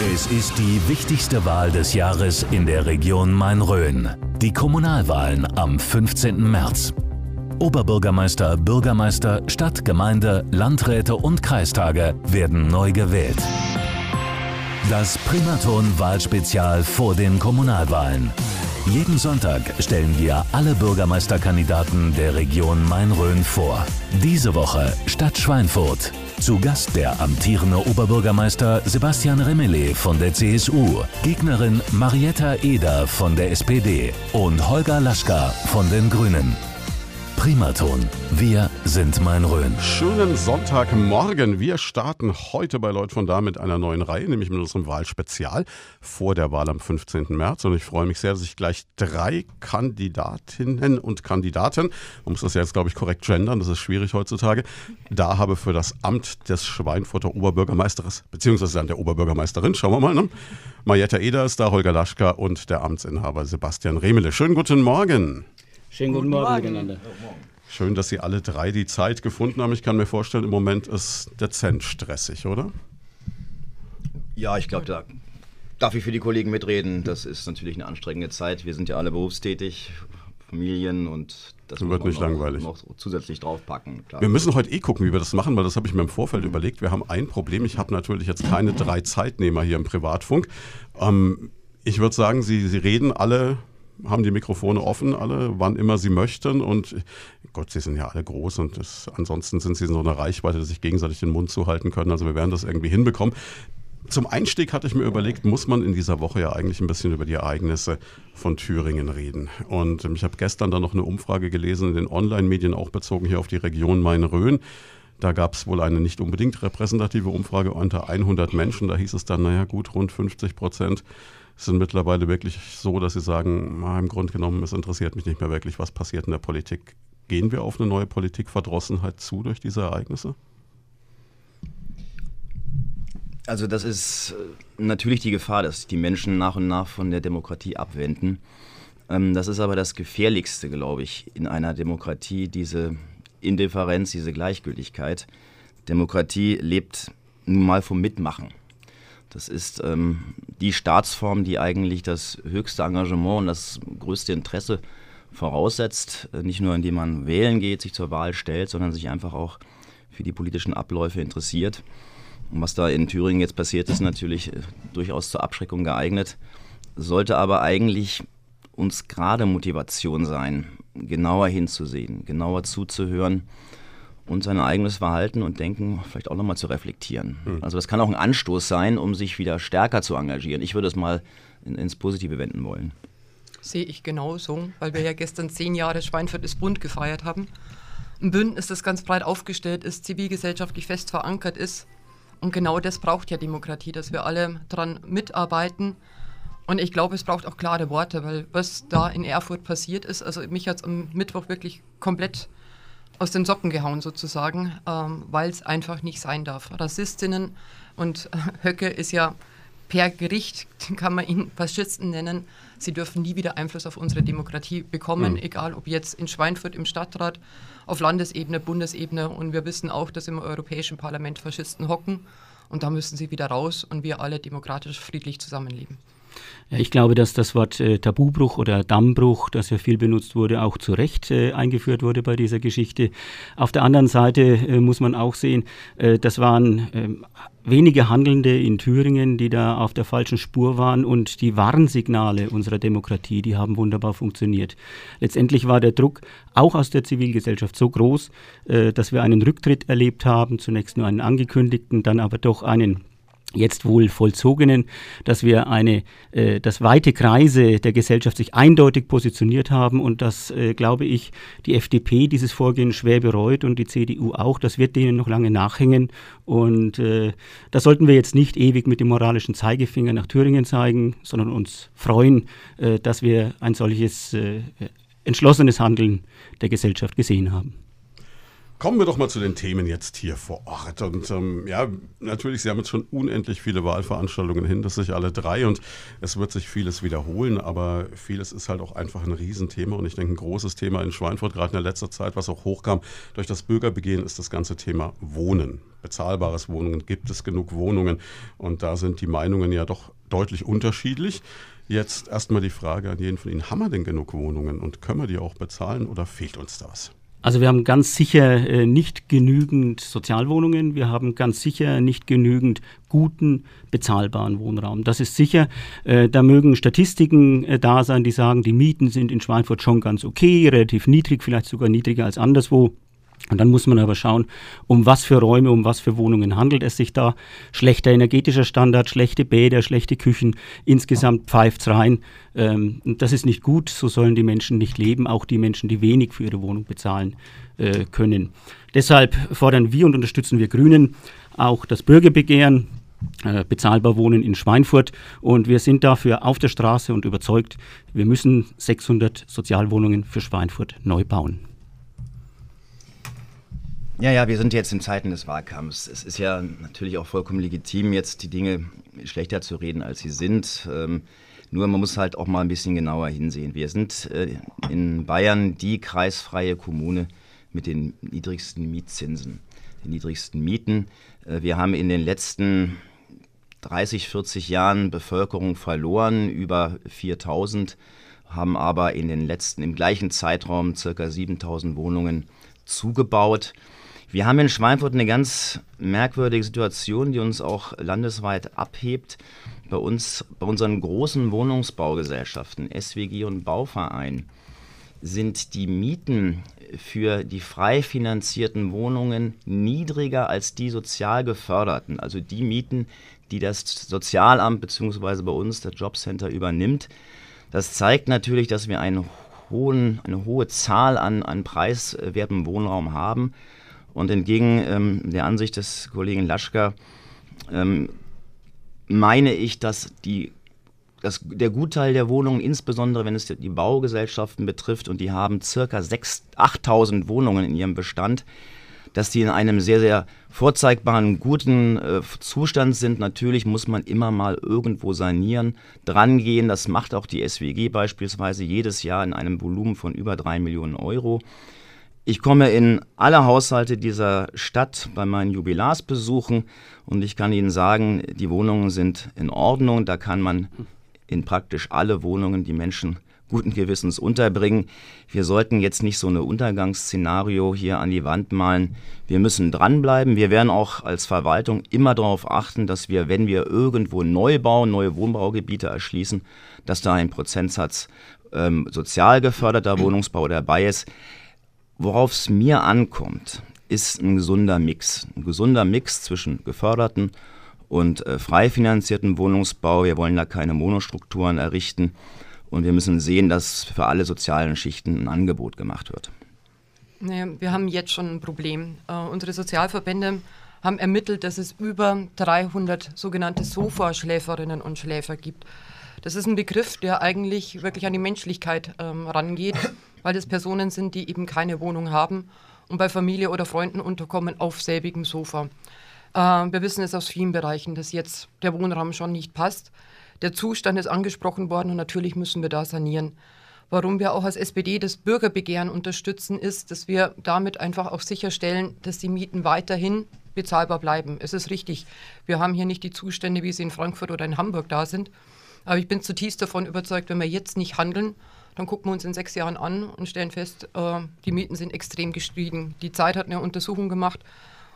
Es ist die wichtigste Wahl des Jahres in der Region Main-Rhön. Die Kommunalwahlen am 15. März. Oberbürgermeister, Bürgermeister, Stadt, Gemeinde, Landräte und Kreistage werden neu gewählt. Das Primaton-Wahlspezial vor den Kommunalwahlen. Jeden Sonntag stellen wir alle Bürgermeisterkandidaten der Region Main-Rhön vor. Diese Woche Stadt Schweinfurt. Zu Gast der amtierende Oberbürgermeister Sebastian Remele von der CSU, Gegnerin Marietta Eder von der SPD und Holger Laschka von den Grünen. Primaton. Wir sind Main-Rhön. Schönen Sonntagmorgen. Wir starten heute bei Leut von da mit einer neuen Reihe, nämlich mit unserem Wahlspezial vor der Wahl am 15. März. Und ich freue mich sehr, dass ich gleich drei Kandidatinnen und Kandidaten, man muss das jetzt, glaube ich, korrekt gendern, das ist schwierig heutzutage, da habe für das Amt des Schweinfurter Oberbürgermeisters, beziehungsweise dann der Oberbürgermeisterin. Schauen wir mal. Ne? Marietta Eder ist da, Holger Laschka und der Amtsinhaber Sebastian Remele. Schönen guten Morgen. Schönen guten, guten Morgen, Morgen miteinander. Schön, dass Sie alle drei die Zeit gefunden haben. Ich kann mir vorstellen, im Moment ist dezent stressig, oder? Ja, ich glaube, da darf ich für die Kollegen mitreden. Das ist natürlich eine anstrengende Zeit. Wir sind ja alle berufstätig, Familien und das wird nicht noch, langweilig. Noch zusätzlich draufpacken. Klar. Wir müssen heute eh gucken, wie wir das machen, weil das habe ich mir im Vorfeld mhm. überlegt. Wir haben ein Problem. Ich habe natürlich jetzt keine drei Zeitnehmer hier im Privatfunk. Ähm, ich würde sagen, Sie, Sie reden alle haben die Mikrofone offen, alle, wann immer sie möchten. Und Gott, sie sind ja alle groß und das, ansonsten sind sie in so einer Reichweite, dass sich gegenseitig den Mund zuhalten können. Also wir werden das irgendwie hinbekommen. Zum Einstieg hatte ich mir überlegt, muss man in dieser Woche ja eigentlich ein bisschen über die Ereignisse von Thüringen reden. Und ich habe gestern dann noch eine Umfrage gelesen in den Online-Medien, auch bezogen hier auf die Region Main-Rhön. Da gab es wohl eine nicht unbedingt repräsentative Umfrage unter 100 Menschen. Da hieß es dann, naja gut, rund 50 Prozent sind mittlerweile wirklich so, dass sie sagen, na, im Grunde genommen, es interessiert mich nicht mehr wirklich, was passiert in der Politik. Gehen wir auf eine neue Politikverdrossenheit zu durch diese Ereignisse? Also das ist äh, natürlich die Gefahr, dass die Menschen nach und nach von der Demokratie abwenden. Ähm, das ist aber das Gefährlichste, glaube ich, in einer Demokratie, diese Indifferenz, diese Gleichgültigkeit. Demokratie lebt nun mal vom Mitmachen. Das ist ähm, die Staatsform, die eigentlich das höchste Engagement und das größte Interesse voraussetzt. Äh, nicht nur indem man wählen geht, sich zur Wahl stellt, sondern sich einfach auch für die politischen Abläufe interessiert. Und was da in Thüringen jetzt passiert, ist natürlich äh, durchaus zur Abschreckung geeignet, sollte aber eigentlich uns gerade Motivation sein, genauer hinzusehen, genauer zuzuhören und sein eigenes Verhalten und Denken vielleicht auch nochmal zu reflektieren. Mhm. Also das kann auch ein Anstoß sein, um sich wieder stärker zu engagieren. Ich würde es mal in, ins Positive wenden wollen. Sehe ich genauso, weil wir ja gestern zehn Jahre Schweinfurt ist bunt gefeiert haben. Ein Bündnis, das ganz breit aufgestellt ist, zivilgesellschaftlich fest verankert ist. Und genau das braucht ja Demokratie, dass wir alle daran mitarbeiten. Und ich glaube, es braucht auch klare Worte, weil was da in Erfurt passiert ist, also mich hat es am Mittwoch wirklich komplett aus den Socken gehauen sozusagen, ähm, weil es einfach nicht sein darf. Rassistinnen und äh, Höcke ist ja per Gericht, kann man ihn Faschisten nennen, sie dürfen nie wieder Einfluss auf unsere Demokratie bekommen, mhm. egal ob jetzt in Schweinfurt im Stadtrat, auf Landesebene, Bundesebene und wir wissen auch, dass im Europäischen Parlament Faschisten hocken und da müssen sie wieder raus und wir alle demokratisch friedlich zusammenleben. Ich glaube, dass das Wort äh, Tabubruch oder Dammbruch, das ja viel benutzt wurde, auch zu Recht äh, eingeführt wurde bei dieser Geschichte. Auf der anderen Seite äh, muss man auch sehen, äh, das waren ähm, wenige Handelnde in Thüringen, die da auf der falschen Spur waren und die Warnsignale unserer Demokratie, die haben wunderbar funktioniert. Letztendlich war der Druck auch aus der Zivilgesellschaft so groß, äh, dass wir einen Rücktritt erlebt haben, zunächst nur einen angekündigten, dann aber doch einen jetzt wohl vollzogenen, dass wir eine, äh, dass weite Kreise der Gesellschaft sich eindeutig positioniert haben und dass, äh, glaube ich, die FDP dieses Vorgehen schwer bereut und die CDU auch. Das wird denen noch lange nachhängen und äh, da sollten wir jetzt nicht ewig mit dem moralischen Zeigefinger nach Thüringen zeigen, sondern uns freuen, äh, dass wir ein solches äh, entschlossenes Handeln der Gesellschaft gesehen haben. Kommen wir doch mal zu den Themen jetzt hier vor Ort. Und ähm, ja, natürlich, Sie haben jetzt schon unendlich viele Wahlveranstaltungen hinter sich, alle drei. Und es wird sich vieles wiederholen, aber vieles ist halt auch einfach ein Riesenthema. Und ich denke, ein großes Thema in Schweinfurt, gerade in der letzten Zeit, was auch hochkam durch das Bürgerbegehen, ist das ganze Thema Wohnen. bezahlbares Wohnungen, gibt es genug Wohnungen? Und da sind die Meinungen ja doch deutlich unterschiedlich. Jetzt erstmal die Frage an jeden von Ihnen, haben wir denn genug Wohnungen und können wir die auch bezahlen oder fehlt uns da was? Also wir haben ganz sicher äh, nicht genügend Sozialwohnungen, wir haben ganz sicher nicht genügend guten, bezahlbaren Wohnraum. Das ist sicher. Äh, da mögen Statistiken äh, da sein, die sagen, die Mieten sind in Schweinfurt schon ganz okay, relativ niedrig, vielleicht sogar niedriger als anderswo. Und dann muss man aber schauen, um was für Räume, um was für Wohnungen handelt es sich da. Schlechter energetischer Standard, schlechte Bäder, schlechte Küchen, insgesamt pfeift es rein. Ähm, das ist nicht gut, so sollen die Menschen nicht leben, auch die Menschen, die wenig für ihre Wohnung bezahlen äh, können. Deshalb fordern wir und unterstützen wir Grünen auch das Bürgerbegehren, äh, bezahlbar wohnen in Schweinfurt. Und wir sind dafür auf der Straße und überzeugt, wir müssen 600 Sozialwohnungen für Schweinfurt neu bauen. Ja, ja, wir sind jetzt in Zeiten des Wahlkampfs. Es ist ja natürlich auch vollkommen legitim, jetzt die Dinge schlechter zu reden, als sie sind. Ähm, nur man muss halt auch mal ein bisschen genauer hinsehen. Wir sind äh, in Bayern die kreisfreie Kommune mit den niedrigsten Mietzinsen, den niedrigsten Mieten. Äh, wir haben in den letzten 30, 40 Jahren Bevölkerung verloren, über 4000, haben aber in den letzten, im gleichen Zeitraum circa 7000 Wohnungen zugebaut. Wir haben in Schweinfurt eine ganz merkwürdige Situation, die uns auch landesweit abhebt. Bei uns, bei unseren großen Wohnungsbaugesellschaften, SWG und Bauverein, sind die Mieten für die frei finanzierten Wohnungen niedriger als die sozial geförderten. Also die Mieten, die das Sozialamt bzw. bei uns das Jobcenter übernimmt. Das zeigt natürlich, dass wir einen hohen, eine hohe Zahl an, an preiswertem Wohnraum haben. Und entgegen ähm, der Ansicht des Kollegen Laschka ähm, meine ich, dass die dass der Gutteil der Wohnungen, insbesondere wenn es die Baugesellschaften betrifft, und die haben circa 8.000 Wohnungen in ihrem Bestand, dass die in einem sehr, sehr vorzeigbaren, guten äh, Zustand sind. Natürlich muss man immer mal irgendwo sanieren, drangehen. Das macht auch die SWG beispielsweise jedes Jahr in einem Volumen von über drei Millionen Euro. Ich komme in alle Haushalte dieser Stadt bei meinen Jubilarsbesuchen und ich kann Ihnen sagen, die Wohnungen sind in Ordnung. Da kann man in praktisch alle Wohnungen die Menschen guten Gewissens unterbringen. Wir sollten jetzt nicht so ein Untergangsszenario hier an die Wand malen. Wir müssen dranbleiben. Wir werden auch als Verwaltung immer darauf achten, dass wir, wenn wir irgendwo neu bauen, neue Wohnbaugebiete erschließen, dass da ein Prozentsatz ähm, sozial geförderter Wohnungsbau dabei ist. Worauf es mir ankommt, ist ein gesunder Mix. Ein gesunder Mix zwischen geförderten und äh, frei finanzierten Wohnungsbau. Wir wollen da keine Monostrukturen errichten. Und wir müssen sehen, dass für alle sozialen Schichten ein Angebot gemacht wird. Naja, wir haben jetzt schon ein Problem. Äh, unsere Sozialverbände haben ermittelt, dass es über 300 sogenannte Sofaschläferinnen und Schläfer gibt. Das ist ein Begriff, der eigentlich wirklich an die Menschlichkeit ähm, rangeht weil das Personen sind, die eben keine Wohnung haben und bei Familie oder Freunden unterkommen auf selbigem Sofa. Äh, wir wissen es aus vielen Bereichen, dass jetzt der Wohnraum schon nicht passt. Der Zustand ist angesprochen worden und natürlich müssen wir da sanieren. Warum wir auch als SPD das Bürgerbegehren unterstützen, ist, dass wir damit einfach auch sicherstellen, dass die Mieten weiterhin bezahlbar bleiben. Es ist richtig, wir haben hier nicht die Zustände, wie sie in Frankfurt oder in Hamburg da sind. Aber ich bin zutiefst davon überzeugt, wenn wir jetzt nicht handeln, dann gucken wir uns in sechs Jahren an und stellen fest, äh, die Mieten sind extrem gestiegen. Die Zeit hat eine Untersuchung gemacht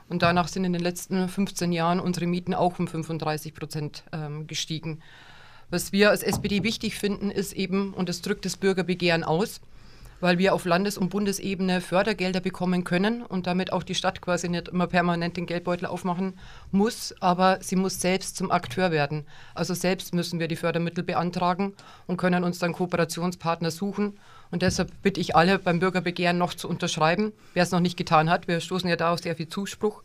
und danach sind in den letzten 15 Jahren unsere Mieten auch um 35 Prozent ähm, gestiegen. Was wir als SPD wichtig finden, ist eben, und das drückt das Bürgerbegehren aus, weil wir auf Landes- und Bundesebene Fördergelder bekommen können und damit auch die Stadt quasi nicht immer permanent den Geldbeutel aufmachen muss, aber sie muss selbst zum Akteur werden. Also selbst müssen wir die Fördermittel beantragen und können uns dann Kooperationspartner suchen. Und deshalb bitte ich alle beim Bürgerbegehren noch zu unterschreiben, wer es noch nicht getan hat. Wir stoßen ja da auf sehr viel Zuspruch.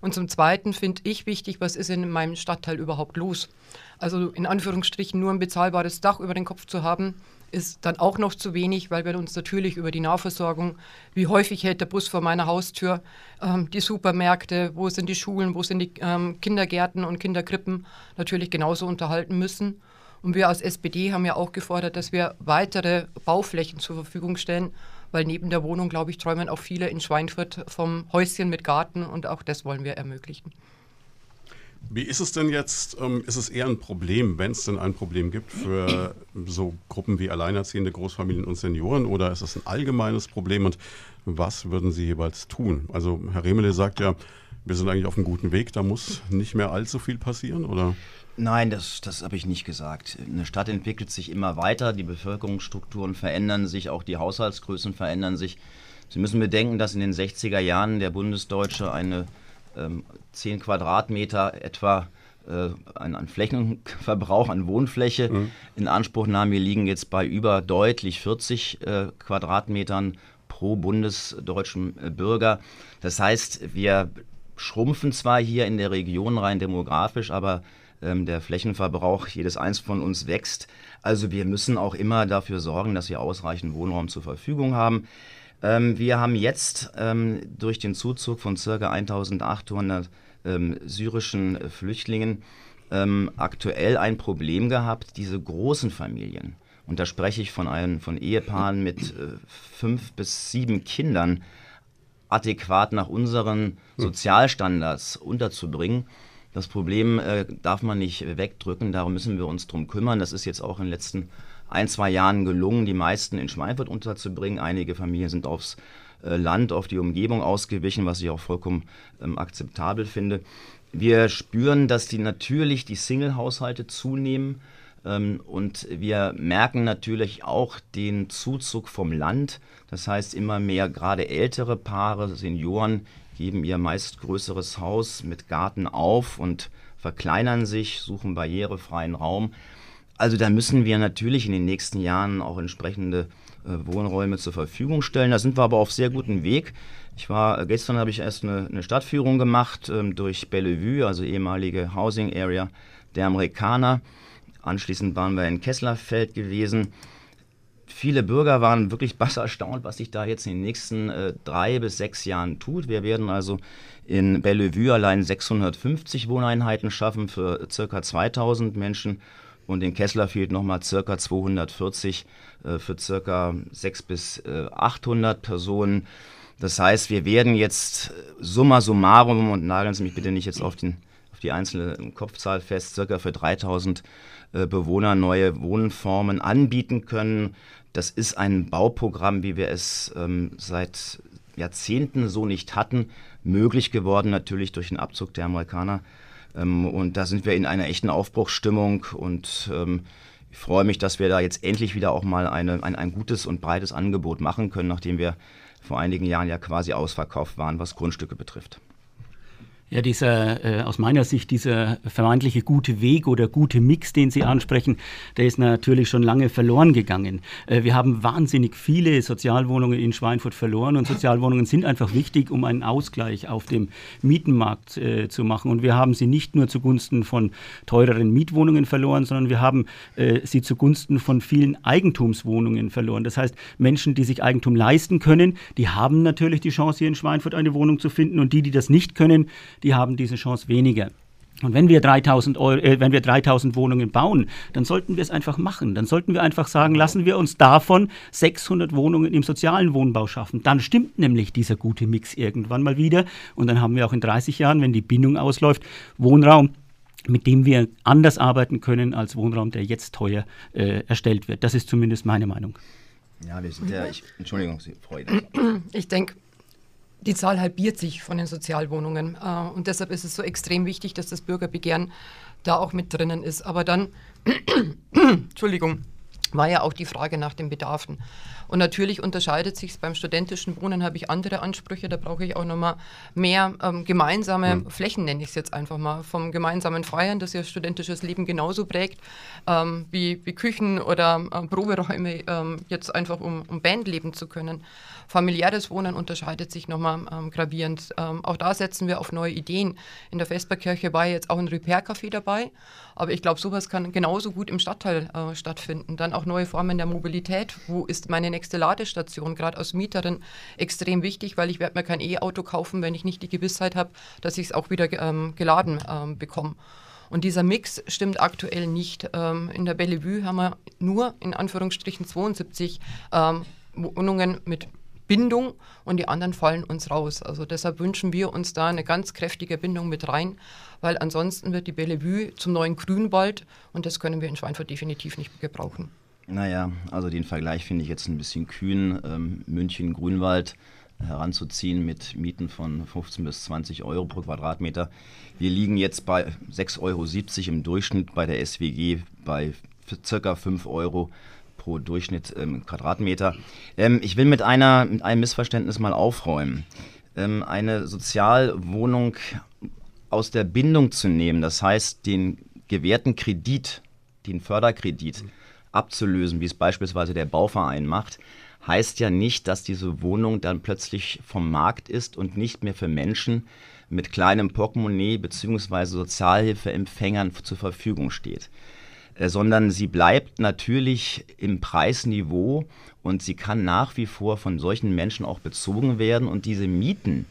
Und zum Zweiten finde ich wichtig, was ist in meinem Stadtteil überhaupt los? Also in Anführungsstrichen nur ein bezahlbares Dach über den Kopf zu haben, ist dann auch noch zu wenig, weil wir uns natürlich über die Nahversorgung, wie häufig hält der Bus vor meiner Haustür, ähm, die Supermärkte, wo sind die Schulen, wo sind die ähm, Kindergärten und Kinderkrippen, natürlich genauso unterhalten müssen. Und wir als SPD haben ja auch gefordert, dass wir weitere Bauflächen zur Verfügung stellen, weil neben der Wohnung, glaube ich, träumen auch viele in Schweinfurt vom Häuschen mit Garten und auch das wollen wir ermöglichen. Wie ist es denn jetzt? Ähm, ist es eher ein Problem, wenn es denn ein Problem gibt für so Gruppen wie Alleinerziehende, Großfamilien und Senioren oder ist es ein allgemeines Problem und was würden Sie jeweils tun? Also Herr Remele sagt ja, wir sind eigentlich auf einem guten Weg, da muss nicht mehr allzu viel passieren, oder? Nein, das, das habe ich nicht gesagt. Eine Stadt entwickelt sich immer weiter, die Bevölkerungsstrukturen verändern sich, auch die Haushaltsgrößen verändern sich. Sie müssen bedenken, dass in den 60er Jahren der Bundesdeutsche eine ähm, 10 Quadratmeter etwa äh, an, an, Flächenverbrauch, an Wohnfläche mhm. in Anspruch nahm. Wir liegen jetzt bei über deutlich 40 äh, Quadratmetern pro bundesdeutschen äh, Bürger. Das heißt, wir schrumpfen zwar hier in der Region rein demografisch, aber ähm, der Flächenverbrauch jedes eins von uns wächst. Also wir müssen auch immer dafür sorgen, dass wir ausreichend Wohnraum zur Verfügung haben. Ähm, wir haben jetzt ähm, durch den Zuzug von ca. 1800 ähm, syrischen Flüchtlingen ähm, aktuell ein Problem gehabt, diese großen Familien. Und da spreche ich von, einem, von Ehepaaren mit äh, fünf bis sieben Kindern adäquat nach unseren hm. Sozialstandards unterzubringen. Das Problem äh, darf man nicht wegdrücken, darum müssen wir uns drum kümmern. Das ist jetzt auch in den letzten ein, zwei Jahren gelungen, die meisten in Schweinfurt unterzubringen. Einige Familien sind aufs äh, Land, auf die Umgebung ausgewichen, was ich auch vollkommen ähm, akzeptabel finde. Wir spüren, dass die natürlich die Single-Haushalte zunehmen. Ähm, und wir merken natürlich auch den Zuzug vom Land. Das heißt, immer mehr gerade ältere Paare, Senioren, geben ihr meist größeres Haus mit Garten auf und verkleinern sich, suchen barrierefreien Raum. Also da müssen wir natürlich in den nächsten Jahren auch entsprechende äh, Wohnräume zur Verfügung stellen. Da sind wir aber auf sehr gutem Weg. Ich war, äh, gestern habe ich erst eine, eine Stadtführung gemacht ähm, durch Bellevue, also ehemalige Housing Area der Amerikaner. Anschließend waren wir in Kesslerfeld gewesen. Viele Bürger waren wirklich bass erstaunt, was sich da jetzt in den nächsten äh, drei bis sechs Jahren tut. Wir werden also in Bellevue allein 650 Wohneinheiten schaffen für ca. 2000 Menschen und in Kessler fehlt nochmal circa 240 äh, für circa 600 bis äh, 800 Personen. Das heißt, wir werden jetzt äh, summa summarum, und nageln Sie mich bitte nicht jetzt auf, den, auf die einzelne Kopfzahl fest, circa für 3000 äh, Bewohner neue Wohnformen anbieten können. Das ist ein Bauprogramm, wie wir es ähm, seit Jahrzehnten so nicht hatten, möglich geworden natürlich durch den Abzug der Amerikaner und da sind wir in einer echten Aufbruchsstimmung und ähm, ich freue mich, dass wir da jetzt endlich wieder auch mal eine, ein, ein gutes und breites Angebot machen können, nachdem wir vor einigen Jahren ja quasi ausverkauft waren, was Grundstücke betrifft. Ja, dieser, äh, aus meiner Sicht, dieser vermeintliche gute Weg oder gute Mix, den Sie ansprechen, der ist natürlich schon lange verloren gegangen. Äh, wir haben wahnsinnig viele Sozialwohnungen in Schweinfurt verloren und Sozialwohnungen sind einfach wichtig, um einen Ausgleich auf dem Mietenmarkt äh, zu machen. Und wir haben sie nicht nur zugunsten von teureren Mietwohnungen verloren, sondern wir haben äh, sie zugunsten von vielen Eigentumswohnungen verloren. Das heißt, Menschen, die sich Eigentum leisten können, die haben natürlich die Chance, hier in Schweinfurt eine Wohnung zu finden und die, die das nicht können, die haben diese Chance weniger. Und wenn wir 3000, Euro, äh, wenn wir 3000 Wohnungen bauen, dann sollten wir es einfach machen. Dann sollten wir einfach sagen, lassen wir uns davon 600 Wohnungen im sozialen Wohnbau schaffen. Dann stimmt nämlich dieser gute Mix irgendwann mal wieder. Und dann haben wir auch in 30 Jahren, wenn die Bindung ausläuft, Wohnraum, mit dem wir anders arbeiten können als Wohnraum, der jetzt teuer äh, erstellt wird. Das ist zumindest meine Meinung. Ja, wir sind ja, ich, Entschuldigung, Freude. Ich denke, die Zahl halbiert sich von den Sozialwohnungen. Äh, und deshalb ist es so extrem wichtig, dass das Bürgerbegehren da auch mit drinnen ist. Aber dann, Entschuldigung, war ja auch die Frage nach den Bedarfen. Und natürlich unterscheidet sich beim studentischen Wohnen, habe ich andere Ansprüche, da brauche ich auch nochmal mehr ähm, gemeinsame mhm. Flächen, nenne ich es jetzt einfach mal, vom gemeinsamen Feiern, das ja studentisches Leben genauso prägt, ähm, wie, wie Küchen oder äh, Proberäume, ähm, jetzt einfach um, um Band leben zu können. Familiäres Wohnen unterscheidet sich nochmal ähm, gravierend. Ähm, auch da setzen wir auf neue Ideen. In der Vesperkirche war jetzt auch ein Repair-Café dabei, aber ich glaube, sowas kann genauso gut im Stadtteil äh, stattfinden. Dann auch neue Formen der Mobilität. Wo ist meine nächste Ladestation? Gerade als Mieterin extrem wichtig, weil ich werde mir kein E-Auto kaufen, wenn ich nicht die Gewissheit habe, dass ich es auch wieder ähm, geladen ähm, bekomme. Und dieser Mix stimmt aktuell nicht. Ähm, in der Bellevue haben wir nur in Anführungsstrichen 72 ähm, Wohnungen mit Bindung und die anderen fallen uns raus. Also deshalb wünschen wir uns da eine ganz kräftige Bindung mit rein, weil ansonsten wird die Bellevue zum neuen Grünwald und das können wir in Schweinfurt definitiv nicht gebrauchen. Naja, also den Vergleich finde ich jetzt ein bisschen kühn. Ähm, München, Grünwald heranzuziehen mit Mieten von 15 bis 20 Euro pro Quadratmeter. Wir liegen jetzt bei 6,70 Euro im Durchschnitt bei der SWG bei circa 5 Euro pro Durchschnitt ähm, Quadratmeter. Ähm, ich will mit, einer, mit einem Missverständnis mal aufräumen. Ähm, eine Sozialwohnung aus der Bindung zu nehmen, das heißt den gewährten Kredit, den Förderkredit abzulösen, wie es beispielsweise der Bauverein macht, heißt ja nicht, dass diese Wohnung dann plötzlich vom Markt ist und nicht mehr für Menschen mit kleinem Portemonnaie bzw. Sozialhilfeempfängern zur Verfügung steht. Äh, sondern sie bleibt natürlich im Preisniveau und sie kann nach wie vor von solchen Menschen auch bezogen werden und diese Mieten,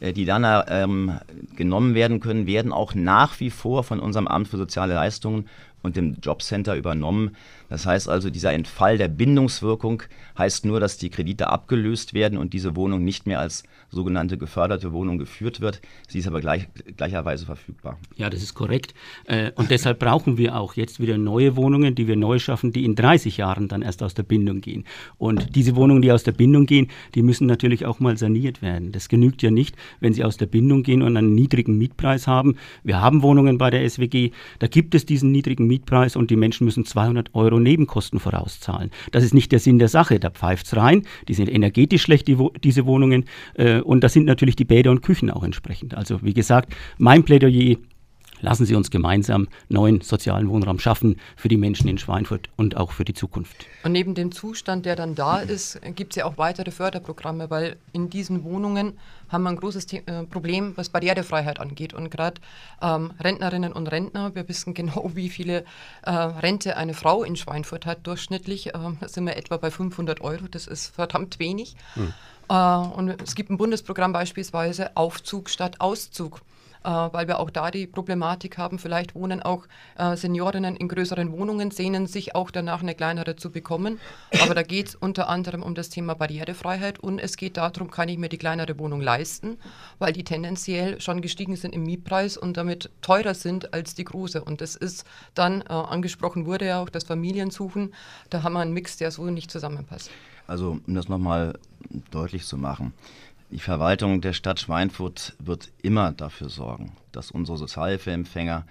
äh, die dann ähm, genommen werden können, werden auch nach wie vor von unserem Amt für soziale Leistungen und dem Jobcenter übernommen. Das heißt also, dieser Entfall der Bindungswirkung heißt nur, dass die Kredite abgelöst werden und diese Wohnung nicht mehr als sogenannte geförderte Wohnung geführt wird. Sie ist aber gleich, gleicherweise verfügbar. Ja, das ist korrekt. Äh, und deshalb brauchen wir auch jetzt wieder neue Wohnungen, die wir neu schaffen, die in 30 Jahren dann erst aus der Bindung gehen. Und diese Wohnungen, die aus der Bindung gehen, die müssen natürlich auch mal saniert werden. Das genügt ja nicht, wenn sie aus der Bindung gehen und einen niedrigen Mietpreis haben. Wir haben Wohnungen bei der SWG, da gibt es diesen niedrigen Mietpreis und die Menschen müssen 200 Euro Nebenkosten vorauszahlen. Das ist nicht der Sinn der Sache. Da pfeift es rein. Die sind energetisch schlecht, die, diese Wohnungen. Äh, und da sind natürlich die Bäder und Küchen auch entsprechend. Also wie gesagt, mein Plädoyer Lassen Sie uns gemeinsam neuen sozialen Wohnraum schaffen für die Menschen in Schweinfurt und auch für die Zukunft. Und neben dem Zustand, der dann da ist, gibt es ja auch weitere Förderprogramme, weil in diesen Wohnungen haben wir ein großes The äh, Problem, was Barrierefreiheit angeht. Und gerade ähm, Rentnerinnen und Rentner, wir wissen genau, wie viele äh, Rente eine Frau in Schweinfurt hat durchschnittlich. Äh, da sind wir etwa bei 500 Euro. Das ist verdammt wenig. Hm. und es gibt ein Bundesprogramm beispielsweise Aufzug statt Auszug. Äh, weil wir auch da die Problematik haben. Vielleicht wohnen auch äh, Seniorinnen in größeren Wohnungen, sehnen sich auch danach eine kleinere zu bekommen. Aber da geht es unter anderem um das Thema Barrierefreiheit und es geht darum, kann ich mir die kleinere Wohnung leisten, weil die tendenziell schon gestiegen sind im Mietpreis und damit teurer sind als die große. Und das ist dann, äh, angesprochen wurde ja auch das Familiensuchen, da haben wir einen Mix, der so nicht zusammenpasst. Also um das nochmal deutlich zu machen, die Verwaltung der Stadt Schweinfurt wird immer dafür sorgen, dass unsere Sozialhilfeempfänger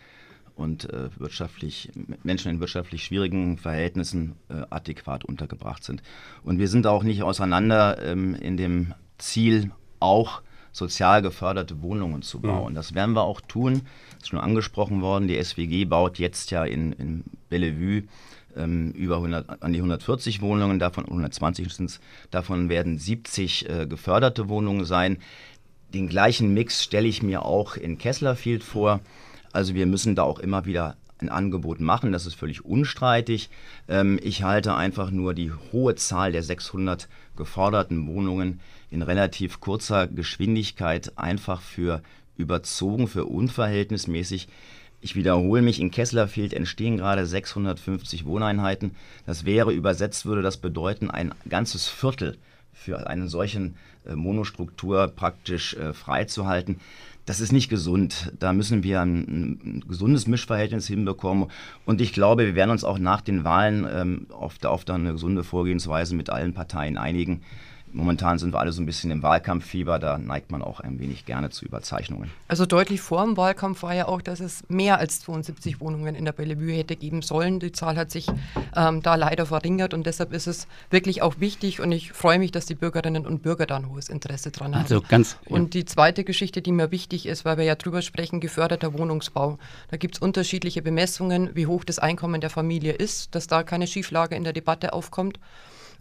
und äh, wirtschaftlich, Menschen in wirtschaftlich schwierigen Verhältnissen äh, adäquat untergebracht sind. Und wir sind auch nicht auseinander ähm, in dem Ziel, auch sozial geförderte Wohnungen zu bauen. Mhm. Das werden wir auch tun. Das ist schon angesprochen worden. Die SWG baut jetzt ja in, in Bellevue ähm, über 100, an die 140 Wohnungen, davon 120 sind es, davon werden 70 äh, geförderte Wohnungen sein. Den gleichen Mix stelle ich mir auch in Kesslerfield vor. Also wir müssen da auch immer wieder ein Angebot machen, das ist völlig unstreitig. Ähm, ich halte einfach nur die hohe Zahl der 600 geforderten Wohnungen in relativ kurzer Geschwindigkeit einfach für überzogen, für unverhältnismäßig. Ich wiederhole mich, in Kesslerfeld entstehen gerade 650 Wohneinheiten. Das wäre übersetzt, würde das bedeuten, ein ganzes Viertel für eine solche äh, Monostruktur praktisch äh, freizuhalten. Das ist nicht gesund. Da müssen wir ein, ein, gesundes Mischverhältnis hinbekommen. Und ich glaube, wir werden uns auch nach den Wahlen ähm, auf, auf eine gesunde Vorgehensweise mit allen Parteien einigen. Momentan sind wir alle so ein bisschen im Wahlkampffieber, da neigt man auch ein wenig gerne zu Überzeichnungen. Also deutlich vor dem Wahlkampf war ja auch, dass es mehr als 72 Wohnungen in der Bellevue hätte geben sollen. Die Zahl hat sich ähm, da leider verringert und deshalb ist es wirklich auch wichtig und ich freue mich, dass die Bürgerinnen und Bürger da ein hohes Interesse dran haben. Also ganz. Ja. Und die zweite Geschichte, die mir wichtig ist, weil wir ja drüber sprechen, geförderter Wohnungsbau. Da gibt es unterschiedliche Bemessungen, wie hoch das Einkommen der Familie ist, dass da keine Schieflage in der Debatte aufkommt.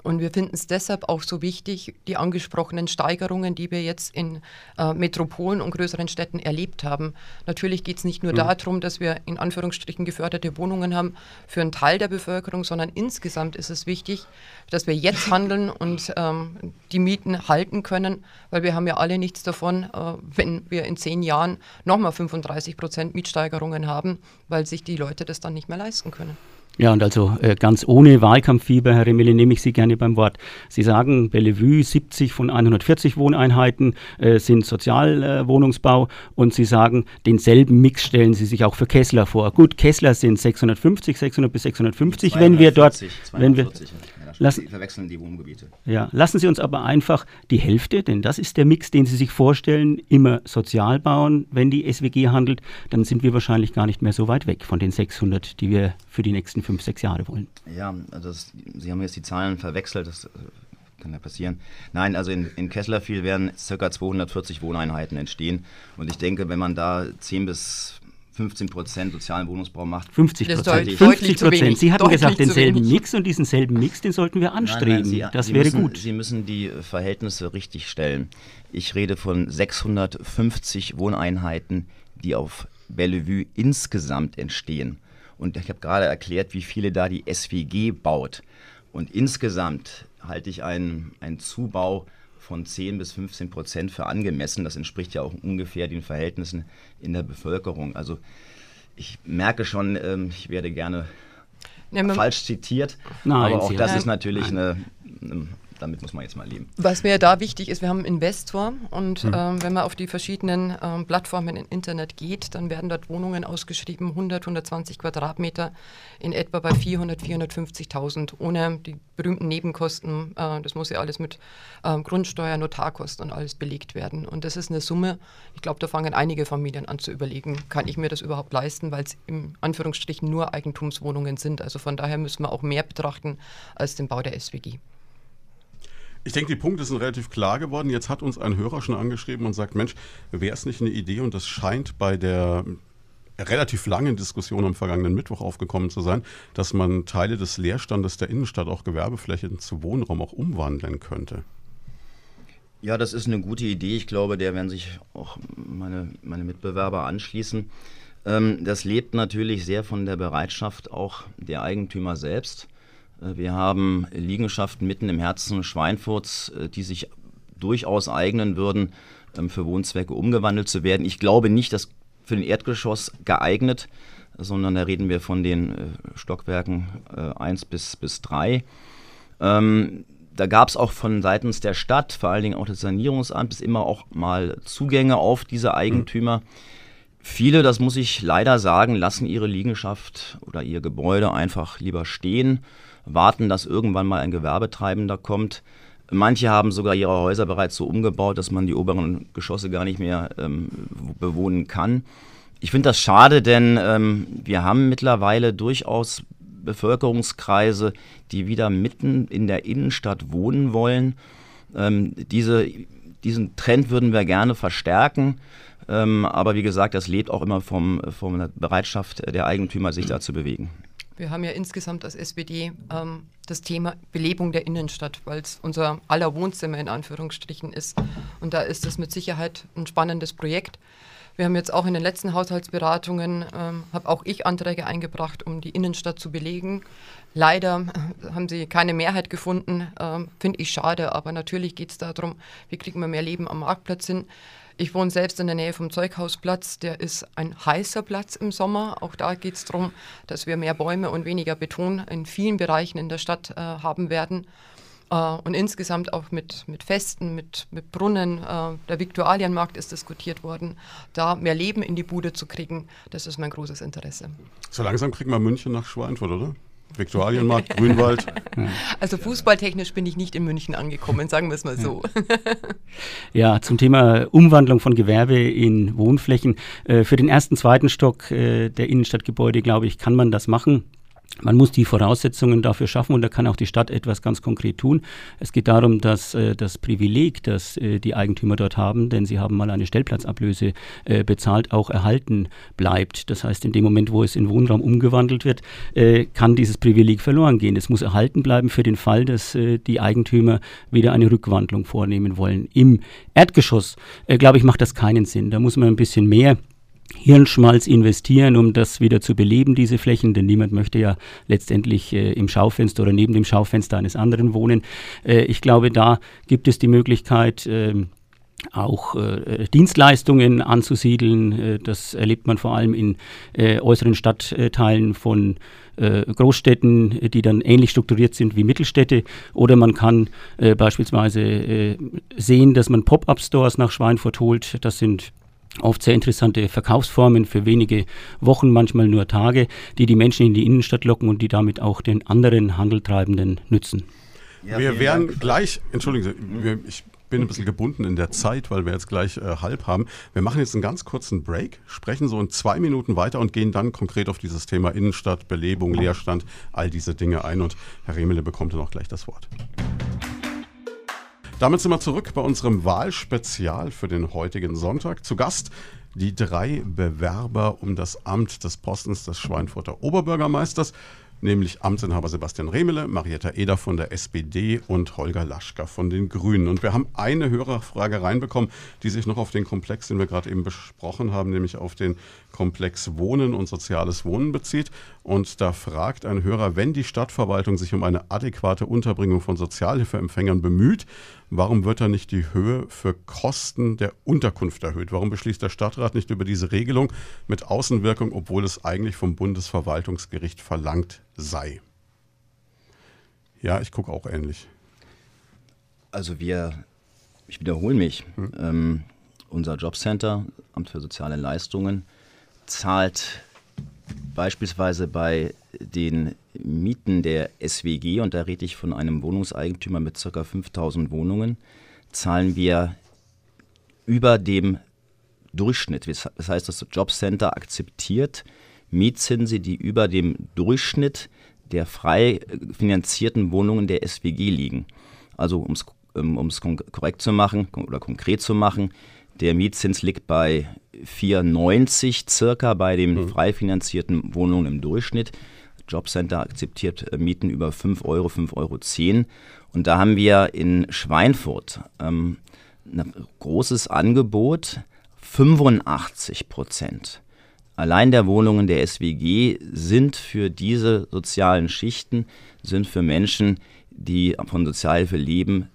Und wir finden es deshalb auch so wichtig, die angesprochenen Steigerungen, die wir jetzt in äh, Metropolen und größeren Städten erlebt haben. Natürlich geht es nicht nur mhm. darum, dass wir in Anführungsstrichen geförderte Wohnungen haben für einen Teil der Bevölkerung, sondern insgesamt ist es wichtig, dass wir jetzt handeln und ähm, die Mieten halten können, weil wir haben ja alle nichts davon, äh, wenn wir in zehn Jahren nochmal 35 Prozent Mietsteigerungen haben, weil sich die Leute das dann nicht mehr leisten können. Ja, und also äh, ganz ohne Wahlkampffieber, Herr Remele, nehme ich Sie gerne beim Wort. Sie sagen, Bellevue 70 von 140 Wohneinheiten äh, sind Sozialwohnungsbau äh, und Sie sagen, denselben Mix stellen Sie sich auch für Kessler vor. Gut, Kessler sind 650, 600 bis 650, 240, wenn wir dort, 240, wenn wir, Lassen, verwechseln die Wohngebiete. Ja, lassen Sie uns aber einfach die Hälfte, denn das ist der Mix, den Sie sich vorstellen, immer sozial bauen. Wenn die SWG handelt, dann sind wir wahrscheinlich gar nicht mehr so weit weg von den 600, die wir für die nächsten fünf, sechs Jahre wollen. Ja, also das, Sie haben jetzt die Zahlen verwechselt. Das äh, kann ja passieren. Nein, also in, in Kesslerfiel werden ca. 240 Wohneinheiten entstehen. Und ich denke, wenn man da 10 bis 15 Prozent sozialen Wohnungsbau macht. 50 Prozent. 50 Prozent. Sie hatten gesagt, denselben Mix und diesen selben Mix, den sollten wir anstreben. Nein, nein, Sie, das Sie wäre müssen, gut. Sie müssen die Verhältnisse richtig stellen. Ich rede von 650 Wohneinheiten, die auf Bellevue insgesamt entstehen. Und ich habe gerade erklärt, wie viele da die SWG baut. Und insgesamt halte ich einen, einen Zubau von 10 bis 15 Prozent für angemessen. Das entspricht ja auch ungefähr den Verhältnissen in der Bevölkerung. Also ich merke schon, ähm, ich werde gerne ja, falsch zitiert. Nein, aber auch das ist natürlich eine, eine damit muss man jetzt mal leben. Was mir da wichtig ist, wir haben einen Investor und mhm. ähm, wenn man auf die verschiedenen ähm, Plattformen im Internet geht, dann werden dort Wohnungen ausgeschrieben, 100, 120 Quadratmeter, in etwa bei 400, 450.000, ohne die berühmten Nebenkosten. Äh, das muss ja alles mit äh, Grundsteuer, Notarkosten und alles belegt werden. Und das ist eine Summe, ich glaube, da fangen einige Familien an zu überlegen, kann ich mir das überhaupt leisten, weil es im Anführungsstrichen nur Eigentumswohnungen sind. Also von daher müssen wir auch mehr betrachten als den Bau der SWG. Ich denke, die Punkte sind relativ klar geworden. Jetzt hat uns ein Hörer schon angeschrieben und sagt, Mensch, wäre es nicht eine Idee, und das scheint bei der relativ langen Diskussion am vergangenen Mittwoch aufgekommen zu sein, dass man Teile des Leerstandes der Innenstadt, auch Gewerbeflächen zu Wohnraum auch umwandeln könnte. Ja, das ist eine gute Idee. Ich glaube, der werden sich auch meine, meine Mitbewerber anschließen. Ähm, das lebt natürlich sehr von der Bereitschaft auch der Eigentümer selbst. Äh, wir haben Liegenschaften mitten im Herzen Schweinfurts, äh, die sich durchaus eignen würden, ähm, für Wohnzwecke umgewandelt zu werden. Ich glaube nicht, dass für den Erdgeschoss geeignet, sondern da reden wir von den äh, Stockwerken 1 bis, bis 3. Ähm, da gab es auch von seitens der Stadt, vor allen Dingen auch des Sanierungsamtes, immer auch mal Zugänge auf diese Eigentümer. Mhm. Viele, das muss ich leider sagen, lassen ihre Liegenschaft oder ihr Gebäude einfach lieber stehen warten, dass irgendwann mal ein Gewerbetreibender kommt. Manche haben sogar ihre Häuser bereits so umgebaut, dass man die oberen Geschosse gar nicht mehr ähm, bewohnen kann. Ich finde das schade, denn ähm, wir haben mittlerweile durchaus Bevölkerungskreise, die wieder mitten in der Innenstadt wohnen wollen. Ähm, diese, diesen Trend würden wir gerne verstärken. Ähm, aber wie gesagt, das lebt auch immer vom, von der Bereitschaft der Eigentümer, sich da zu bewegen. Wir haben ja insgesamt als SPD ähm, das Thema Belebung der Innenstadt, weil es unser aller Wohnzimmer in Anführungsstrichen ist. Und da ist es mit Sicherheit ein spannendes Projekt. Wir haben jetzt auch in den letzten Haushaltsberatungen, ähm, habe auch ich Anträge eingebracht, um die Innenstadt zu belegen. Leider äh, haben sie keine Mehrheit gefunden, ähm, finde ich schade, aber natürlich geht es darum, wie kriegen wir mehr Leben am Marktplatz hin. Ich wohne selbst in der Nähe vom Zeughausplatz. Der ist ein heißer Platz im Sommer. Auch da geht es darum, dass wir mehr Bäume und weniger Beton in vielen Bereichen in der Stadt äh, haben werden. Äh, und insgesamt auch mit, mit Festen, mit, mit Brunnen. Äh, der Viktualienmarkt ist diskutiert worden. Da mehr Leben in die Bude zu kriegen, das ist mein großes Interesse. So langsam kriegen wir München nach Schweinfurt, oder? Viktualienmarkt, Grünwald. Also fußballtechnisch bin ich nicht in München angekommen, sagen wir es mal so. Ja, zum Thema Umwandlung von Gewerbe in Wohnflächen. Äh, für den ersten, zweiten Stock äh, der Innenstadtgebäude, glaube ich, kann man das machen. Man muss die Voraussetzungen dafür schaffen und da kann auch die Stadt etwas ganz konkret tun. Es geht darum, dass äh, das Privileg, das äh, die Eigentümer dort haben, denn sie haben mal eine Stellplatzablöse äh, bezahlt, auch erhalten bleibt. Das heißt, in dem Moment, wo es in Wohnraum umgewandelt wird, äh, kann dieses Privileg verloren gehen. Es muss erhalten bleiben für den Fall, dass äh, die Eigentümer wieder eine Rückwandlung vornehmen wollen. Im Erdgeschoss, äh, glaube ich, macht das keinen Sinn. Da muss man ein bisschen mehr Hirnschmalz investieren, um das wieder zu beleben, diese Flächen, denn niemand möchte ja letztendlich äh, im Schaufenster oder neben dem Schaufenster eines anderen wohnen. Äh, ich glaube, da gibt es die Möglichkeit, äh, auch äh, Dienstleistungen anzusiedeln. Äh, das erlebt man vor allem in äh, äußeren Stadtteilen von äh, Großstädten, die dann ähnlich strukturiert sind wie Mittelstädte. Oder man kann äh, beispielsweise äh, sehen, dass man Pop-up-Stores nach Schweinfurt holt. Das sind oft sehr interessante Verkaufsformen für wenige Wochen, manchmal nur Tage, die die Menschen in die Innenstadt locken und die damit auch den anderen Handeltreibenden nützen. Ja, wir werden Dank. gleich, entschuldigen Sie, ich bin ein bisschen gebunden in der Zeit, weil wir jetzt gleich äh, halb haben. Wir machen jetzt einen ganz kurzen Break, sprechen so in zwei Minuten weiter und gehen dann konkret auf dieses Thema Innenstadt, Belebung, Leerstand, all diese Dinge ein. Und Herr Remele bekommt dann auch gleich das Wort. Damit sind wir zurück bei unserem Wahlspezial für den heutigen Sonntag. Zu Gast die drei Bewerber um das Amt des Postens des Schweinfurter Oberbürgermeisters nämlich Amtsinhaber Sebastian Remele, Marietta Eder von der SPD und Holger Laschka von den Grünen. Und wir haben eine Hörerfrage reinbekommen, die sich noch auf den Komplex, den wir gerade eben besprochen haben, nämlich auf den Komplex Wohnen und soziales Wohnen bezieht. Und da fragt ein Hörer, wenn die Stadtverwaltung sich um eine adäquate Unterbringung von Sozialhilfeempfängern bemüht, warum wird da nicht die Höhe für Kosten der Unterkunft erhöht? Warum beschließt der Stadtrat nicht über diese Regelung mit Außenwirkung, obwohl es eigentlich vom Bundesverwaltungsgericht verlangt sei? Ja, ich gucke auch ähnlich. Also wir, ich wiederhole mich, hm. ähm, unser Jobcenter, Amt für soziale Leistungen, zahlt beispielsweise bei den Mieten der SWG, und da rede ich von einem Wohnungseigentümer mit ca. 5000 Wohnungen, zahlen wir über dem Durchschnitt. Das heißt, das Jobcenter akzeptiert Mietzinse, die über dem Durchschnitt der frei finanzierten Wohnungen der SWG liegen. Also um es ähm, korrekt zu machen oder konkret zu machen, der Mietzins liegt bei 4,90 circa bei den mhm. frei finanzierten Wohnungen im Durchschnitt. Jobcenter akzeptiert äh, Mieten über 5 Euro, 5,10 Euro. Und da haben wir in Schweinfurt ähm, ein großes Angebot, 85 Prozent. Allein der Wohnungen der SWG sind für diese sozialen Schichten, sind für Menschen, die von Sozialhilfe leben,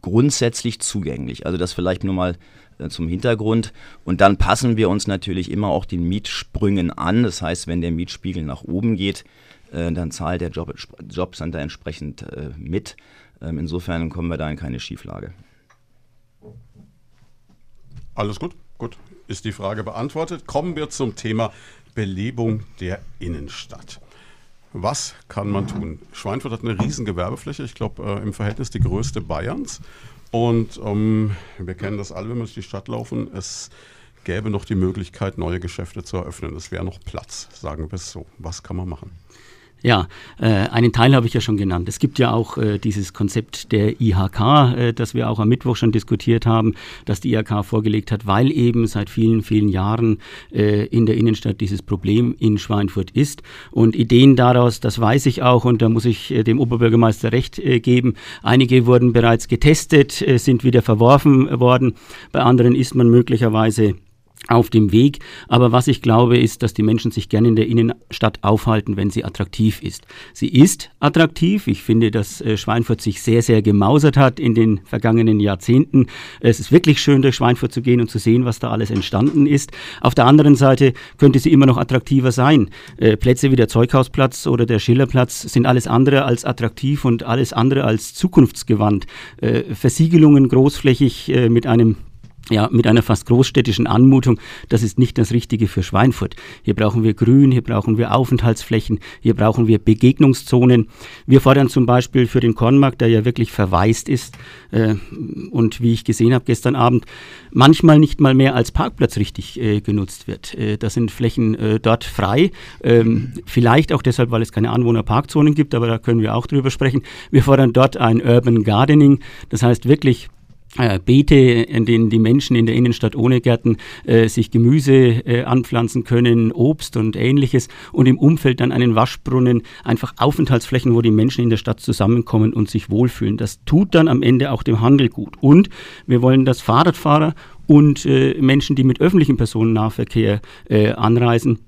grundsätzlich zugänglich. Also das vielleicht nur mal zum Hintergrund. Und dann passen wir uns natürlich immer auch den Mietsprüngen an. Das heißt, wenn der Mietspiegel nach oben geht, äh, dann zahlt der Job, Jobcenter entsprechend äh, mit. Ähm, insofern kommen wir da in keine Schieflage. Alles gut, gut. Ist die Frage beantwortet. Kommen wir zum Thema Belebung der Innenstadt. Was kann man tun? Schweinfurt hat eine riesen Gewerbefläche, ich glaube äh, im Verhältnis die größte Bayerns. Und ähm, wir kennen das alle, wenn wir durch die Stadt laufen. Es gäbe noch die Möglichkeit, neue Geschäfte zu eröffnen. Es wäre noch Platz, sagen wir es so. Was kann man machen? Ja, äh, einen Teil habe ich ja schon genannt. Es gibt ja auch äh, dieses Konzept der IHK, äh, das wir auch am Mittwoch schon diskutiert haben, das die IHK vorgelegt hat, weil eben seit vielen, vielen Jahren äh, in der Innenstadt dieses Problem in Schweinfurt ist. Und Ideen daraus, das weiß ich auch und da muss ich äh, dem Oberbürgermeister recht äh, geben. Einige wurden bereits getestet, sind wieder verworfen worden. Bei anderen ist man möglicherweise auf dem Weg. Aber was ich glaube, ist, dass die Menschen sich gerne in der Innenstadt aufhalten, wenn sie attraktiv ist. Sie ist attraktiv. Ich finde, dass äh, Schweinfurt sich sehr, sehr gemausert hat in den vergangenen Jahrzehnten. Es ist wirklich schön, durch Schweinfurt zu gehen und zu sehen, was da alles entstanden ist. Auf der anderen Seite könnte sie immer noch attraktiver sein. Äh, Plätze wie der Zeughausplatz oder der Schillerplatz sind alles andere als attraktiv und alles andere als zukunftsgewandt. Äh, Versiegelungen großflächig mit einem ja, mit einer fast großstädtischen Anmutung, das ist nicht das Richtige für Schweinfurt. Hier brauchen wir Grün, hier brauchen wir Aufenthaltsflächen, hier brauchen wir Begegnungszonen. Wir fordern zum Beispiel für den Kornmarkt, der ja wirklich verwaist ist äh, und wie ich gesehen habe gestern Abend, manchmal nicht mal mehr als Parkplatz richtig äh, genutzt wird. Äh, da sind Flächen äh, dort frei, ähm, vielleicht auch deshalb, weil es keine Anwohnerparkzonen gibt, aber da können wir auch drüber sprechen. Wir fordern dort ein Urban Gardening, das heißt wirklich Beete, in denen die Menschen in der Innenstadt ohne Gärten äh, sich Gemüse äh, anpflanzen können, Obst und ähnliches und im Umfeld dann einen Waschbrunnen, einfach Aufenthaltsflächen, wo die Menschen in der Stadt zusammenkommen und sich wohlfühlen. Das tut dann am Ende auch dem Handel gut. Und wir wollen, dass Fahrradfahrer und äh, Menschen, die mit öffentlichem Personennahverkehr äh, anreisen,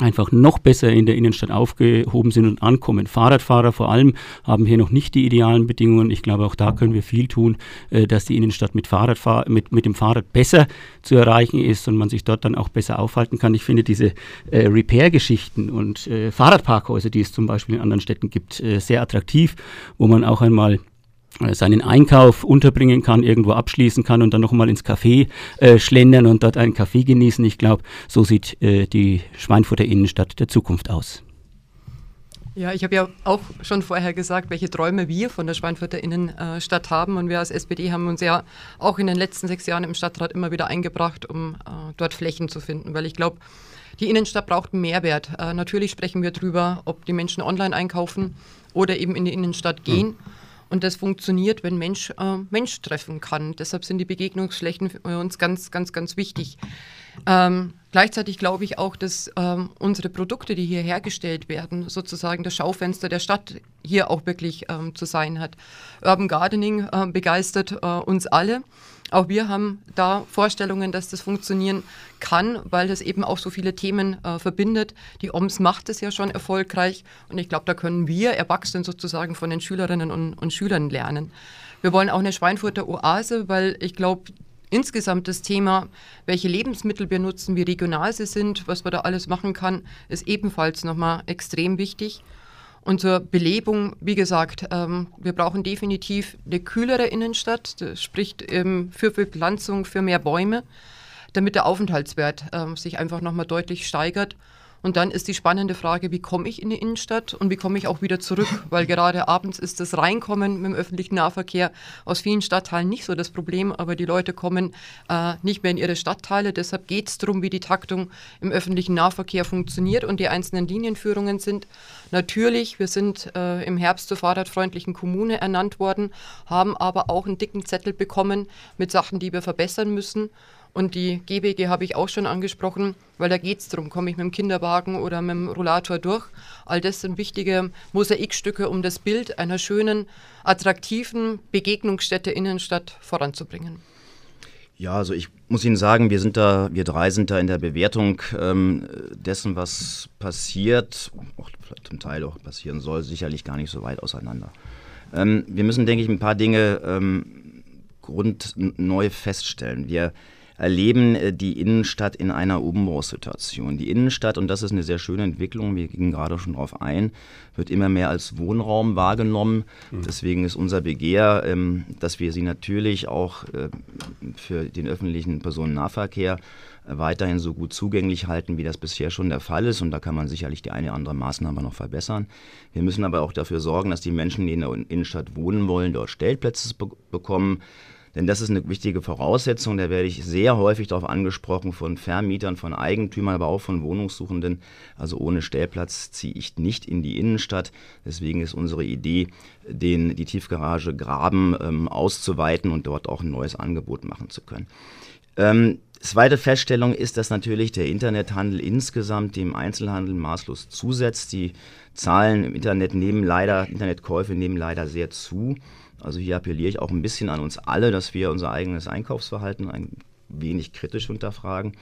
einfach noch besser in der Innenstadt aufgehoben sind und ankommen. Fahrradfahrer vor allem haben hier noch nicht die idealen Bedingungen. Ich glaube, auch da können wir viel tun, äh, dass die Innenstadt mit, Fahrradfahr mit, mit dem Fahrrad besser zu erreichen ist und man sich dort dann auch besser aufhalten kann. Ich finde diese äh, Repair-Geschichten und äh, Fahrradparkhäuser, die es zum Beispiel in anderen Städten gibt, äh, sehr attraktiv, wo man auch einmal seinen Einkauf unterbringen kann, irgendwo abschließen kann und dann nochmal ins Café äh, schlendern und dort einen Kaffee genießen. Ich glaube, so sieht äh, die Schweinfurter Innenstadt der Zukunft aus. Ja, ich habe ja auch schon vorher gesagt, welche Träume wir von der Schweinfurter Innenstadt haben. Und wir als SPD haben uns ja auch in den letzten sechs Jahren im Stadtrat immer wieder eingebracht, um äh, dort Flächen zu finden. Weil ich glaube, die Innenstadt braucht einen Mehrwert. Äh, natürlich sprechen wir darüber, ob die Menschen online einkaufen oder eben in die Innenstadt gehen. Mhm. Und das funktioniert, wenn Mensch äh, Mensch treffen kann. Deshalb sind die Begegnungsflächen für uns ganz, ganz, ganz wichtig. Ähm, gleichzeitig glaube ich auch, dass ähm, unsere Produkte, die hier hergestellt werden, sozusagen das Schaufenster der Stadt hier auch wirklich ähm, zu sein hat. Urban Gardening äh, begeistert äh, uns alle. Auch wir haben da Vorstellungen, dass das funktionieren kann, weil das eben auch so viele Themen äh, verbindet. Die OMS macht es ja schon erfolgreich und ich glaube, da können wir Erwachsenen sozusagen von den Schülerinnen und, und Schülern lernen. Wir wollen auch eine Schweinfurter Oase, weil ich glaube, insgesamt das Thema, welche Lebensmittel wir nutzen, wie regional sie sind, was man da alles machen kann, ist ebenfalls nochmal extrem wichtig. Und zur Belebung, wie gesagt, ähm, wir brauchen definitiv eine kühlere Innenstadt, das spricht ähm, für Bepflanzung, für mehr Bäume, damit der Aufenthaltswert ähm, sich einfach nochmal deutlich steigert. Und dann ist die spannende Frage, wie komme ich in die Innenstadt und wie komme ich auch wieder zurück? Weil gerade abends ist das Reinkommen mit dem öffentlichen Nahverkehr aus vielen Stadtteilen nicht so das Problem, aber die Leute kommen äh, nicht mehr in ihre Stadtteile. Deshalb geht es darum, wie die Taktung im öffentlichen Nahverkehr funktioniert und die einzelnen Linienführungen sind. Natürlich, wir sind äh, im Herbst zur fahrradfreundlichen Kommune ernannt worden, haben aber auch einen dicken Zettel bekommen mit Sachen, die wir verbessern müssen. Und die GBG habe ich auch schon angesprochen, weil da geht es darum, komme ich mit dem Kinderwagen oder mit dem Rollator durch. All das sind wichtige Mosaikstücke, um das Bild einer schönen, attraktiven Begegnungsstätte Innenstadt voranzubringen. Ja, also ich muss Ihnen sagen, wir sind da, wir drei sind da in der Bewertung ähm, dessen, was passiert, auch zum Teil auch passieren soll, sicherlich gar nicht so weit auseinander. Ähm, wir müssen, denke ich, ein paar Dinge ähm, grundneu feststellen. Wir erleben äh, die Innenstadt in einer Umbruchssituation. Die Innenstadt, und das ist eine sehr schöne Entwicklung, wir gingen gerade schon darauf ein, wird immer mehr als Wohnraum wahrgenommen. Mhm. Deswegen ist unser Begehr, ähm, dass wir sie natürlich auch äh, für den öffentlichen Personennahverkehr äh, weiterhin so gut zugänglich halten, wie das bisher schon der Fall ist. Und da kann man sicherlich die eine oder andere Maßnahme noch verbessern. Wir müssen aber auch dafür sorgen, dass die Menschen, die in der Innenstadt wohnen wollen, dort Stellplätze be bekommen. Denn das ist eine wichtige Voraussetzung. Da werde ich sehr häufig darauf angesprochen von Vermietern, von Eigentümern, aber auch von Wohnungssuchenden. Also ohne Stellplatz ziehe ich nicht in die Innenstadt. Deswegen ist unsere Idee, den, die Tiefgarage Graben ähm, auszuweiten und dort auch ein neues Angebot machen zu können. Ähm, Zweite Feststellung ist, dass natürlich der Internethandel insgesamt dem Einzelhandel maßlos zusetzt. Die Zahlen im Internet nehmen leider, Internetkäufe nehmen leider sehr zu. Also hier appelliere ich auch ein bisschen an uns alle, dass wir unser eigenes Einkaufsverhalten ein wenig kritisch hinterfragen.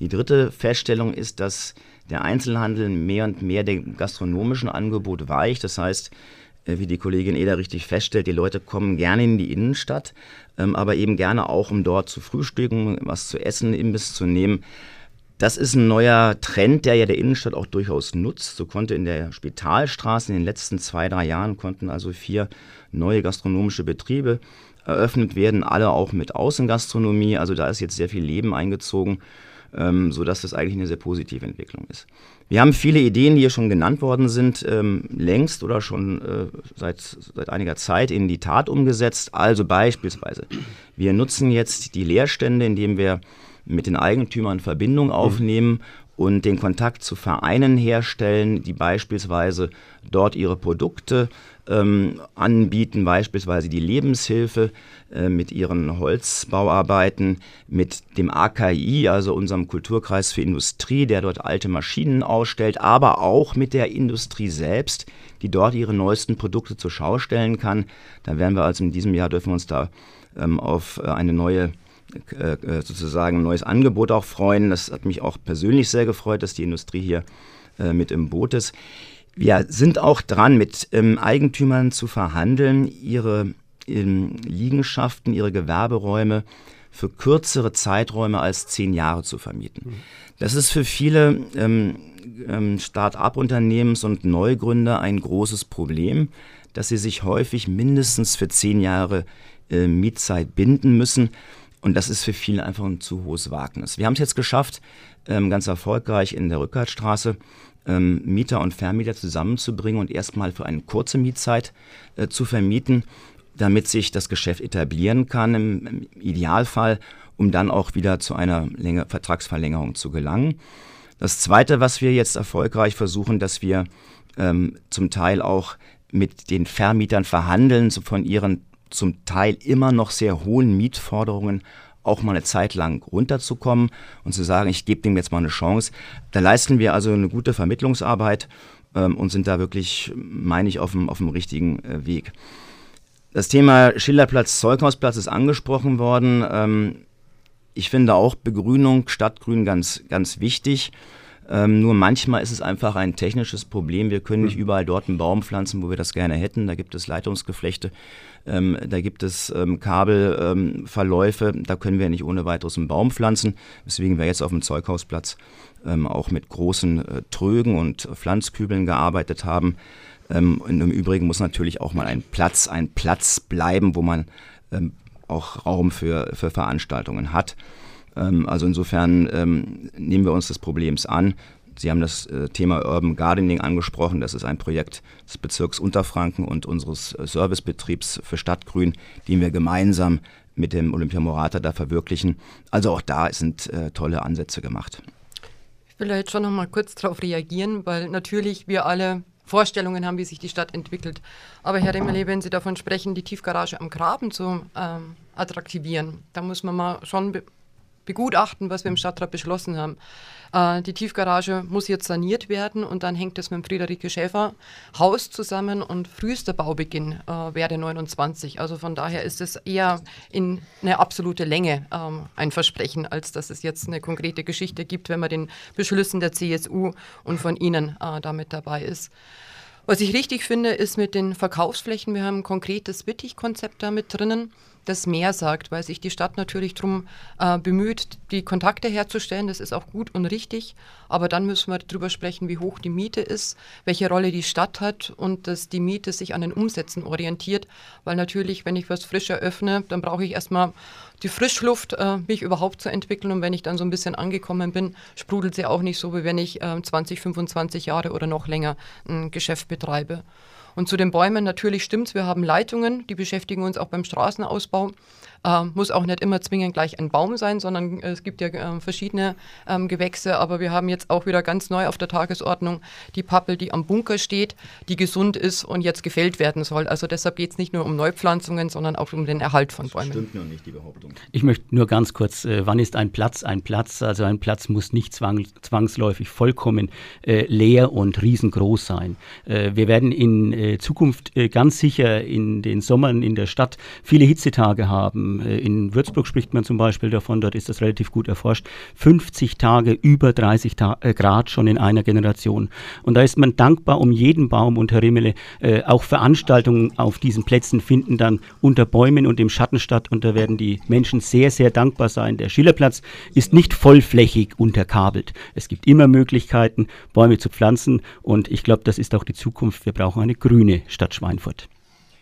Die dritte Feststellung ist, dass der Einzelhandel mehr und mehr dem gastronomischen Angebot weicht. Das heißt, äh, wie die Kollegin Eder richtig feststellt, die Leute kommen gerne in die Innenstadt, ähm, aber eben gerne auch, um dort zu frühstücken, was zu essen, Imbiss zu nehmen. Das ist ein neuer Trend, der ja der Innenstadt auch durchaus nutzt. So konnte in der Spitalstraße in den letzten zwei, drei Jahren konnten also vier neue gastronomische Betriebe eröffnet werden, alle auch mit Außengastronomie. Also da ist jetzt sehr viel Leben eingezogen, ähm, sodass das eigentlich eine sehr positive Entwicklung ist. Wir haben viele Ideen, die hier schon genannt worden sind, ähm, längst oder schon äh, seit, seit einiger Zeit in die Tat umgesetzt. Also beispielsweise, wir nutzen jetzt die Leerstände, indem wir mit den Eigentümern Verbindung aufnehmen mhm und den Kontakt zu Vereinen herstellen, die beispielsweise dort ihre Produkte ähm, anbieten, beispielsweise die Lebenshilfe äh, mit ihren Holzbauarbeiten, mit dem AKI, also unserem Kulturkreis für Industrie, der dort alte Maschinen ausstellt, aber auch mit der Industrie selbst, die dort ihre neuesten Produkte zur Schau stellen kann. Da werden wir also in diesem Jahr dürfen wir uns da ähm, auf äh, eine neue sozusagen ein neues Angebot auch freuen. Das hat mich auch persönlich sehr gefreut, dass die Industrie hier äh, mit im Boot ist. Wir sind auch dran, mit ähm, Eigentümern zu verhandeln, ihre ähm, Liegenschaften, ihre Gewerberäume für kürzere Zeiträume als zehn Jahre zu vermieten. Das ist für viele ähm, Start-up-Unternehmens- und Neugründer ein großes Problem, dass sie sich häufig mindestens für zehn Jahre äh, Mietzeit binden müssen. Und das ist für viele einfach ein zu hohes Wagnis. Wir haben es jetzt geschafft, ähm, ganz erfolgreich in der Rückhaltstraße ähm, Mieter und Vermieter zusammenzubringen und erstmal für eine kurze Mietzeit äh, zu vermieten, damit sich das Geschäft etablieren kann im, im Idealfall, um dann auch wieder zu einer Länge, Vertragsverlängerung zu gelangen. Das Zweite, was wir jetzt erfolgreich versuchen, dass wir ähm, zum Teil auch mit den Vermietern verhandeln, so von ihren zum Teil immer noch sehr hohen Mietforderungen auch mal eine Zeit lang runterzukommen und zu sagen, ich gebe dem jetzt mal eine Chance. Da leisten wir also eine gute Vermittlungsarbeit ähm, und sind da wirklich, meine ich, auf dem, auf dem richtigen äh, Weg. Das Thema Schillerplatz, Zeughausplatz ist angesprochen worden. Ähm, ich finde auch Begrünung, Stadtgrün ganz, ganz wichtig. Ähm, nur manchmal ist es einfach ein technisches Problem. Wir können nicht hm. überall dort einen Baum pflanzen, wo wir das gerne hätten. Da gibt es Leitungsgeflechte, ähm, da gibt es ähm, Kabelverläufe. da können wir nicht ohne weiteres einen Baum pflanzen. Deswegen wir jetzt auf dem Zeughausplatz ähm, auch mit großen äh, Trögen und Pflanzkübeln gearbeitet haben. Ähm, und im Übrigen muss natürlich auch mal ein Platz, ein Platz bleiben, wo man ähm, auch Raum für, für Veranstaltungen hat. Ähm, also insofern ähm, nehmen wir uns des Problems an. Sie haben das äh, Thema Urban Gardening angesprochen. Das ist ein Projekt des Bezirks Unterfranken und unseres äh, Servicebetriebs für Stadtgrün, den wir gemeinsam mit dem Olympia Morata da verwirklichen. Also auch da sind äh, tolle Ansätze gemacht. Ich will da jetzt schon noch mal kurz darauf reagieren, weil natürlich wir alle Vorstellungen haben, wie sich die Stadt entwickelt. Aber Herr Remmerle, wenn Sie davon sprechen, die Tiefgarage am Graben zu ähm, attraktivieren, da muss man mal schon begutachten, was wir im Stadtrat beschlossen haben. Äh, die Tiefgarage muss jetzt saniert werden und dann hängt es mit dem Friederike Schäfer Haus zusammen und frühester Baubeginn äh, wäre 29. Also von daher ist es eher in eine absolute Länge ähm, ein Versprechen, als dass es jetzt eine konkrete Geschichte gibt, wenn man den Beschlüssen der CSU und von Ihnen äh, damit dabei ist. Was ich richtig finde, ist mit den Verkaufsflächen, wir haben ein konkretes Wittig-Konzept da mit drinnen das mehr sagt, weil sich die Stadt natürlich darum äh, bemüht, die Kontakte herzustellen. Das ist auch gut und richtig. Aber dann müssen wir darüber sprechen, wie hoch die Miete ist, welche Rolle die Stadt hat und dass die Miete sich an den Umsätzen orientiert. Weil natürlich, wenn ich was frisch eröffne, dann brauche ich erstmal die Frischluft, äh, mich überhaupt zu entwickeln. Und wenn ich dann so ein bisschen angekommen bin, sprudelt sie auch nicht so, wie wenn ich äh, 20, 25 Jahre oder noch länger ein Geschäft betreibe. Und zu den Bäumen natürlich stimmt es, wir haben Leitungen, die beschäftigen uns auch beim Straßenausbau. Äh, muss auch nicht immer zwingend gleich ein Baum sein, sondern äh, es gibt ja äh, verschiedene ähm, Gewächse. Aber wir haben jetzt auch wieder ganz neu auf der Tagesordnung die Pappel, die am Bunker steht, die gesund ist und jetzt gefällt werden soll. Also deshalb geht es nicht nur um Neupflanzungen, sondern auch um den Erhalt von Bäumen. Stimmt nur nicht die Behauptung. Ich möchte nur ganz kurz, äh, wann ist ein Platz ein Platz? Also ein Platz muss nicht zwang, zwangsläufig vollkommen äh, leer und riesengroß sein. Äh, wir werden in Zukunft ganz sicher in den Sommern in der Stadt viele Hitzetage haben äh, in Würzburg spricht man zum Beispiel davon, dort ist das relativ gut erforscht, 50 Tage über 30 Ta äh, Grad schon in einer Generation. Und da ist man dankbar um jeden Baum und Herr Rimmele, äh, auch Veranstaltungen auf diesen Plätzen finden dann unter Bäumen und im Schatten statt und da werden die Menschen sehr, sehr dankbar sein. Der Schillerplatz ist nicht vollflächig unterkabelt. Es gibt immer Möglichkeiten, Bäume zu pflanzen und ich glaube, das ist auch die Zukunft. Wir brauchen eine grüne Stadt Schweinfurt.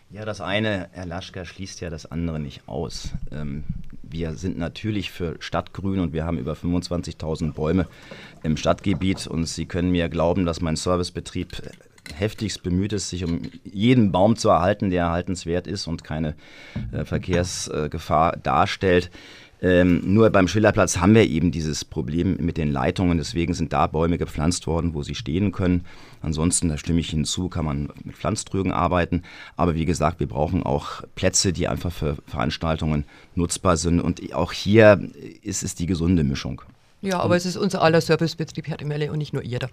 Ja, das eine, Herr Laschka, schließt ja das andere nicht aus. Ähm, wir sind natürlich für Stadtgrün und wir haben über 25.000 Bäume im Stadtgebiet und Sie können mir glauben, dass mein Servicebetrieb heftigst bemüht ist, sich um jeden Baum zu erhalten, der erhaltenswert ist und keine äh, Verkehrsgefahr darstellt. Ähm, nur beim Schillerplatz haben wir eben dieses Problem mit den Leitungen. Deswegen sind da Bäume gepflanzt worden, wo sie stehen können. Ansonsten, da stimme ich hinzu, kann man mit Pflanztrögen arbeiten. Aber wie gesagt, wir brauchen auch Plätze, die einfach für Veranstaltungen nutzbar sind. Und auch hier ist es die gesunde Mischung. Ja, aber es ist unser aller Servicebetrieb, Herr Melle, und nicht nur Ihrer.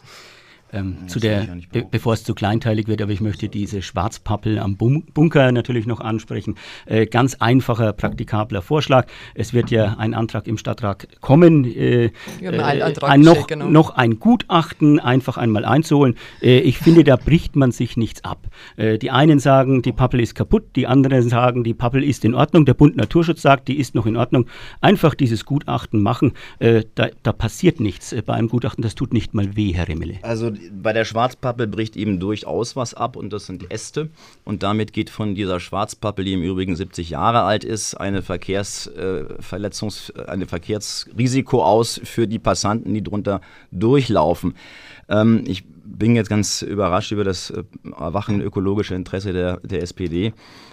Ähm, zu der, be bevor es zu kleinteilig wird, aber ich möchte diese Schwarzpappel am Bun Bunker natürlich noch ansprechen. Äh, ganz einfacher, praktikabler Vorschlag. Es wird ja ein Antrag im Stadtrat kommen, äh, äh, ein noch, genau. noch ein Gutachten einfach einmal einzuholen. Äh, ich finde, da bricht man sich nichts ab. Äh, die einen sagen, die Pappel ist kaputt, die anderen sagen, die Pappel ist in Ordnung. Der Bund Naturschutz sagt, die ist noch in Ordnung. Einfach dieses Gutachten machen, äh, da, da passiert nichts bei einem Gutachten, das tut nicht mal weh, Herr Remmele. Also bei der Schwarzpappel bricht eben durchaus was ab und das sind Äste. Und damit geht von dieser Schwarzpappel, die im Übrigen 70 Jahre alt ist, eine Verkehrsverletzungs-, äh, eine Verkehrsrisiko aus für die Passanten, die drunter durchlaufen. Ähm, ich bin jetzt ganz überrascht über das äh, erwachende ökologische Interesse der, der SPD.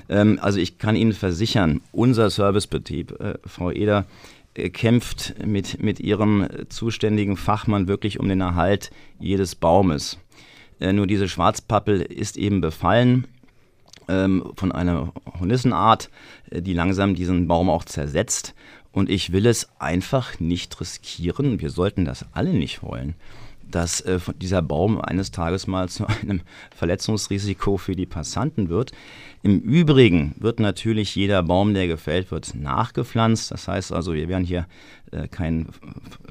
Ähm, also ich kann Ihnen versichern, unser Servicebetrieb, äh, Frau Eder, kämpft mit, mit ihrem zuständigen Fachmann wirklich um den Erhalt jedes Baumes. Äh, nur diese Schwarzpappel ist eben befallen ähm, von einer Hornissenart, äh, die langsam diesen Baum auch zersetzt. Und ich will es einfach nicht riskieren, wir sollten das alle nicht wollen, dass äh, dieser Baum eines Tages mal zu einem Verletzungsrisiko für die Passanten wird. Im Übrigen wird natürlich jeder Baum, der gefällt wird, nachgepflanzt. Das heißt also, wir werden hier äh, keinen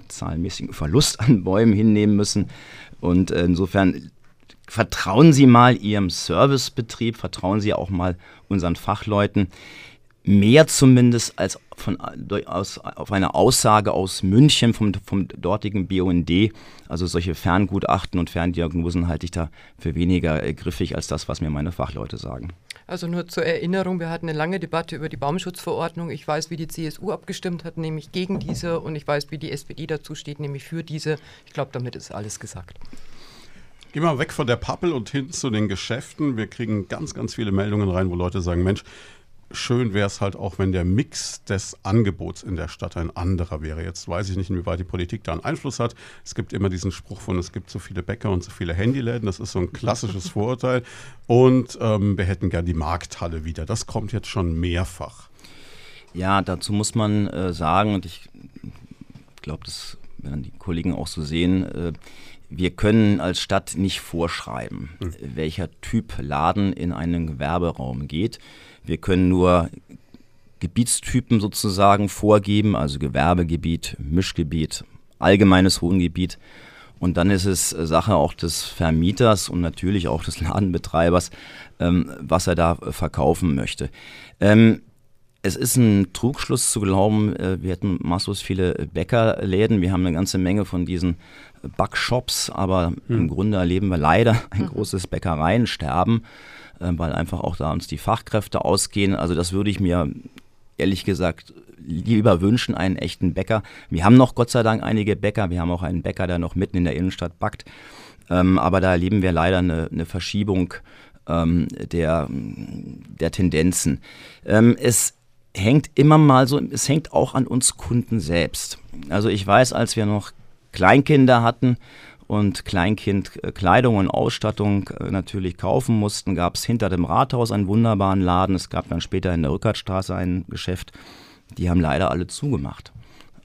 zahlenmäßigen Verlust an Bäumen hinnehmen müssen. Und äh, insofern vertrauen Sie mal Ihrem Servicebetrieb, vertrauen Sie auch mal unseren Fachleuten. Mehr zumindest als von, aus, auf eine Aussage aus München vom, vom dortigen BUND. Also solche Ferngutachten und Ferndiagnosen halte ich da für weniger äh, griffig als das, was mir meine Fachleute sagen. Also nur zur Erinnerung, wir hatten eine lange Debatte über die Baumschutzverordnung. Ich weiß, wie die CSU abgestimmt hat, nämlich gegen diese und ich weiß, wie die SPD dazu steht, nämlich für diese. Ich glaube, damit ist alles gesagt. Gehen wir weg von der Pappel und hin zu den Geschäften. Wir kriegen ganz, ganz viele Meldungen rein, wo Leute sagen, Mensch, schön wäre es halt auch, wenn der Mix des Angebots in der Stadt ein anderer wäre. Jetzt weiß ich nicht, inwieweit die Politik da einen Einfluss hat. Es gibt immer diesen Spruch von, es gibt zu viele Bäcker und zu viele Handyläden. Das ist so ein klassisches Vorurteil. Und ähm, wir hätten gern die Markthalle wieder. Das kommt jetzt schon mehrfach. Ja, dazu muss man äh, sagen, und ich glaube, das werden die Kollegen auch so sehen, äh, wir können als Stadt nicht vorschreiben, mhm. welcher Typ Laden in einen Gewerberaum geht. Wir können nur Gebietstypen sozusagen vorgeben, also Gewerbegebiet, Mischgebiet, allgemeines Wohngebiet. Und dann ist es Sache auch des Vermieters und natürlich auch des Ladenbetreibers, ähm, was er da verkaufen möchte. Ähm, es ist ein Trugschluss zu glauben, äh, wir hätten maßlos viele Bäckerläden. Wir haben eine ganze Menge von diesen Backshops, aber hm. im Grunde erleben wir leider ein großes Bäckereiensterben. Ähm, weil einfach auch da uns die Fachkräfte ausgehen. Also das würde ich mir ehrlich gesagt lieber wünschen, einen echten Bäcker. Wir haben noch Gott sei Dank einige Bäcker. Wir haben auch einen Bäcker, der noch mitten in der Innenstadt backt. Ähm, aber da erleben wir leider eine, eine Verschiebung ähm, der, der Tendenzen. Ähm, es hängt immer mal so, es hängt auch an uns Kunden selbst. Also ich weiß, als wir noch Kleinkinder hatten, und Kleinkindkleidung und Ausstattung äh, natürlich kaufen mussten, gab es hinter dem Rathaus einen wunderbaren Laden. Es gab dann später in der Rückertstraße ein Geschäft. Die haben leider alle zugemacht.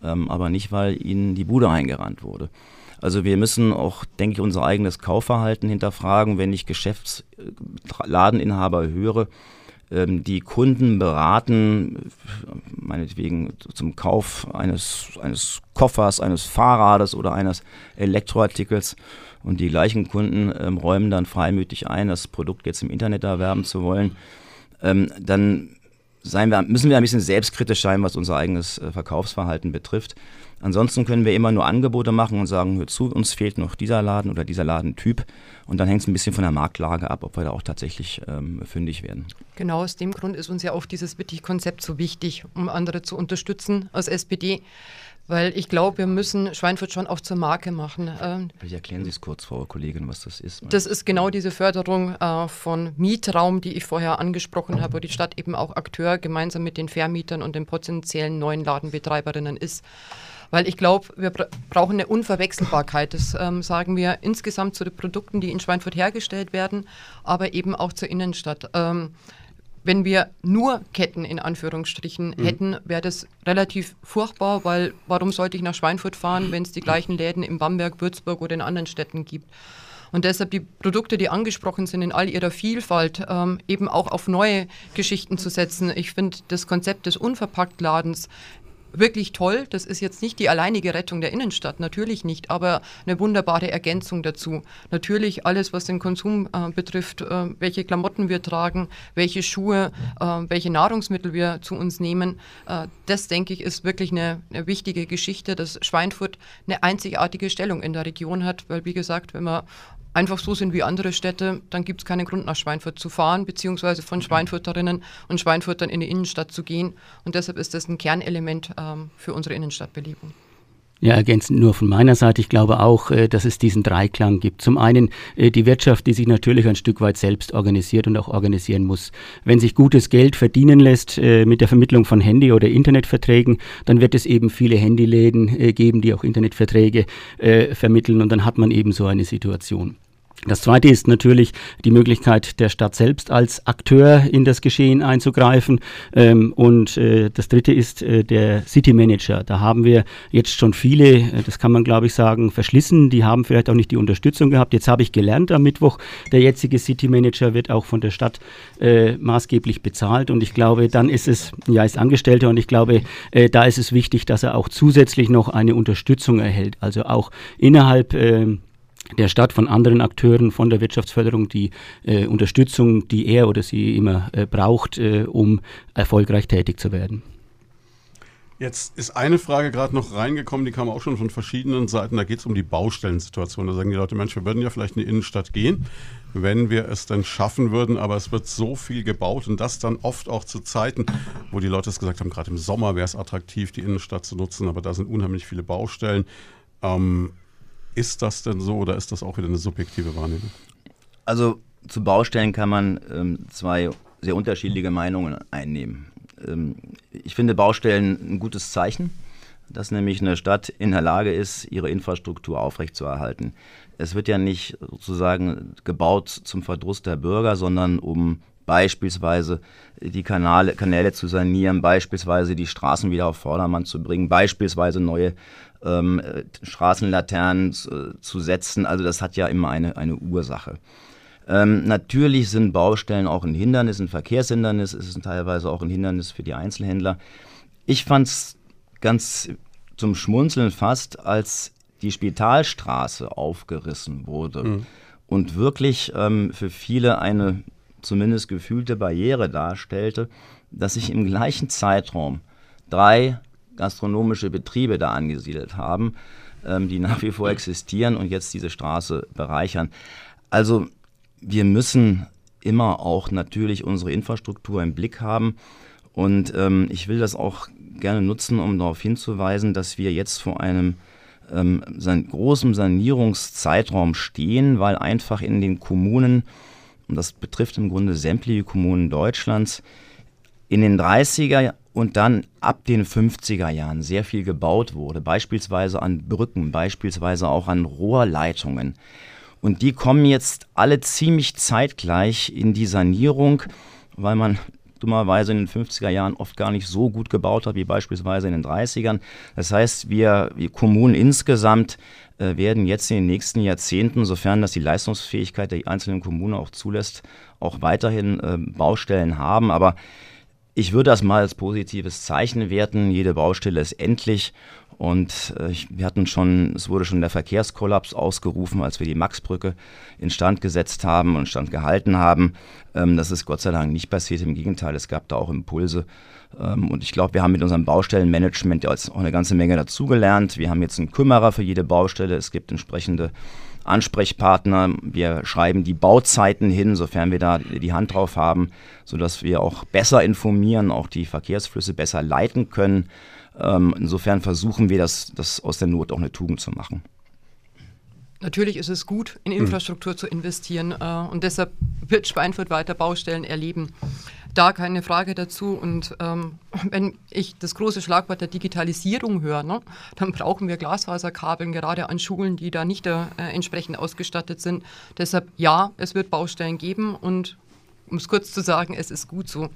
Ähm, aber nicht, weil ihnen die Bude eingerannt wurde. Also wir müssen auch, denke ich, unser eigenes Kaufverhalten hinterfragen. Wenn ich Geschäftsladeninhaber höre, ähm, die Kunden beraten, meinetwegen zum Kauf eines, eines Koffers, eines Fahrrades oder eines Elektroartikels. Und die gleichen Kunden ähm, räumen dann freimütig ein, das Produkt jetzt im Internet erwerben zu wollen. Ähm, dann wir, müssen wir ein bisschen selbstkritisch sein, was unser eigenes äh, Verkaufsverhalten betrifft. Ansonsten können wir immer nur Angebote machen und sagen, hör zu, uns fehlt noch dieser Laden oder dieser Ladentyp. Und dann hängt es ein bisschen von der Marktlage ab, ob wir da auch tatsächlich ähm, fündig werden. Genau aus dem Grund ist uns ja auch dieses Wittig-Konzept so wichtig, um andere zu unterstützen als SPD. Weil ich glaube, wir müssen Schweinfurt schon auch zur Marke machen. Ähm, Vielleicht erklären Sie es kurz, Frau Kollegin, was das ist. Das ist genau diese Förderung äh, von Mietraum, die ich vorher angesprochen habe, wo die Stadt eben auch Akteur gemeinsam mit den Vermietern und den potenziellen neuen Ladenbetreiberinnen ist. Weil ich glaube, wir brauchen eine Unverwechselbarkeit. Das ähm, sagen wir insgesamt zu den Produkten, die in Schweinfurt hergestellt werden, aber eben auch zur Innenstadt. Ähm, wenn wir nur Ketten in Anführungsstrichen mhm. hätten, wäre das relativ furchtbar, weil warum sollte ich nach Schweinfurt fahren, wenn es die gleichen Läden in Bamberg, Würzburg oder in anderen Städten gibt? Und deshalb die Produkte, die angesprochen sind, in all ihrer Vielfalt, ähm, eben auch auf neue Geschichten zu setzen. Ich finde das Konzept des Unverpacktladens wirklich toll. Das ist jetzt nicht die alleinige Rettung der Innenstadt, natürlich nicht, aber eine wunderbare Ergänzung dazu. Natürlich alles, was den Konsum äh, betrifft, äh, welche Klamotten wir tragen, welche Schuhe, äh, welche Nahrungsmittel wir zu uns nehmen, äh, das denke ich ist wirklich eine, eine, wichtige Geschichte, dass Schweinfurt eine einzigartige Stellung in der Region hat, weil wie gesagt, wenn man einfach so sind wie andere Städte, dann gibt es keinen Grund nach Schweinfurt zu fahren, beziehungsweise von Schweinfurterinnen und Schweinfurtern in die Innenstadt zu gehen. Und deshalb ist das ein Kernelement ähm, für unsere Innenstadtbelebung. Ja, ergänzend nur von meiner Seite. Ich glaube auch, äh, dass es diesen Dreiklang gibt. Zum einen äh, die Wirtschaft, die sich natürlich ein Stück weit selbst organisiert und auch organisieren muss. Wenn sich gutes Geld verdienen lässt äh, mit der Vermittlung von Handy- oder Internetverträgen, dann wird es eben viele Handyläden geben, die auch Internetverträge vermitteln und dann hat man eben so eine Situation. Das zweite ist natürlich die Möglichkeit der Stadt selbst als Akteur in das Geschehen einzugreifen. Ähm, und äh, das dritte ist äh, der City Manager. Da haben wir jetzt schon viele, äh, das kann man glaube ich sagen, verschlissen. Die haben vielleicht auch nicht die Unterstützung gehabt. Jetzt habe ich gelernt am Mittwoch, der jetzige City Manager wird auch von der Stadt äh, maßgeblich bezahlt. Und ich glaube, dann ist es, ja, ist Angestellter und ich glaube, äh, da ist es wichtig, dass er auch zusätzlich noch eine Unterstützung erhält. Also auch innerhalb ähm, der Stadt, von anderen Akteuren, von der Wirtschaftsförderung die äh, Unterstützung, die er oder sie immer äh, braucht, äh, um erfolgreich tätig zu werden. Jetzt ist eine Frage gerade noch reingekommen, die kam auch schon von verschiedenen Seiten. Da geht es um die Baustellensituation. Da sagen die Leute, Mensch, wir würden ja vielleicht in die Innenstadt gehen, wenn wir es dann schaffen würden, aber es wird so viel gebaut und das dann oft auch zu Zeiten, wo die Leute es gesagt haben, gerade im Sommer wäre es attraktiv, die Innenstadt zu nutzen, aber da sind unheimlich viele Baustellen. Ähm, ist das denn so oder ist das auch wieder eine subjektive Wahrnehmung? Also zu Baustellen kann man ähm, zwei sehr unterschiedliche Meinungen einnehmen. Ähm, ich finde Baustellen ein gutes Zeichen, dass nämlich eine Stadt in der Lage ist, ihre Infrastruktur aufrechtzuerhalten. Es wird ja nicht sozusagen gebaut zum Verdruss der Bürger, sondern um beispielsweise die Kanäle, Kanäle zu sanieren, beispielsweise die Straßen wieder auf Vordermann zu bringen, beispielsweise neue ähm, Straßenlaternen zu, zu, setzen. Also das hat ja immer eine, eine Ursache. Ähm, natürlich sind Baustellen auch ein Hindernis, ein Verkehrshindernis, es ist teilweise auch ein Hindernis für die Einzelhändler. Ich fand es ganz zum Schmunzeln fast, als die Spitalstraße aufgerissen wurde mhm. und wirklich ähm, für viele eine zumindest gefühlte Barriere darstellte, dass sich im gleichen Zeitraum drei gastronomische Betriebe da angesiedelt haben, ähm, die nach wie vor existieren und jetzt diese Straße bereichern. Also wir müssen immer auch natürlich unsere Infrastruktur im Blick haben. Und ähm, ich will das auch gerne nutzen, um darauf hinzuweisen, dass wir jetzt vor einem ähm, san großen Sanierungszeitraum stehen, weil einfach in den Kommunen, und das betrifft im Grunde sämtliche Kommunen Deutschlands, in den 30er und dann ab den 50er Jahren sehr viel gebaut wurde, beispielsweise an Brücken, beispielsweise auch an Rohrleitungen. Und die kommen jetzt alle ziemlich zeitgleich in die Sanierung, weil man dummerweise in den 50er Jahren oft gar nicht so gut gebaut hat wie beispielsweise in den 30ern. Das heißt, wir, wir Kommunen insgesamt äh, werden jetzt in den nächsten Jahrzehnten, sofern das die Leistungsfähigkeit der einzelnen Kommunen auch zulässt, auch weiterhin äh, Baustellen haben. Aber ich würde das mal als positives Zeichen werten. Jede Baustelle ist endlich. Und äh, wir hatten schon, es wurde schon der Verkehrskollaps ausgerufen, als wir die Maxbrücke instand gesetzt haben und instand gehalten haben. Ähm, das ist Gott sei Dank nicht passiert. Im Gegenteil, es gab da auch Impulse. Ähm, und ich glaube, wir haben mit unserem Baustellenmanagement jetzt auch eine ganze Menge dazugelernt. Wir haben jetzt einen Kümmerer für jede Baustelle. Es gibt entsprechende Ansprechpartner. Wir schreiben die Bauzeiten hin, sofern wir da die Hand drauf haben, sodass wir auch besser informieren, auch die Verkehrsflüsse besser leiten können. Ähm, insofern versuchen wir, das, das aus der Not auch eine Tugend zu machen. Natürlich ist es gut, in Infrastruktur mhm. zu investieren äh, und deshalb wird Schweinfurt weiter Baustellen erleben da keine Frage dazu. Und ähm, wenn ich das große Schlagwort der Digitalisierung höre, ne, dann brauchen wir Glasfaserkabeln, gerade an Schulen, die da nicht äh, entsprechend ausgestattet sind. Deshalb ja, es wird Baustellen geben und um es kurz zu sagen, es ist gut so.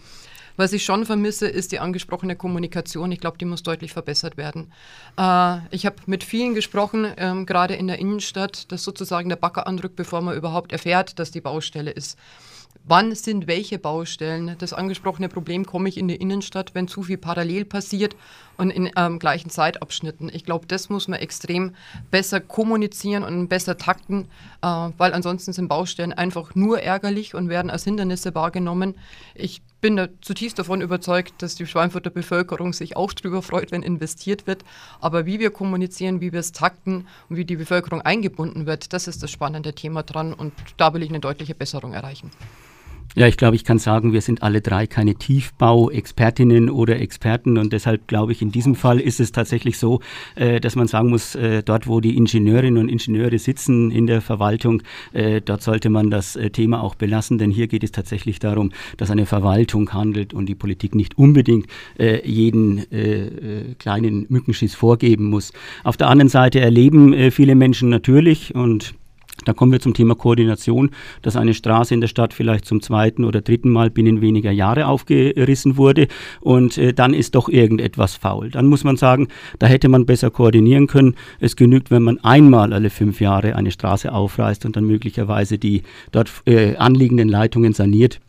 Was ich schon vermisse, ist die angesprochene Kommunikation. Ich glaube, die muss deutlich verbessert werden. Äh, ich habe mit vielen gesprochen, ähm, gerade in der Innenstadt, dass sozusagen der Backer anrückt, bevor man überhaupt erfährt, dass die Baustelle ist. Wann sind welche Baustellen? Das angesprochene Problem komme ich in die Innenstadt, wenn zu viel parallel passiert und in ähm, gleichen Zeitabschnitten. Ich glaube, das muss man extrem besser kommunizieren und besser takten, äh, weil ansonsten sind Baustellen einfach nur ärgerlich und werden als Hindernisse wahrgenommen. Ich bin da zutiefst davon überzeugt, dass die Schweinfurter Bevölkerung sich auch darüber freut, wenn investiert wird. Aber wie wir kommunizieren, wie wir es takten und wie die Bevölkerung eingebunden wird, das ist das spannende Thema dran und da will ich eine deutliche Besserung erreichen. Ja, ich glaube, ich kann sagen, wir sind alle drei keine Tiefbau-Expertinnen oder Experten und deshalb glaube ich, in diesem Fall ist es tatsächlich so, äh, dass man sagen muss, äh, dort, wo die Ingenieurinnen und Ingenieure sitzen in der Verwaltung, äh, dort sollte man das äh, Thema auch belassen, denn hier geht es tatsächlich darum, dass eine Verwaltung handelt und die Politik nicht unbedingt äh, jeden äh, kleinen Mückenschiss vorgeben muss. Auf der anderen Seite erleben viele Menschen natürlich und da kommen wir zum Thema Koordination, dass eine Straße in der Stadt vielleicht zum zweiten oder dritten Mal binnen weniger Jahre aufgerissen wurde und äh, dann ist doch irgendetwas faul. Dann muss man sagen, da hätte man besser koordinieren können. Es genügt, wenn man einmal alle fünf Jahre eine Straße aufreißt und dann möglicherweise die dort äh, anliegenden Leitungen saniert.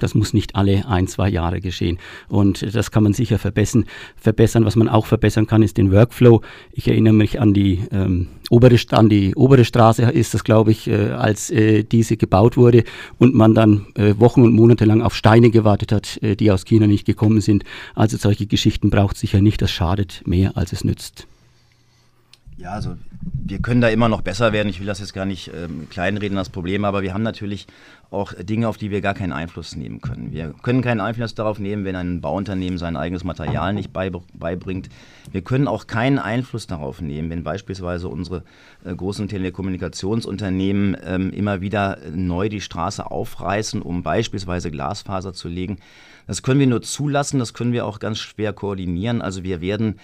Das muss nicht alle ein, zwei Jahre geschehen. Und das kann man sicher verbessern. verbessern. Was man auch verbessern kann, ist den Workflow. Ich erinnere mich an die, ähm, obere, an die obere Straße, ist das, glaube ich, äh, als äh, diese gebaut wurde und man dann äh, Wochen und Monate lang auf Steine gewartet hat, äh, die aus China nicht gekommen sind. Also solche Geschichten braucht sicher nicht. Das schadet mehr, als es nützt. Ja, also wir können da immer noch besser werden. Ich will das jetzt gar nicht ähm, kleinreden, das Problem, aber wir haben natürlich auch Dinge, auf die wir gar keinen Einfluss nehmen können. Wir können keinen Einfluss darauf nehmen, wenn ein Bauunternehmen sein eigenes Material nicht beibringt. Wir können auch keinen Einfluss darauf nehmen, wenn beispielsweise unsere äh, großen Telekommunikationsunternehmen ähm, immer wieder neu die Straße aufreißen, um beispielsweise Glasfaser zu legen. Das können wir nur zulassen, das können wir auch ganz schwer koordinieren. Also wir werden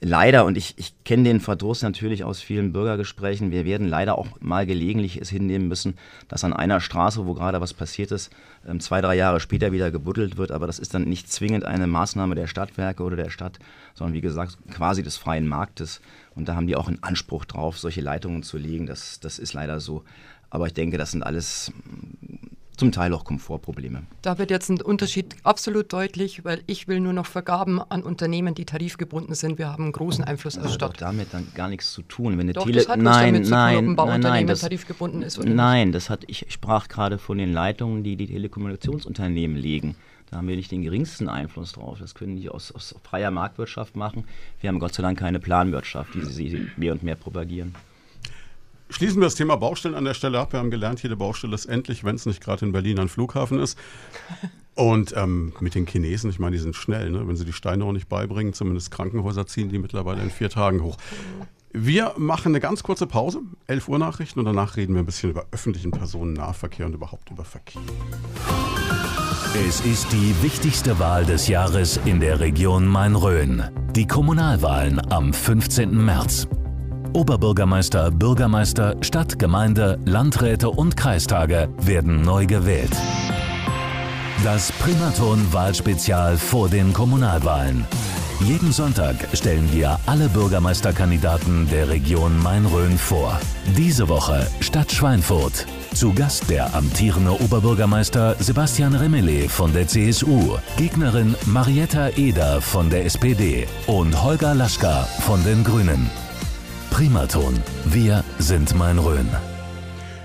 leider, und ich, ich kenne den Verdruss natürlich aus vielen Bürgergesprächen, wir werden leider auch mal gelegentlich es hinnehmen müssen, dass an einer Straße, wo gerade was passiert ist, ähm, zwei, drei Jahre später wieder gebuddelt wird. Aber das ist dann nicht zwingend eine Maßnahme der Stadtwerke oder der Stadt, sondern wie gesagt quasi des freien Marktes. Und da haben die auch einen Anspruch drauf, solche Leitungen zu legen. Das, das ist leider so. Aber ich denke, das sind alles zum Teil auch Komfortprobleme. Da wird jetzt ein Unterschied absolut deutlich, weil ich will nur noch Vergaben an Unternehmen, die tarifgebunden sind. Wir haben einen großen Einfluss als Stadt. Das hat damit dann gar nichts zu tun. Wenn Doch, Tele das hat nein, damit nein, zu tun, ob ein Bauunternehmen nein, das, tarifgebunden ist oder Nein, das hat, ich sprach gerade von den Leitungen, die die Telekommunikationsunternehmen legen. Da haben wir nicht den geringsten Einfluss drauf. Das können die aus, aus freier Marktwirtschaft machen. Wir haben Gott sei Dank keine Planwirtschaft, die sie mehr und mehr propagieren. Schließen wir das Thema Baustellen an der Stelle ab. Wir haben gelernt, jede Baustelle ist endlich, wenn es nicht gerade in Berlin ein Flughafen ist. Und ähm, mit den Chinesen, ich meine, die sind schnell, ne? wenn sie die Steine auch nicht beibringen, zumindest Krankenhäuser ziehen die mittlerweile in vier Tagen hoch. Wir machen eine ganz kurze Pause, 11 Uhr Nachrichten und danach reden wir ein bisschen über öffentlichen Personennahverkehr und überhaupt über Verkehr. Es ist die wichtigste Wahl des Jahres in der Region Main-Rhön. Die Kommunalwahlen am 15. März. Oberbürgermeister, Bürgermeister, Stadt, Gemeinde, Landräte und Kreistage werden neu gewählt. Das Primaton-Wahlspezial vor den Kommunalwahlen. Jeden Sonntag stellen wir alle Bürgermeisterkandidaten der Region Main-Rhön vor. Diese Woche Stadt Schweinfurt. Zu Gast der amtierende Oberbürgermeister Sebastian Remele von der CSU, Gegnerin Marietta Eder von der SPD und Holger Laschka von den Grünen. Primaton. Wir sind Main-Rhön.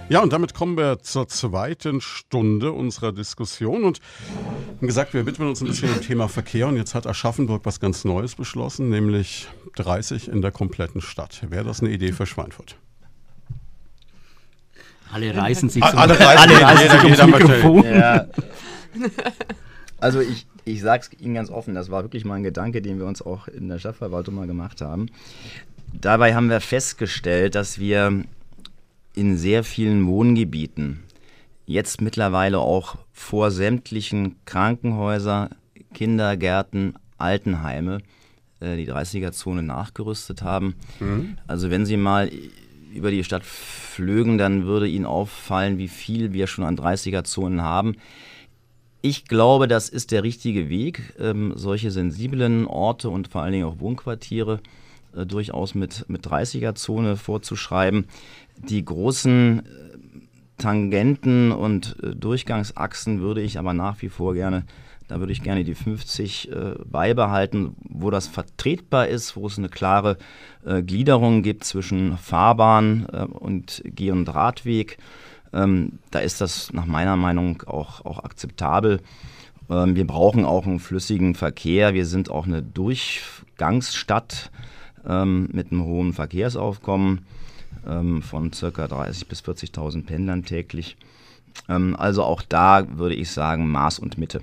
Ja, und damit kommen wir zur zweiten Stunde unserer Diskussion und haben gesagt, wir widmen uns ein bisschen dem Thema Verkehr und jetzt hat Aschaffenburg was ganz Neues beschlossen, nämlich 30 in der kompletten Stadt. Wäre das eine Idee für Schweinfurt? Alle reißen sich, so alle reißen, alle reißen jeder, sich Mikrofon. Ja. Also ich, ich sage es Ihnen ganz offen, das war wirklich mal ein Gedanke, den wir uns auch in der Stadtverwaltung mal gemacht haben. Dabei haben wir festgestellt, dass wir in sehr vielen Wohngebieten jetzt mittlerweile auch vor sämtlichen Krankenhäuser, Kindergärten, Altenheime äh, die 30er-Zone nachgerüstet haben. Mhm. Also wenn Sie mal über die Stadt flögen, dann würde Ihnen auffallen, wie viel wir schon an 30er-Zonen haben. Ich glaube, das ist der richtige Weg, ähm, solche sensiblen Orte und vor allen Dingen auch Wohnquartiere äh, durchaus mit, mit 30er-Zone vorzuschreiben. Die großen äh, Tangenten und äh, Durchgangsachsen würde ich aber nach wie vor gerne, da würde ich gerne die 50 äh, beibehalten, wo das vertretbar ist, wo es eine klare äh, Gliederung gibt zwischen Fahrbahn äh, und Geh- und Radweg. Ähm, da ist das nach meiner Meinung auch, auch akzeptabel. Ähm, wir brauchen auch einen flüssigen Verkehr. Wir sind auch eine Durchgangsstadt ähm, mit einem hohen Verkehrsaufkommen ähm, von ca. 30.000 bis 40.000 Pendlern täglich. Ähm, also auch da würde ich sagen Maß und Mitte.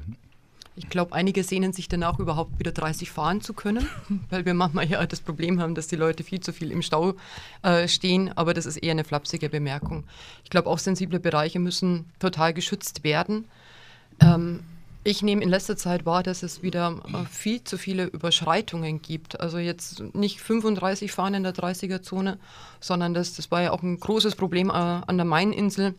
Ich glaube, einige sehnen sich danach überhaupt wieder 30 fahren zu können, weil wir manchmal ja das Problem haben, dass die Leute viel zu viel im Stau äh, stehen. Aber das ist eher eine flapsige Bemerkung. Ich glaube, auch sensible Bereiche müssen total geschützt werden. Ähm, ich nehme in letzter Zeit wahr, dass es wieder äh, viel zu viele Überschreitungen gibt. Also jetzt nicht 35 fahren in der 30er-Zone, sondern das, das war ja auch ein großes Problem äh, an der Maininsel,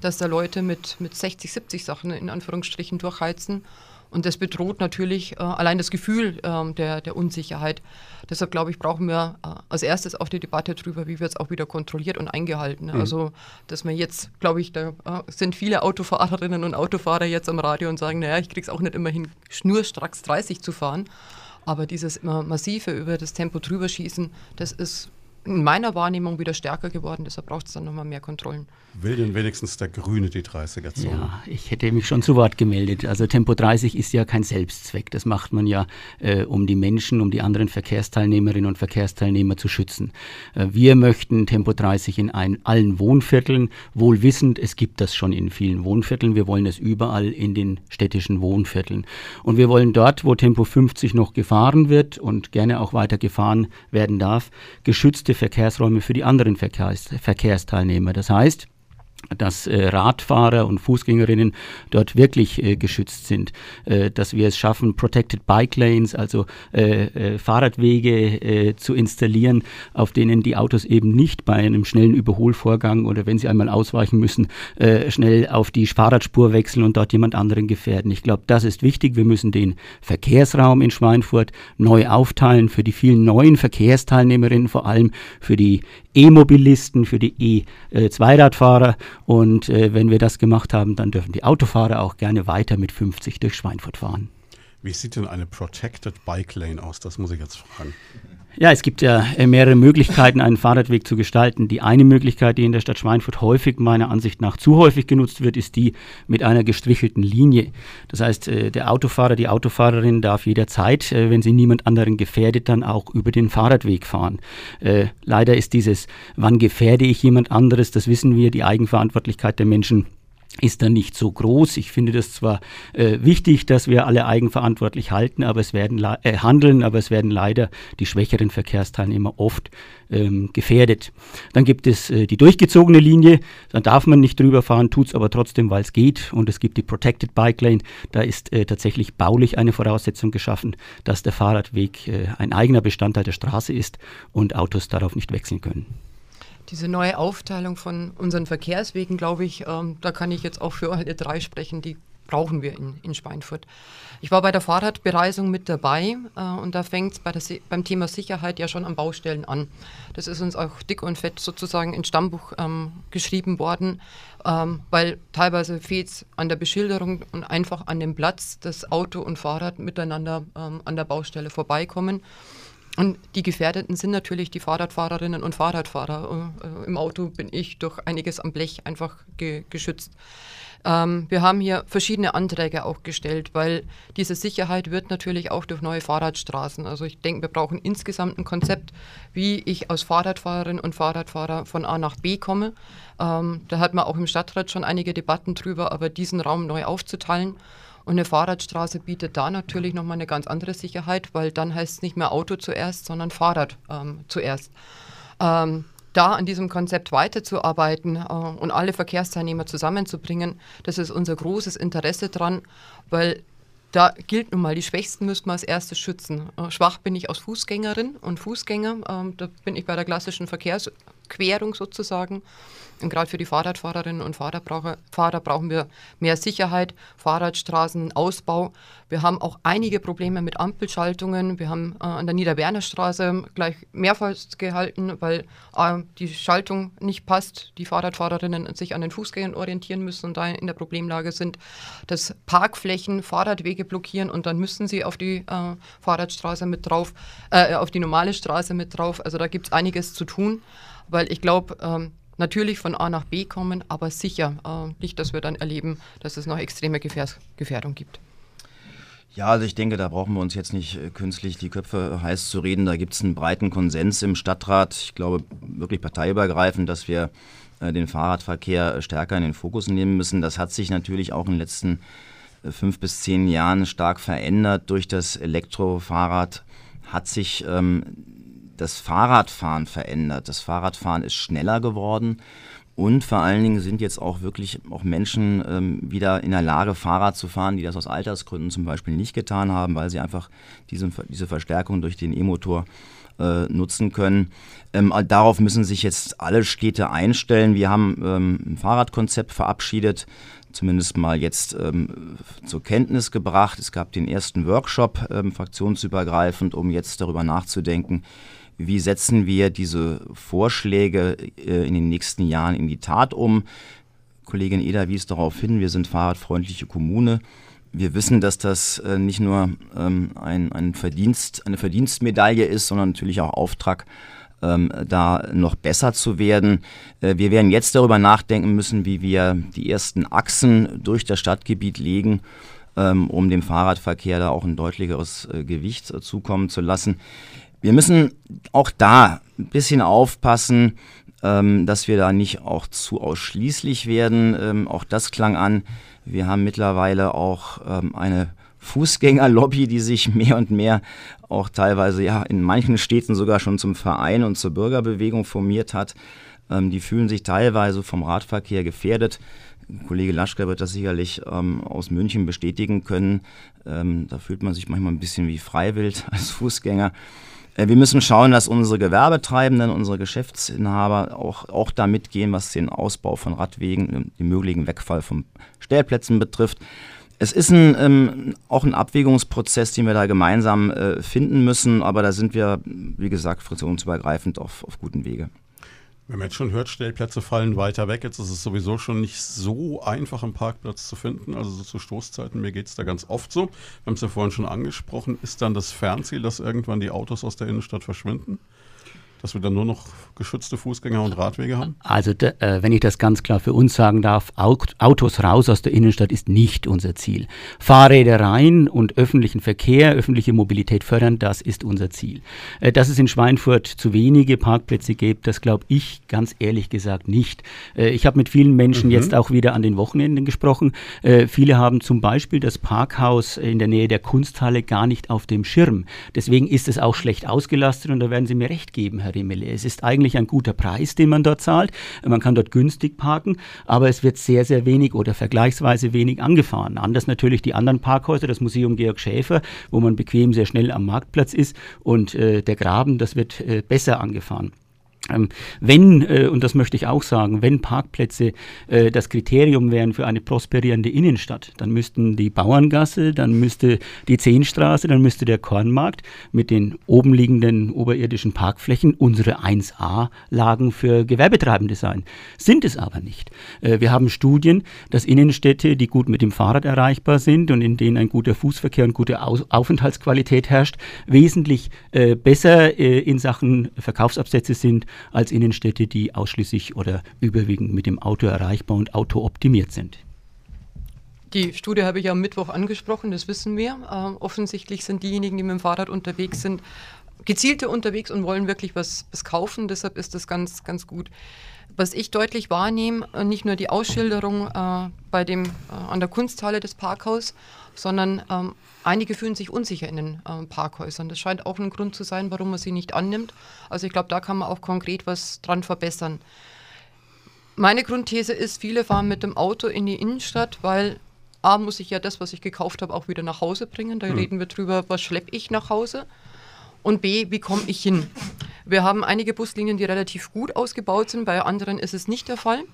dass da Leute mit, mit 60, 70 Sachen in Anführungsstrichen durchheizen. Und das bedroht natürlich äh, allein das Gefühl äh, der, der Unsicherheit. Deshalb glaube ich, brauchen wir äh, als erstes auch die Debatte darüber, wie wird es auch wieder kontrolliert und eingehalten. Mhm. Also, dass man jetzt, glaube ich, da äh, sind viele Autofahrerinnen und Autofahrer jetzt am Radio und sagen, naja, ich kriege es auch nicht immer hin, schnurstracks 30 zu fahren. Aber dieses massive über das Tempo drüber schießen, das ist in meiner Wahrnehmung wieder stärker geworden. Deshalb braucht es dann nochmal mehr Kontrollen. Will denn wenigstens der Grüne die 30er-Zone? Ja, ich hätte mich schon zu Wort gemeldet. Also Tempo 30 ist ja kein Selbstzweck. Das macht man ja, äh, um die Menschen, um die anderen Verkehrsteilnehmerinnen und Verkehrsteilnehmer zu schützen. Äh, wir möchten Tempo 30 in ein, allen Wohnvierteln, wohl wissend, es gibt das schon in vielen Wohnvierteln. Wir wollen es überall in den städtischen Wohnvierteln. Und wir wollen dort, wo Tempo 50 noch gefahren wird und gerne auch weiter gefahren werden darf, geschützte Verkehrsräume für die anderen Verkehrs Verkehrsteilnehmer. Das heißt, dass äh, Radfahrer und Fußgängerinnen dort wirklich äh, geschützt sind, äh, dass wir es schaffen, Protected Bike Lanes, also äh, äh, Fahrradwege äh, zu installieren, auf denen die Autos eben nicht bei einem schnellen Überholvorgang oder wenn sie einmal ausweichen müssen, schnell auf die Fahrradspur wechseln und dort jemand anderen gefährden. Ich glaube, das ist wichtig. Wir müssen den Verkehrsraum in Schweinfurt neu aufteilen für die vielen neuen Verkehrsteilnehmerinnen, vor allem für die E-Mobilisten, für die E-Zweiradfahrer und äh, wenn wir das gemacht haben, dann dürfen die Autofahrer auch gerne weiter mit 50 durch Schweinfurt fahren. Wie sieht denn eine Protected Bike Lane aus? Das muss ich jetzt fragen. Ja, es gibt ja äh, mehrere Möglichkeiten, einen Fahrradweg zu gestalten. Die eine Möglichkeit, die in der Stadt Schweinfurt häufig, meiner Ansicht nach zu häufig genutzt wird, ist die mit einer gestrichelten Linie. Das heißt, äh, der Autofahrer, die Autofahrerin darf jederzeit, äh, wenn sie niemand anderen gefährdet, dann auch über den Fahrradweg fahren. Leider ist dieses, wann gefährde ich jemand anderes, das wissen wir, die Eigenverantwortlichkeit der Menschen ist dann nicht so groß. Ich finde das zwar äh, wichtig, dass wir alle eigenverantwortlich halten, aber es werden äh, handeln, aber es werden leider die schwächeren Verkehrsteilnehmer oft ähm, gefährdet. Dann gibt es äh, die durchgezogene Linie, dann darf man nicht drüber fahren, tut es aber trotzdem, weil es geht. Und es gibt die Protected Bike Lane, da ist äh, tatsächlich baulich eine Voraussetzung geschaffen, dass der Fahrradweg äh, ein eigener Bestandteil der Straße ist und Autos darauf nicht wechseln können diese neue Aufteilung von unseren Verkehrswegen, glaube ich, ähm, da kann ich jetzt auch für alle drei sprechen, die brauchen wir in, in Schweinfurt. Ich war bei der Fahrradbereisung mit dabei äh, und da fängt es beim Thema Sicherheit ja schon an Baustellen an. Das ist uns auch dick und fett sozusagen ins Stammbuch ähm, geschrieben worden, ähm, weil teilweise fehlt es an der Beschilderung und einfach an dem Platz, dass Auto und Fahrrad miteinander ähm, an der Baustelle vorbeikommen. Und die Gefährdeten sind natürlich die Fahrradfahrerinnen und Fahrradfahrer. Äh, Im Auto bin ich durch einiges am Blech einfach ge geschützt. Ähm, wir haben hier verschiedene Anträge auch gestellt, weil diese Sicherheit wird natürlich auch durch neue Fahrradstraßen. Also ich denke, wir brauchen insgesamt ein Konzept, wie ich als Fahrradfahrerin und Fahrradfahrer von A nach B komme. Ähm, da hat man auch im Stadtrat schon einige Debatten drüber, aber diesen Raum neu aufzuteilen. Und eine Fahrradstraße bietet da natürlich nochmal eine ganz andere Sicherheit, weil dann heißt es nicht mehr Auto zuerst, sondern Fahrrad ähm, zuerst. Ähm, da an diesem Konzept weiterzuarbeiten äh, und alle Verkehrsteilnehmer zusammenzubringen, das ist unser großes Interesse dran, weil da gilt nun mal, die Schwächsten müssten wir als erstes schützen. Äh, schwach bin ich als Fußgängerin und Fußgänger, äh, da bin ich bei der klassischen Verkehrs Fußquerung sozusagen. Und gerade für die Fahrradfahrerinnen und Fahrradbraucher, Fahrer brauchen wir mehr Sicherheit, Fahrradstraßenausbau. Wir haben auch einige Probleme mit Ampelschaltungen. Wir haben äh, an der Niederwernerstraße gleich mehrfach gehalten, weil äh, die Schaltung nicht passt. Die Fahrradfahrerinnen sich an den Fußgängern orientieren müssen und da in der Problemlage sind, dass Parkflächen Fahrradwege blockieren und dann müssen sie auf die äh, Fahrradstraße mit drauf, äh, auf die normale Straße mit drauf. Also da gibt es einiges zu tun, weil ich glaube, ähm, natürlich von A nach B kommen, aber sicher äh, nicht, dass wir dann erleben, dass es noch extreme Gefährs Gefährdung gibt. Ja, also ich denke, da brauchen wir uns jetzt nicht äh, künstlich die Köpfe heiß zu reden. Da gibt es einen breiten Konsens im Stadtrat, ich glaube wirklich parteiübergreifend, dass wir äh, den Fahrradverkehr stärker in den Fokus nehmen müssen. Das hat sich natürlich auch in den letzten äh, fünf bis zehn Jahren stark verändert. Durch das Elektrofahrrad hat sich ähm, das Fahrradfahren verändert. Das Fahrradfahren ist schneller geworden. Und vor allen Dingen sind jetzt auch wirklich auch Menschen ähm, wieder in der Lage, Fahrrad zu fahren, die das aus Altersgründen zum Beispiel nicht getan haben, weil sie einfach diese, diese Verstärkung durch den E-Motor äh, nutzen können. Ähm, darauf müssen sich jetzt alle Städte einstellen. Wir haben ähm, ein Fahrradkonzept verabschiedet, zumindest mal jetzt ähm, zur Kenntnis gebracht. Es gab den ersten Workshop ähm, fraktionsübergreifend, um jetzt darüber nachzudenken, wie setzen wir diese Vorschläge äh, in den nächsten Jahren in die Tat um. Kollegin Eder wies darauf hin, wir sind fahrradfreundliche Kommune. Wir wissen, dass das äh, nicht nur ähm, ein, ein Verdienst, eine Verdienstmedaille ist, sondern natürlich auch Auftrag, ähm, da noch besser zu werden. Äh, wir werden jetzt darüber nachdenken müssen, wie wir die ersten Achsen durch das Stadtgebiet legen, ähm, um dem Fahrradverkehr da auch ein deutlicheres Gewicht zukommen zu lassen. Wir müssen auch da ein bisschen aufpassen, ähm, dass wir da nicht auch zu ausschließlich werden. Ähm, auch das klang an. Wir haben mittlerweile auch ähm, eine Fußgängerlobby, die sich mehr und mehr auch teilweise ja in manchen Städten sogar schon zum Verein und zur Bürgerbewegung formiert hat. Ähm, die fühlen sich teilweise vom Radverkehr gefährdet. Kollege Laschke wird das sicherlich ähm, aus München bestätigen können. Ähm, da fühlt man sich manchmal ein bisschen wie Freiwild als Fußgänger. Äh, wir müssen schauen, dass unsere Gewerbetreibenden, unsere Geschäftsinhaber auch, auch da mitgehen, was den Ausbau von Radwegen, den möglichen Wegfall von Stellplätzen betrifft. Es ist ein, ähm, auch ein Abwägungsprozess, den wir da gemeinsam äh, finden müssen, aber da sind wir, wie gesagt, fraktionsübergreifend auf, auf guten Wege. Wenn man jetzt schon hört, Stellplätze fallen weiter weg, jetzt ist es sowieso schon nicht so einfach, einen Parkplatz zu finden. Also so zu Stoßzeiten, mir geht es da ganz oft so. Wir haben es ja vorhin schon angesprochen. Ist dann das Fernziel, dass irgendwann die Autos aus der Innenstadt verschwinden? Dass wir dann nur noch geschützte Fußgänger und Radwege haben? Also, äh, wenn ich das ganz klar für uns sagen darf, Autos raus aus der Innenstadt ist nicht unser Ziel. Fahrräder rein und öffentlichen Verkehr, öffentliche Mobilität fördern, das ist unser Ziel. Äh, dass es in Schweinfurt zu wenige Parkplätze gibt, das glaube ich ganz ehrlich gesagt nicht. Äh, ich habe mit vielen Menschen mhm. jetzt auch wieder an den Wochenenden gesprochen. Äh, viele haben zum Beispiel das Parkhaus in der Nähe der Kunsthalle gar nicht auf dem Schirm. Deswegen ist es auch schlecht ausgelastet und da werden Sie mir recht geben, Herr Herr Rimmele. Es ist eigentlich ein guter Preis, den man dort zahlt. Man kann dort günstig parken, aber es wird sehr, sehr wenig oder vergleichsweise wenig angefahren. Anders natürlich die anderen Parkhäuser, das Museum Georg Schäfer, wo man bequem sehr schnell am Marktplatz ist und äh, der Graben, das wird äh, besser angefahren. Ähm, wenn, äh, und das möchte ich auch sagen, wenn Parkplätze äh, das Kriterium wären für eine prosperierende Innenstadt, dann müssten die Bauerngasse, dann müsste die Zehnstraße, dann müsste der Kornmarkt mit den oben liegenden oberirdischen Parkflächen unsere 1A-Lagen für Gewerbetreibende sein. Sind es aber nicht. Äh, wir haben Studien, dass Innenstädte, die gut mit dem Fahrrad erreichbar sind und in denen ein guter Fußverkehr und gute Aufenthaltsqualität herrscht, wesentlich besser in Sachen Verkaufsabsätze sind als Innenstädte, die ausschließlich oder überwiegend mit dem Auto erreichbar und autooptimiert sind. Die Studie habe ich am Mittwoch angesprochen, das wissen wir. Äh, offensichtlich sind diejenigen, die mit dem Fahrrad unterwegs sind, gezielte unterwegs und wollen wirklich was, was kaufen. Deshalb ist das ganz, ganz gut. Was ich deutlich wahrnehme, äh, nicht nur die Ausschilderung äh, bei dem, äh, an der Kunsthalle des Parkhaus, sondern ähm, einige fühlen sich unsicher in den ähm, Parkhäusern. Das scheint auch ein Grund zu sein, warum man sie nicht annimmt. Also ich glaube, da kann man auch konkret was dran verbessern. Meine Grundthese ist, viele fahren mit dem Auto in die Innenstadt, weil A, muss ich ja das, was ich gekauft habe, auch wieder nach Hause bringen. Da mhm. reden wir drüber, was schleppe ich nach Hause. Und B, wie komme ich hin? Wir haben einige Buslinien, die relativ gut ausgebaut sind, bei anderen ist es nicht der Fall.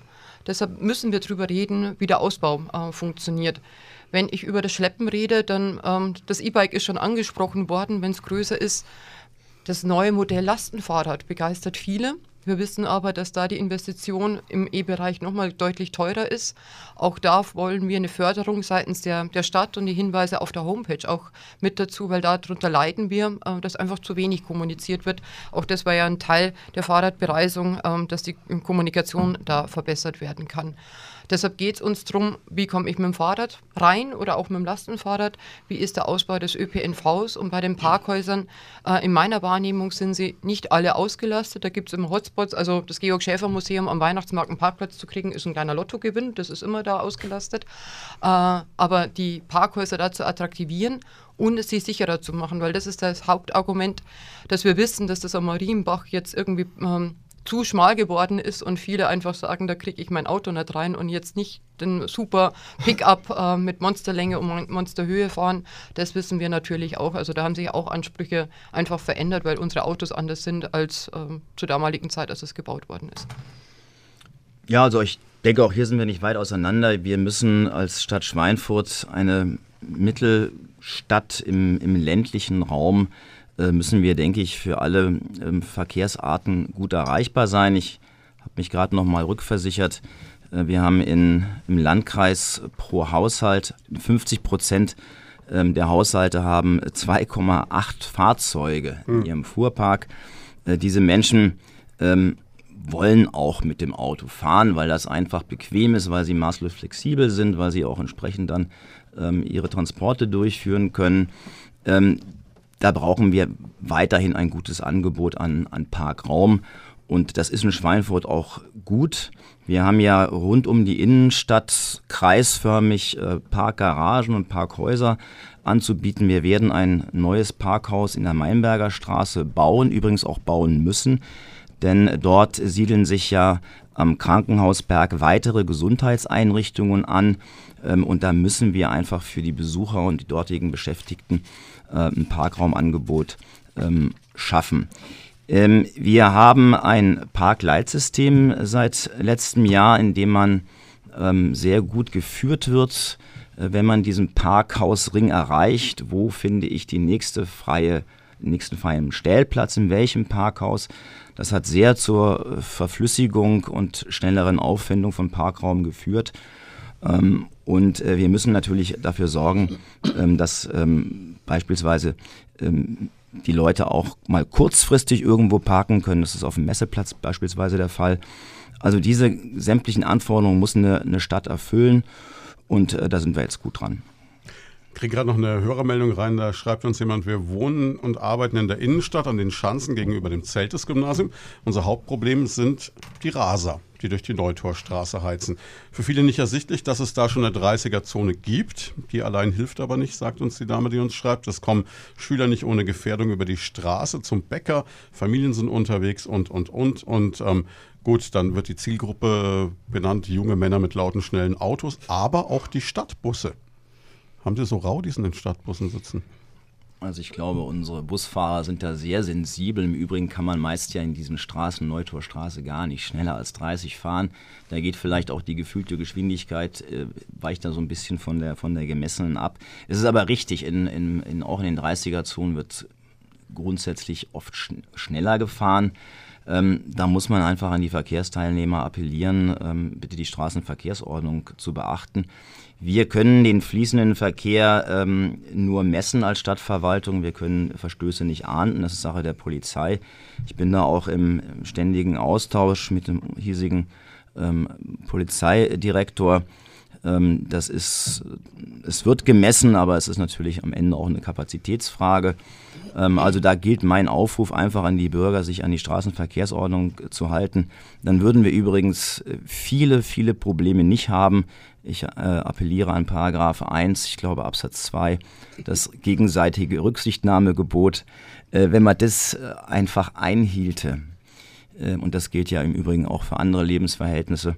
Deshalb müssen wir darüber reden, wie der Ausbau äh, funktioniert. Wenn ich über das Schleppen rede, dann ähm, das E-Bike ist schon angesprochen worden, wenn es größer ist. Das neue Modell Lastenfahrrad begeistert viele. Wir wissen aber, dass da die Investition im E-Bereich nochmal deutlich teurer ist. Auch da wollen wir eine Förderung seitens der, der Stadt und die Hinweise auf der Homepage auch mit dazu, weil darunter leiden wir, äh, dass einfach zu wenig kommuniziert wird. Auch das war ja ein Teil der Fahrradbereisung, äh, dass die Kommunikation da verbessert werden kann. Deshalb geht es uns darum, wie komme ich mit dem Fahrrad rein oder auch mit dem Lastenfahrrad, wie ist der Ausbau des ÖPNVs? Und bei den Parkhäusern, äh, in meiner Wahrnehmung sind sie nicht alle ausgelastet, da gibt es immer Hotspots, also das Georg-Schäfer-Museum am Weihnachtsmarkt einen Parkplatz zu kriegen, ist ein kleiner Lottogewinn, das ist immer da ausgelastet, äh, aber die Parkhäuser da zu attraktivieren und sie sicherer zu machen, weil das ist das Hauptargument, dass wir wissen, dass das am Marienbach jetzt irgendwie ähm, zu schmal geworden ist und viele einfach sagen, da kriege ich mein Auto nicht rein und jetzt nicht den super Pickup äh, mit Monsterlänge und Monsterhöhe fahren. Das wissen wir natürlich auch. Also da haben sich auch Ansprüche einfach verändert, weil unsere Autos anders sind als äh, zur damaligen Zeit, als es gebaut worden ist. Ja, also ich denke, auch hier sind wir nicht weit auseinander. Wir müssen als Stadt Schweinfurt eine Mittelstadt im, im ländlichen Raum äh, müssen wir, denke ich, für alle ähm, Verkehrsarten gut erreichbar sein. Ich habe mich gerade noch mal rückversichert. Äh, wir haben in, im Landkreis pro Haushalt 50 Prozent ähm, der Haushalte haben 2,8 Fahrzeuge in hm. ihrem Fuhrpark. Äh, diese Menschen ähm, wollen auch mit dem Auto fahren, weil das einfach bequem ist, weil sie maßlos flexibel sind, weil sie auch entsprechend dann ähm, ihre Transporte durchführen können. Ähm, da brauchen wir weiterhin ein gutes Angebot an, an Parkraum. Und das ist in Schweinfurt auch gut. Wir haben ja rund um die Innenstadt kreisförmig äh, Parkgaragen und Parkhäuser anzubieten. Wir werden ein neues Parkhaus in der Mainberger Straße bauen, übrigens auch bauen müssen, denn dort siedeln sich ja am Krankenhausberg weitere Gesundheitseinrichtungen an ähm, und da müssen wir einfach für die Besucher und die dortigen Beschäftigten ein Parkraumangebot ähm, schaffen. Ähm, wir haben ein Parkleitsystem seit letztem Jahr, in dem man ähm, sehr gut geführt wird, äh, wenn man diesen Parkhausring erreicht. Wo finde ich die nächste freie, nächsten freien Stellplatz, in welchem Parkhaus? Das hat sehr zur Verflüssigung und schnelleren Aufwendung von Parkraum geführt. Ähm, und äh, wir müssen natürlich dafür sorgen, ähm, dass ähm, beispielsweise ähm, die Leute auch mal kurzfristig irgendwo parken können. Das ist auf dem Messeplatz beispielsweise der Fall. Also diese sämtlichen Anforderungen muss eine, eine Stadt erfüllen und äh, da sind wir jetzt gut dran. Kriege gerade noch eine Hörermeldung rein, da schreibt uns jemand, wir wohnen und arbeiten in der Innenstadt an den Schanzen gegenüber dem Zeltes-Gymnasium. Unser Hauptproblem sind die Raser, die durch die Neutorstraße heizen. Für viele nicht ersichtlich, dass es da schon eine 30er-Zone gibt. Die allein hilft aber nicht, sagt uns die Dame, die uns schreibt. Es kommen Schüler nicht ohne Gefährdung über die Straße zum Bäcker, Familien sind unterwegs und, und, und. Und ähm, gut, dann wird die Zielgruppe benannt, junge Männer mit lauten, schnellen Autos, aber auch die Stadtbusse. Haben Sie so Raudis in den Stadtbussen sitzen? Also ich glaube, unsere Busfahrer sind da sehr sensibel. Im Übrigen kann man meist ja in diesen Straßen, Neutorstraße, gar nicht schneller als 30 fahren. Da geht vielleicht auch die gefühlte Geschwindigkeit, äh, weicht da so ein bisschen von der, von der gemessenen ab. Es ist aber richtig, in, in, in, auch in den 30er-Zonen wird grundsätzlich oft schn schneller gefahren. Ähm, da muss man einfach an die Verkehrsteilnehmer appellieren, ähm, bitte die Straßenverkehrsordnung zu beachten. Wir können den fließenden Verkehr ähm, nur messen als Stadtverwaltung. Wir können Verstöße nicht ahnden. Das ist Sache der Polizei. Ich bin da auch im, ständigen Austausch mit dem hiesigen ähm, Polizeidirektor. Ähm, das ist, es wird gemessen, aber es ist natürlich am Ende auch eine Kapazitätsfrage. Ähm, also da gilt mein Aufruf einfach an die Bürger, sich an die Straßenverkehrsordnung zu halten. Dann würden wir übrigens äh, viele, viele Probleme nicht haben. Ich äh, appelliere an Paragraph 1, ich glaube Absatz 2, das gegenseitige Rücksichtnahmegebot. Äh, wenn man das äh, einfach einhielte, äh, und das gilt ja im Übrigen auch für andere Lebensverhältnisse,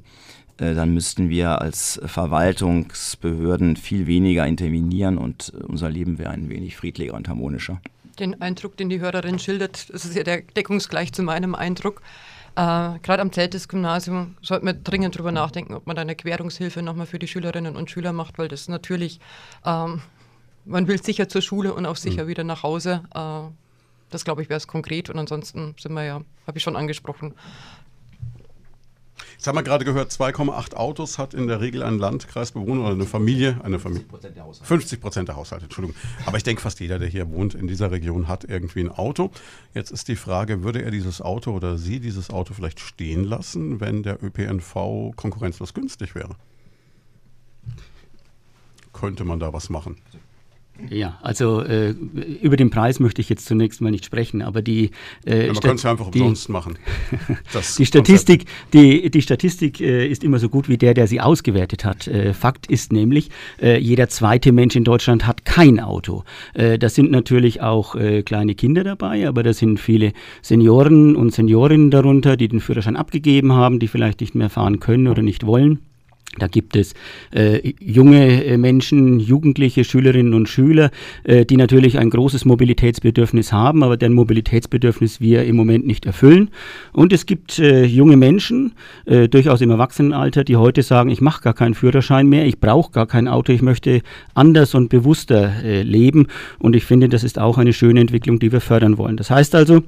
äh, dann müssten wir als Verwaltungsbehörden viel weniger intervenieren und unser Leben wäre ein wenig friedlicher und harmonischer. Den Eindruck, den die Hörerin schildert. Das ist ja der deckungsgleich zu meinem Eindruck. Äh, Gerade am Zeltes-Gymnasium sollte man dringend darüber nachdenken, ob man da eine Querungshilfe nochmal für die Schülerinnen und Schüler macht, weil das natürlich, ähm, man will sicher zur Schule und auch sicher mhm. wieder nach Hause. Äh, das glaube ich wäre es konkret und ansonsten sind wir ja, habe ich schon angesprochen, Jetzt haben wir gerade gehört, 2,8 Autos hat in der Regel ein Landkreisbewohner oder eine Familie. Eine Familie 50 Prozent der Haushalte. 50 Prozent der Haushalte, Entschuldigung. Aber ich denke, fast jeder, der hier wohnt in dieser Region, hat irgendwie ein Auto. Jetzt ist die Frage, würde er dieses Auto oder sie dieses Auto vielleicht stehen lassen, wenn der ÖPNV konkurrenzlos günstig wäre? Könnte man da was machen? Ja, also äh, über den Preis möchte ich jetzt zunächst mal nicht sprechen, aber die äh, ja, man könnte es ja einfach die, umsonst machen. die Statistik, die, die Statistik äh, ist immer so gut wie der, der sie ausgewertet hat. Äh, Fakt ist nämlich, äh, jeder zweite Mensch in Deutschland hat kein Auto. Äh, das sind natürlich auch äh, kleine Kinder dabei, aber da sind viele Senioren und Seniorinnen darunter, die den Führerschein abgegeben haben, die vielleicht nicht mehr fahren können oder nicht wollen. Da gibt es äh, junge äh, Menschen, Jugendliche, Schülerinnen und Schüler, äh, die natürlich ein großes Mobilitätsbedürfnis haben, aber deren Mobilitätsbedürfnis wir im Moment nicht erfüllen. Und es gibt äh, junge Menschen, äh, durchaus im Erwachsenenalter, die heute sagen, ich mache gar keinen Führerschein mehr, ich brauche gar kein Auto, ich möchte anders und bewusster äh, leben. Und ich finde, das ist auch eine schöne Entwicklung, die wir fördern wollen. Das heißt also,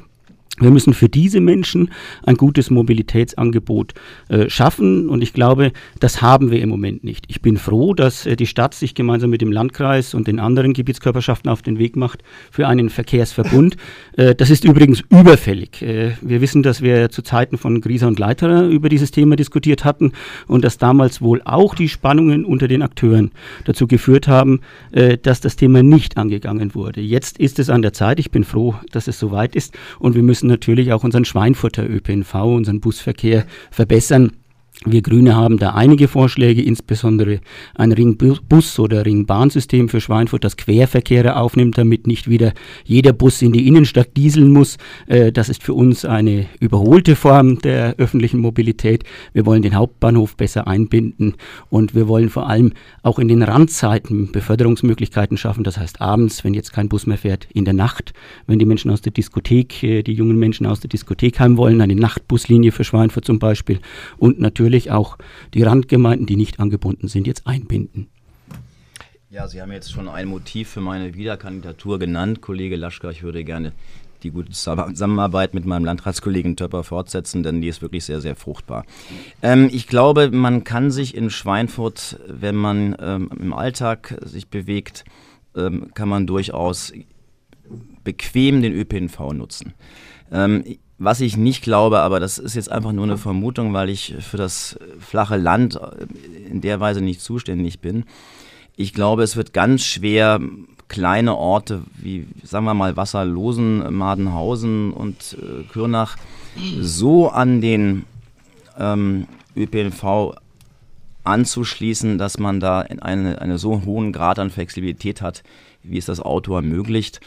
wir müssen für diese Menschen ein gutes Mobilitätsangebot äh, schaffen und ich glaube, das haben wir im Moment nicht. Ich bin froh, dass äh, die Stadt sich gemeinsam mit dem Landkreis und den anderen Gebietskörperschaften auf den Weg macht für einen Verkehrsverbund. Äh, das ist übrigens überfällig. Äh, wir wissen, dass wir zu Zeiten von Grieser und Leiterer über dieses Thema diskutiert hatten und dass damals wohl auch die Spannungen unter den Akteuren dazu geführt haben, äh, dass das Thema nicht angegangen wurde. Jetzt ist es an der Zeit. Ich bin froh, dass es soweit ist und wir müssen natürlich auch unseren Schweinfurter ÖPNV, unseren Busverkehr verbessern. Wir Grüne haben da einige Vorschläge, insbesondere ein Ringbus- oder Ringbahnsystem für Schweinfurt, das Querverkehre aufnimmt, damit nicht wieder jeder Bus in die Innenstadt dieseln muss. Äh, das ist für uns eine überholte Form der öffentlichen Mobilität. Wir wollen den Hauptbahnhof besser einbinden und wir wollen vor allem auch in den Randzeiten Beförderungsmöglichkeiten schaffen. Das heißt abends, wenn jetzt kein Bus mehr fährt, in der Nacht, wenn die Menschen aus der Diskothek, äh, die jungen Menschen aus der Diskothek heim wollen, eine Nachtbuslinie für Schweinfurt zum Beispiel und natürlich natürlich auch die Randgemeinden, die nicht angebunden sind, jetzt einbinden. Ja, Sie haben jetzt schon ein Motiv für meine Wiederkandidatur genannt, Kollege Laschka. Ich würde gerne die gute Zusammenarbeit mit meinem Landratskollegen Töpper fortsetzen, denn die ist wirklich sehr, sehr fruchtbar. Ähm, ich glaube, man kann sich in Schweinfurt, wenn man ähm, im Alltag sich bewegt, ähm, kann man durchaus bequem den ÖPNV nutzen. Was ich nicht glaube, aber das ist jetzt einfach nur eine Vermutung, weil ich für das flache Land äh, in der Weise nicht zuständig bin. Ich glaube, es wird ganz schwer, kleine Orte wie, sagen wir mal, Wasserlosen, Madenhausen und äh, Kürnach so an den ähm, ÖPNV anzuschließen, dass man da eine, einen so hohen Grad an Flexibilität hat, wie es das Auto ermöglicht.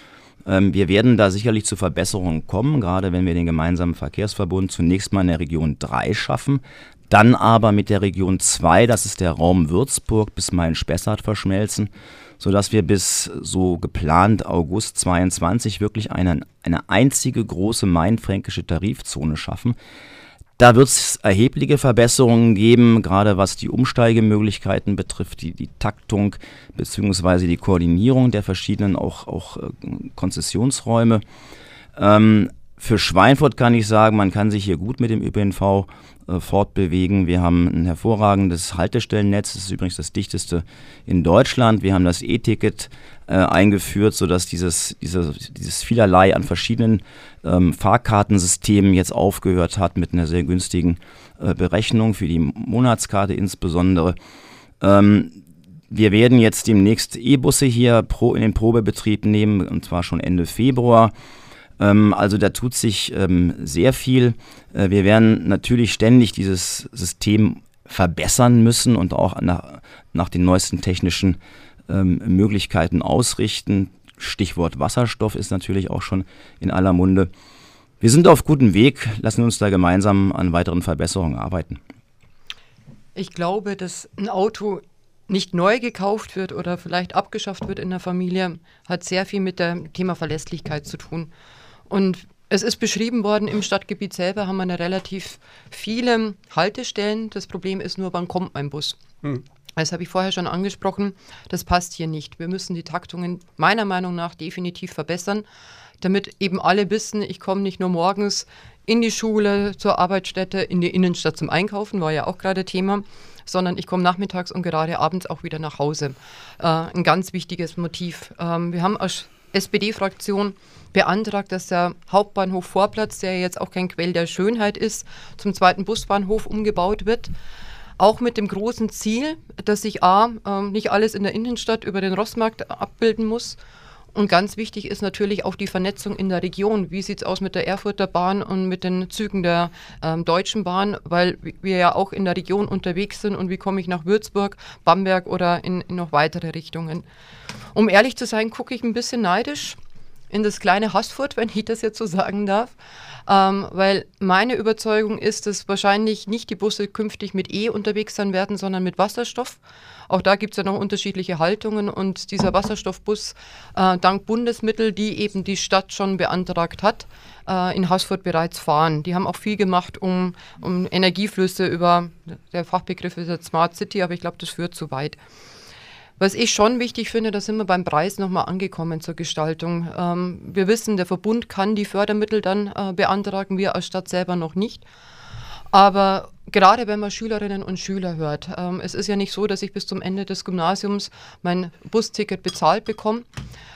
Ähm, wir werden da sicherlich zu Verbesserungen kommen, gerade wenn wir den gemeinsamen Verkehrsverbund zunächst mal in der Region 3 schaffen, dann aber mit der Region 2, das ist der Raum Würzburg bis Main-Spessart verschmelzen, sodass wir bis so geplant August 22 wirklich eine, eine einzige große mainfränkische Tarifzone schaffen. Da wird es erhebliche Verbesserungen geben, gerade was die Umsteigemöglichkeiten betrifft, die, die Taktung bzw. die Koordinierung der verschiedenen auch, auch äh, Konzessionsräume. Ähm, für Schweinfurt kann ich sagen, man kann sich hier gut mit dem ÖPNV äh, fortbewegen. Wir haben ein hervorragendes Haltestellennetz, das ist übrigens das dichteste in Deutschland. Wir haben das E-Ticket äh, eingeführt, sodass dieses, diese, dieses vielerlei an verschiedenen ähm, Fahrkartensystemen jetzt aufgehört hat mit einer sehr günstigen äh, Berechnung für die Monatskarte insbesondere. Ähm, wir werden jetzt demnächst E-Busse hier pro, in den Probebetrieb nehmen, und zwar schon Ende Februar. Ähm, also da tut sich ähm, sehr viel. Äh, wir werden natürlich ständig dieses System verbessern müssen und auch nach, nach den neuesten technischen ähm, Möglichkeiten ausrichten. Stichwort Wasserstoff ist natürlich auch schon in aller Munde. Wir sind auf gutem Weg, lassen uns da gemeinsam an weiteren Verbesserungen arbeiten. Ich glaube, dass ein Auto nicht neu gekauft wird oder vielleicht abgeschafft wird in der Familie, hat sehr viel mit dem Thema Verlässlichkeit zu tun. Und es ist beschrieben worden, im Stadtgebiet selber haben wir eine relativ viele Haltestellen. Das Problem ist nur, wann kommt mein Bus? Hm. Das habe ich vorher schon angesprochen. Das passt hier nicht. Wir müssen die Taktungen meiner Meinung nach definitiv verbessern, damit eben alle wissen, ich komme nicht nur morgens in die Schule, zur Arbeitsstätte, in die Innenstadt zum Einkaufen, war ja auch gerade Thema, sondern ich komme nachmittags und gerade abends auch wieder nach Hause. Äh, ein ganz wichtiges Motiv. Ähm, wir haben als SPD-Fraktion beantragt, dass der Hauptbahnhof Vorplatz, der jetzt auch kein Quell der Schönheit ist, zum zweiten Busbahnhof umgebaut wird. Auch mit dem großen Ziel, dass sich A, äh, nicht alles in der Innenstadt über den Rossmarkt abbilden muss und ganz wichtig ist natürlich auch die Vernetzung in der Region. Wie sieht es aus mit der Erfurter Bahn und mit den Zügen der ähm, Deutschen Bahn, weil wir ja auch in der Region unterwegs sind und wie komme ich nach Würzburg, Bamberg oder in, in noch weitere Richtungen. Um ehrlich zu sein, gucke ich ein bisschen neidisch in das kleine Haßfurt, wenn ich das jetzt so sagen darf. Ähm, weil meine Überzeugung ist, dass wahrscheinlich nicht die Busse künftig mit E unterwegs sein werden, sondern mit Wasserstoff. Auch da gibt es ja noch unterschiedliche Haltungen und dieser Wasserstoffbus äh, dank Bundesmittel, die eben die Stadt schon beantragt hat, äh, in Haßfurt bereits fahren. Die haben auch viel gemacht, um, um Energieflüsse über, der Fachbegriff ist jetzt Smart City, aber ich glaube, das führt zu weit. Was ich schon wichtig finde, da sind wir beim Preis nochmal angekommen zur Gestaltung. Ähm, wir wissen, der Verbund kann die Fördermittel dann äh, beantragen, wir als Stadt selber noch nicht. Aber gerade wenn man Schülerinnen und Schüler hört, ähm, es ist ja nicht so, dass ich bis zum Ende des Gymnasiums mein Busticket bezahlt bekomme,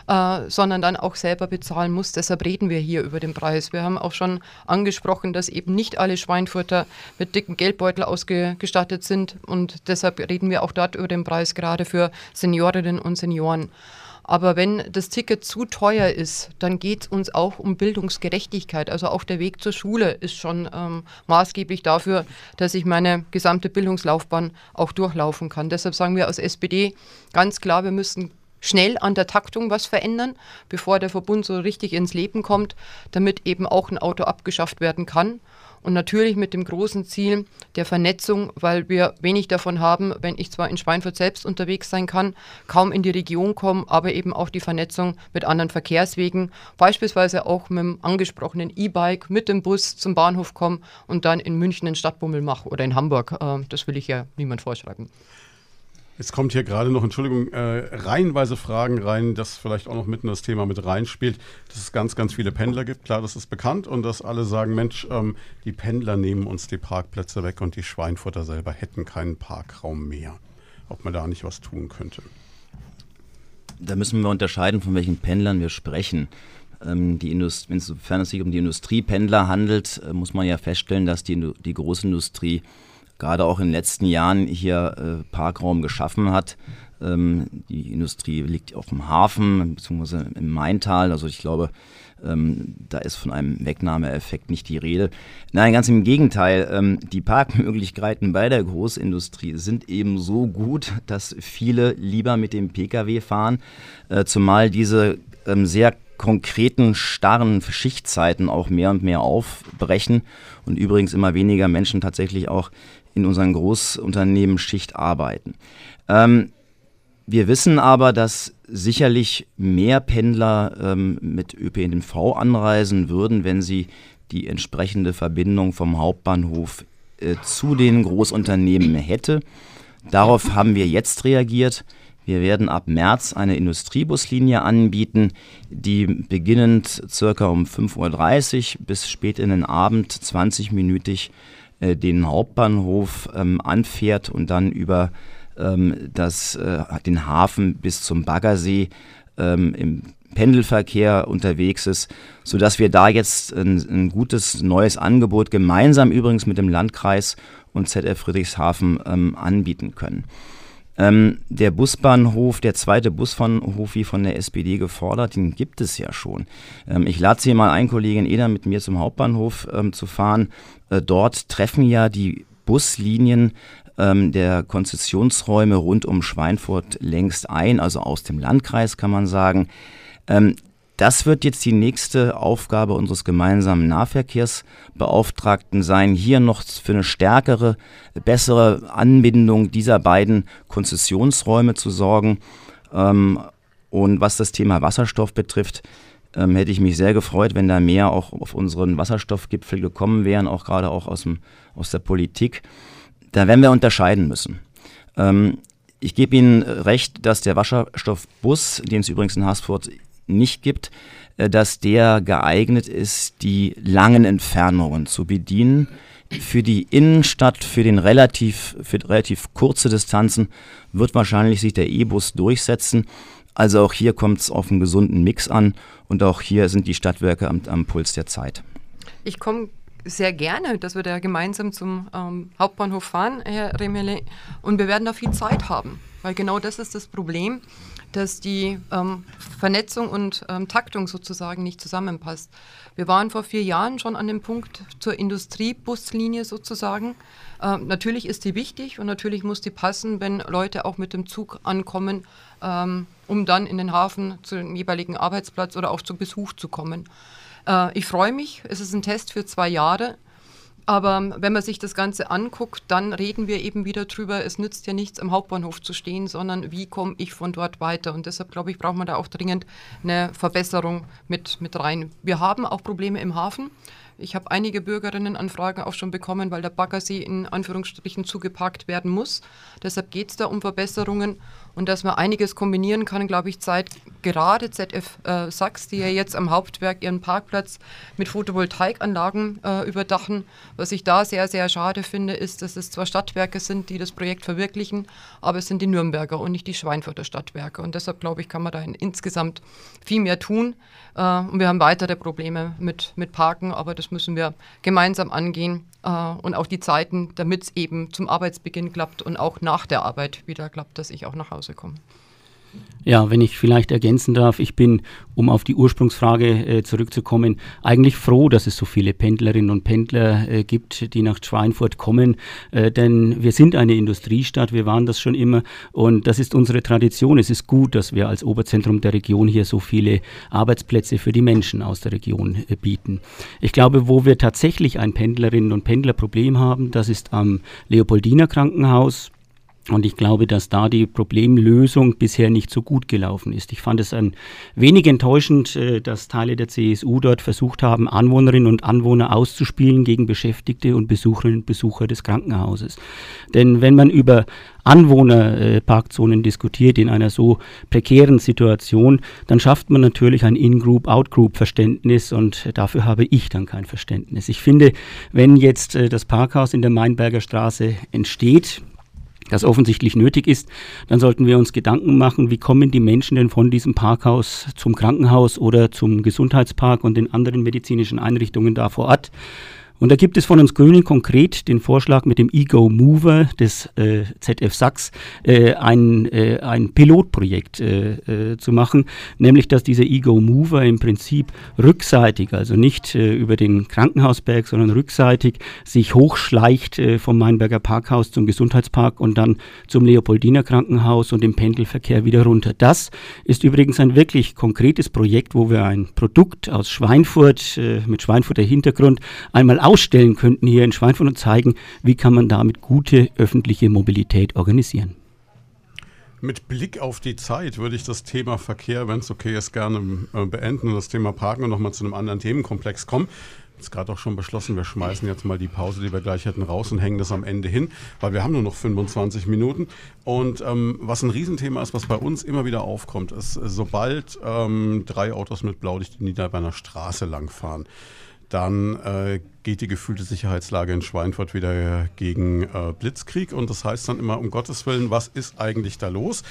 äh, sondern dann auch selber bezahlen muss. Deshalb reden wir hier über den Preis. Wir haben auch schon angesprochen, dass eben nicht alle Schweinfurter mit dicken Geldbeutel ausgestattet sind und deshalb reden wir auch dort über den Preis gerade für Seniorinnen und Senioren. Aber wenn das Ticket zu teuer ist, dann geht es uns auch um Bildungsgerechtigkeit. Also auch der Weg zur Schule ist schon ähm, maßgeblich dafür, dass ich meine gesamte Bildungslaufbahn auch durchlaufen kann. Deshalb sagen wir aus SPD ganz klar, wir müssen schnell an der Taktung was verändern, bevor der Verbund so richtig ins Leben kommt, damit eben auch ein Auto abgeschafft werden kann und natürlich mit dem großen Ziel der Vernetzung, weil wir wenig davon haben, wenn ich zwar in Schweinfurt selbst unterwegs sein kann, kaum in die Region komme, aber eben auch die Vernetzung mit anderen Verkehrswegen, beispielsweise auch mit dem angesprochenen E-Bike mit dem Bus zum Bahnhof komme und dann in München einen Stadtbummel mache oder in Hamburg. Äh, das will ich ja niemand vorschreiben. Jetzt kommt hier gerade noch, Entschuldigung, äh, reihenweise Fragen rein, das vielleicht auch noch mitten das Thema mit reinspielt, dass es ganz, ganz viele Pendler gibt. Klar, das ist bekannt und dass alle sagen, Mensch, ähm, die Pendler nehmen uns die Parkplätze weg und die Schweinfurter selber hätten keinen Parkraum mehr. Ob man da nicht was tun könnte. Da müssen wir unterscheiden, von welchen Pendlern wir sprechen. Ähm, Insofern es sich um die Industriependler handelt, äh, muss man ja feststellen, dass die, die Großindustrie gerade auch in den letzten Jahren hier äh, Parkraum geschaffen hat. Ähm, die Industrie liegt auch im Hafen bzw. im Maintal. Also ich glaube, ähm, da ist von einem Wegnahmeeffekt nicht die Rede. Nein, ganz im Gegenteil. Ähm, die Parkmöglichkeiten bei der Großindustrie sind eben so gut, dass viele lieber mit dem Pkw fahren, äh, zumal diese ähm, sehr konkreten, starren Schichtzeiten auch mehr und mehr aufbrechen und übrigens immer weniger Menschen tatsächlich auch in unseren Großunternehmen Schicht arbeiten. Ähm, wir wissen aber, dass sicherlich mehr Pendler ähm, mit ÖPNV anreisen würden, wenn sie die entsprechende Verbindung vom Hauptbahnhof äh, zu den Großunternehmen hätte. Darauf haben wir jetzt reagiert. Wir werden ab März eine Industriebuslinie anbieten, die beginnend circa um 5.30 Uhr bis spät in den Abend 20-minütig äh, den Hauptbahnhof ähm, anfährt und dann über ähm, das, äh, den Hafen bis zum Baggersee ähm, im Pendelverkehr unterwegs ist, sodass wir da jetzt ein, ein, gutes neues Angebot gemeinsam übrigens mit dem Landkreis und ZF Friedrichshafen ähm, anbieten können. Ähm, der Busbahnhof, der zweite Busbahnhof, wie von der SPD gefordert, den gibt es ja schon. Ähm, ich lade Sie mal ein, Kollegin Eder, mit mir zum Hauptbahnhof zu fahren. Äh, dort treffen ja die Buslinien ähm, der Konzessionsräume rund um Schweinfurt längst ein, also aus dem Landkreis kann man sagen. Ähm, das wird jetzt die nächste Aufgabe unseres gemeinsamen Nahverkehrsbeauftragten sein, hier noch für eine stärkere, bessere Anbindung dieser beiden Konzessionsräume zu sorgen. Ähm, und was das Thema Wasserstoff betrifft, ähm, hätte ich mich sehr gefreut, wenn da mehr auch auf unseren Wasserstoffgipfel gekommen wären, auch gerade auch aus, dem, aus der Politik. Da werden wir unterscheiden müssen. Ähm, ich gebe Ihnen recht, dass der Wasserstoffbus, den es übrigens in Haßfurt nicht gibt, äh, dass der geeignet ist, die langen Entfernungen zu bedienen. Für die Innenstadt, für den relativ, für relativ kurze Distanzen wird wahrscheinlich sich der E-Bus durchsetzen. Also auch hier kommt es auf einen gesunden Mix an und auch hier sind die Stadtwerke am, am Puls der Zeit. Ich komme sehr gerne, dass wir da gemeinsam zum ähm, Hauptbahnhof fahren, Herr Remele, und wir werden da viel Zeit haben, weil genau das ist das Problem dass die ähm, Vernetzung und ähm, Taktung sozusagen nicht zusammenpasst. Wir waren vor vier Jahren schon an dem Punkt zur Industriebuslinie sozusagen. Ähm, natürlich ist die wichtig und natürlich muss die passen, wenn Leute auch mit dem Zug ankommen, ähm, um dann in den Hafen zu dem jeweiligen Arbeitsplatz oder auch zu Besuch zu kommen. Äh, ich freue mich, es ist ein Test für zwei Jahre. Aber wenn man sich das Ganze anguckt, dann reden wir eben wieder drüber, es nützt ja nichts, am Hauptbahnhof zu stehen, sondern wie komme ich von dort weiter? Und deshalb, glaube ich, braucht man da auch dringend eine Verbesserung mit, mit rein. Wir haben auch Probleme im Hafen. Ich habe einige Bürgerinnenanfragen auch schon bekommen, weil der Baggersee in Anführungsstrichen zugeparkt werden muss. Deshalb geht es da um Verbesserungen und dass man einiges kombinieren kann, glaube ich, zeigt gerade ZF äh, Sachs, die ja jetzt am Hauptwerk ihren Parkplatz mit Photovoltaikanlagen äh, überdachen. Was ich da sehr, sehr schade finde, ist, dass es zwar Stadtwerke sind, die das Projekt verwirklichen, aber es sind die Nürnberger und nicht die Schweinfurter Stadtwerke. Und deshalb, glaube ich, kann man da insgesamt viel mehr tun. Äh, und wir haben weitere Probleme mit, mit Parken, aber das müssen wir gemeinsam angehen äh, und auch die Zeiten, damit es eben zum Arbeitsbeginn klappt und auch nach der Arbeit wieder klappt, dass ich auch nach Hause komme. Ja, wenn ich vielleicht ergänzen darf, ich bin, um auf die Ursprungsfrage äh, zurückzukommen, eigentlich froh, dass es so viele Pendlerinnen und Pendler äh, gibt, die nach Schweinfurt kommen, äh, denn wir sind eine Industriestadt, wir waren das schon immer und das ist unsere Tradition. Es ist gut, dass wir als Oberzentrum der Region hier so viele Arbeitsplätze für die Menschen aus der Region äh, bieten. Ich glaube, wo wir tatsächlich ein Pendlerinnen und Pendlerproblem haben, das ist am Leopoldiner Krankenhaus und ich glaube, dass da die Problemlösung bisher nicht so gut gelaufen ist. Ich fand es ein wenig enttäuschend, äh, dass Teile der CSU dort versucht haben, Anwohnerinnen und Anwohner auszuspielen gegen Beschäftigte und Besucherinnen und Besucher des Krankenhauses. Denn wenn man über Anwohnerparkzonen diskutiert in einer so prekären Situation, dann schafft man natürlich ein In-Group, Out-Group-Verständnis und dafür habe ich dann kein Verständnis. Ich finde, wenn jetzt äh, das Parkhaus in der Mainberger Straße entsteht, das offensichtlich nötig ist, dann sollten wir uns Gedanken machen, wie kommen die Menschen denn von diesem Parkhaus zum Krankenhaus oder zum Gesundheitspark und den anderen medizinischen Einrichtungen da vor Ort. Und da gibt es von uns Grünen konkret den Vorschlag mit dem Ego Mover des äh, ZF Sachs äh, ein, äh, ein Pilotprojekt äh, äh, zu machen, nämlich dass dieser Ego Mover im Prinzip rückseitig, also nicht äh, über den Krankenhausberg, sondern rückseitig sich hochschleicht vom Mainberger Parkhaus zum Gesundheitspark und dann zum Leopoldiner Krankenhaus und im Pendelverkehr wieder runter. Das ist übrigens ein wirklich konkretes Projekt, wo wir ein Produkt aus Schweinfurt mit Schweinfurter Hintergrund einmal ausstellen könnten hier in Schweinfurt und zeigen, wie kann man damit gute öffentliche Mobilität organisieren. Mit Blick auf die Zeit würde ich das Thema Verkehr, wenn es okay ist, gerne äh, beenden und das Thema Parken und nochmal zu einem anderen Themenkomplex kommen. Jetzt gerade auch schon beschlossen, wir schmeißen jetzt mal die Pause, die wir gleich hätten, raus und hängen das am Ende hin, weil wir haben nur noch 25 Minuten. Und ähm, was ein Riesenthema ist, was bei uns immer wieder aufkommt, ist, sobald ähm, drei Autos mit Blaulicht die Niederberner Straße langfahren, dann äh, geht die gefühlte Sicherheitslage in Schweinfurt wieder gegen äh, Blitzkrieg. Und das heißt dann immer, um Gottes Willen, was ist eigentlich da los?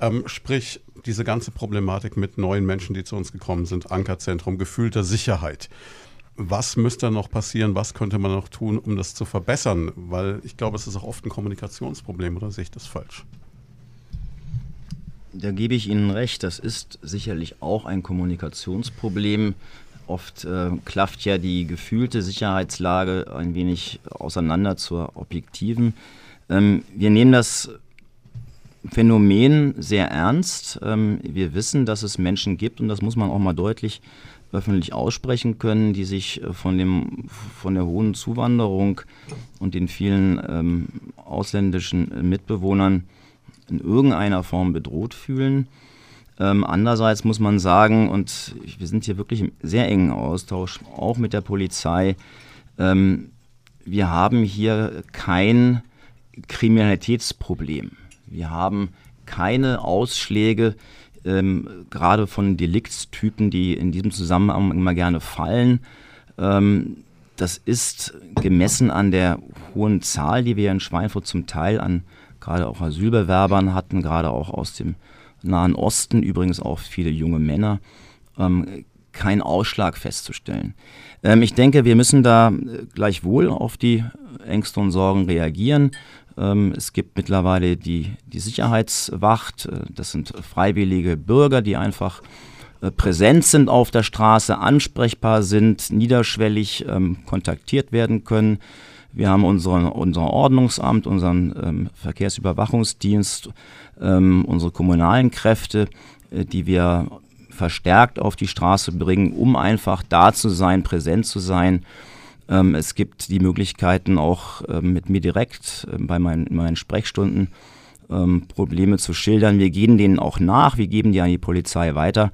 Ähm, sprich, diese ganze Problematik mit neuen Menschen, die zu uns gekommen sind, Ankerzentrum, gefühlter Sicherheit. Was müsste noch passieren? Was könnte man noch tun, um das zu verbessern? Weil ich glaube, es ist auch oft ein Kommunikationsproblem, oder sehe ich das falsch? Da gebe ich Ihnen recht. Das ist sicherlich auch ein Kommunikationsproblem. Oft äh, klafft ja die gefühlte Sicherheitslage ein wenig auseinander zur objektiven. Ähm, wir nehmen das Phänomen sehr ernst. Ähm, wir wissen, dass es Menschen gibt und das muss man auch mal deutlich öffentlich aussprechen können, die sich äh, von, dem, von der hohen Zuwanderung und den vielen ähm, ausländischen Mitbewohnern in irgendeiner Form bedroht fühlen. Ähm, andererseits muss man sagen, und wir sind hier wirklich im sehr engen Austausch, auch mit der Polizei, ähm, wir haben hier kein Kriminalitätsproblem. Wir haben keine Ausschläge, ähm, gerade von Deliktstypen, die in diesem Zusammenhang immer gerne fallen. Ähm, das ist gemessen an der hohen Zahl, die wir in Schweinfurt zum Teil an gerade auch Asylbewerbern hatten, gerade auch aus dem Nahen Osten, übrigens auch viele junge Männer, ähm, kein Ausschlag festzustellen. Ähm, ich denke, wir müssen da äh, gleichwohl auf die Ängste und Sorgen reagieren. Ähm, es gibt mittlerweile die, die Sicherheitswacht. Äh, das sind freiwillige Bürger, die einfach äh, präsent sind auf der Straße, ansprechbar sind, niederschwellig ähm, kontaktiert werden können. Wir haben unseren, unser Ordnungsamt, unseren ähm, Verkehrsüberwachungsdienst, ähm, unsere kommunalen Kräfte, äh, die wir verstärkt auf die Straße bringen, um einfach da zu sein, präsent zu sein. Ähm, es gibt die Möglichkeiten auch ähm, mit mir direkt äh, bei meinen, meinen Sprechstunden ähm, Probleme zu schildern. Wir gehen denen auch nach, wir geben die an die Polizei weiter.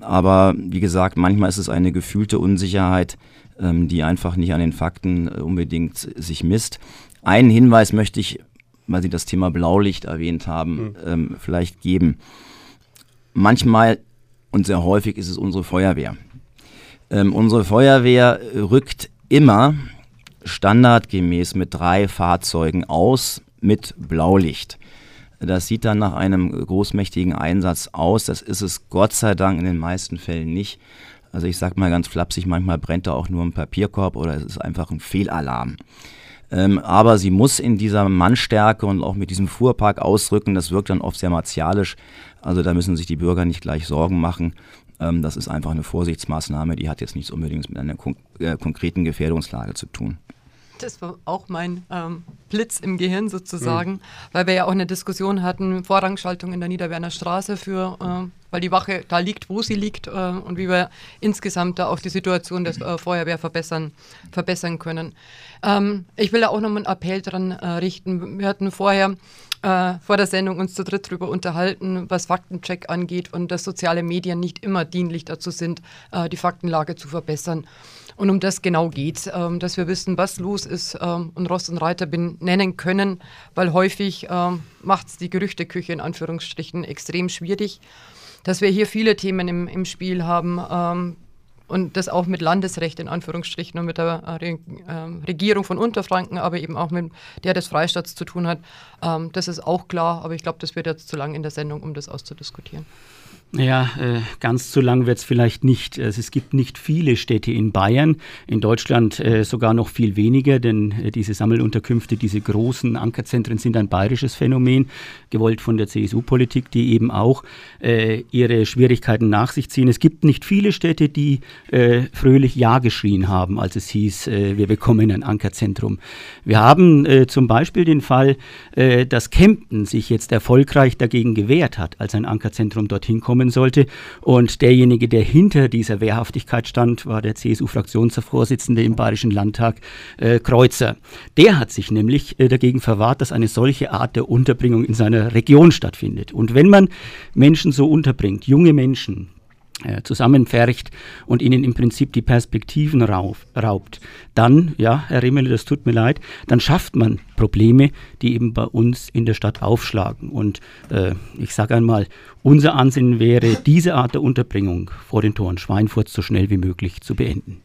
Aber wie gesagt, manchmal ist es eine gefühlte Unsicherheit, ähm, die einfach nicht an den Fakten äh, unbedingt sich misst. Einen Hinweis möchte ich, weil Sie das Thema Blaulicht erwähnt haben, mhm. ähm, vielleicht geben. Manchmal und sehr häufig ist es unsere Feuerwehr. Ähm, unsere Feuerwehr rückt immer standardgemäß mit drei Fahrzeugen aus mit Blaulicht. Das sieht dann nach einem großmächtigen Einsatz aus. Das ist es Gott sei Dank in den meisten Fällen nicht. Also ich sage mal ganz flapsig, manchmal brennt da auch nur ein Papierkorb oder es ist einfach ein Fehlalarm. Ähm, aber sie muss in dieser Mannstärke und auch mit diesem Fuhrpark ausrücken. Das wirkt dann oft sehr martialisch. Also da müssen sich die Bürger nicht gleich Sorgen machen. Ähm, das ist einfach eine Vorsichtsmaßnahme, die hat jetzt nichts unbedingt mit einer kon äh, konkreten Gefährdungslage zu tun. Das war auch mein ähm, Blitz im Gehirn sozusagen, mhm. weil wir ja auch eine Diskussion hatten, Vorrangschaltung in der Niederwerner Straße für, äh, weil die Wache da liegt, wo sie liegt äh, und wie wir insgesamt da auch die Situation der äh, Feuerwehr verbessern, verbessern können. Ähm, ich will da auch noch einen Appell dran äh, richten. Wir hatten vorher äh, vor der Sendung uns zu dritt darüber unterhalten, was Faktencheck angeht und dass soziale Medien nicht immer dienlich dazu sind, äh, die Faktenlage zu verbessern. Und um das genau geht, ähm, dass wir wissen, was los ist ähm, und Rost und Reiter benennen können, weil häufig ähm, macht es die Gerüchteküche in Anführungsstrichen extrem schwierig. Dass wir hier viele Themen im, im Spiel haben, ähm, und das auch mit Landesrecht in Anführungsstrichen und mit der äh, Re äh, Regierung von Unterfranken, aber eben auch mit der des Freistaats zu tun hat. Ähm, das ist auch klar, aber ich glaube, das wird jetzt zu lang in der Sendung, um das auszudiskutieren. Naja, äh, ganz zu lang wird es vielleicht nicht. Es gibt nicht viele Städte in Bayern, in Deutschland äh, sogar noch viel weniger, denn äh, diese Sammelunterkünfte, diese großen Ankerzentren sind ein bayerisches Phänomen, gewollt von der CSU-Politik, die eben auch ihre Schwierigkeiten nach sich ziehen. Es gibt nicht viele Städte, die fröhlich Ja geschrien haben, als es hieß, wir bekommen ein Ankerzentrum. Wir haben zum Beispiel den Fall, dass Kempten sich jetzt erfolgreich dagegen gewehrt hat, als ein Ankerzentrum dorthin kommt kommen sollte. Und derjenige, der hinter dieser Wehrhaftigkeit stand, war der CSU-Fraktionsvorsitzende im Bayerischen Landtag, äh, Kreuzer. Der hat sich nämlich äh, dagegen verwahrt, dass eine solche Art der Unterbringung in seiner Region stattfindet. Und wenn man Menschen so unterbringt, junge Menschen, äh, zusammenfercht und ihnen im Prinzip die Perspektiven rauf, raubt, dann, ja, Herr Rimmel, das tut mir leid, dann schafft man Probleme, die eben bei uns in der Stadt aufschlagen. Und äh, ich sage einmal, unser Ansinnen wäre, diese Art der Unterbringung vor den Toren Schweinfurt so schnell wie möglich zu beenden.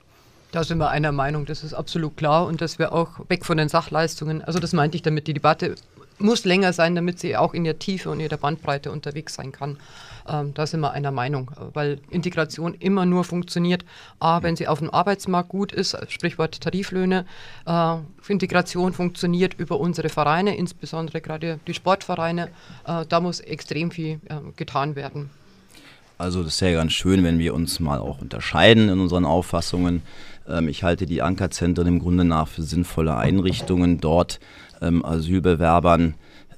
Da sind wir einer Meinung, das ist absolut klar und dass wir auch weg von den Sachleistungen, also das meinte ich damit, die Debatte muss länger sein, damit sie auch in der Tiefe und in der Bandbreite unterwegs sein kann. Ähm, da sind wir einer Meinung, weil Integration immer nur funktioniert, A, wenn sie auf dem Arbeitsmarkt gut ist, Sprichwort Tariflöhne. Äh, Integration funktioniert über unsere Vereine, insbesondere gerade die Sportvereine. Äh, da muss extrem viel äh, getan werden. Also das ist ja ganz schön, wenn wir uns mal auch unterscheiden in unseren Auffassungen. Ähm, ich halte die Ankerzentren im Grunde nach für sinnvolle Einrichtungen, dort ähm, Asylbewerbern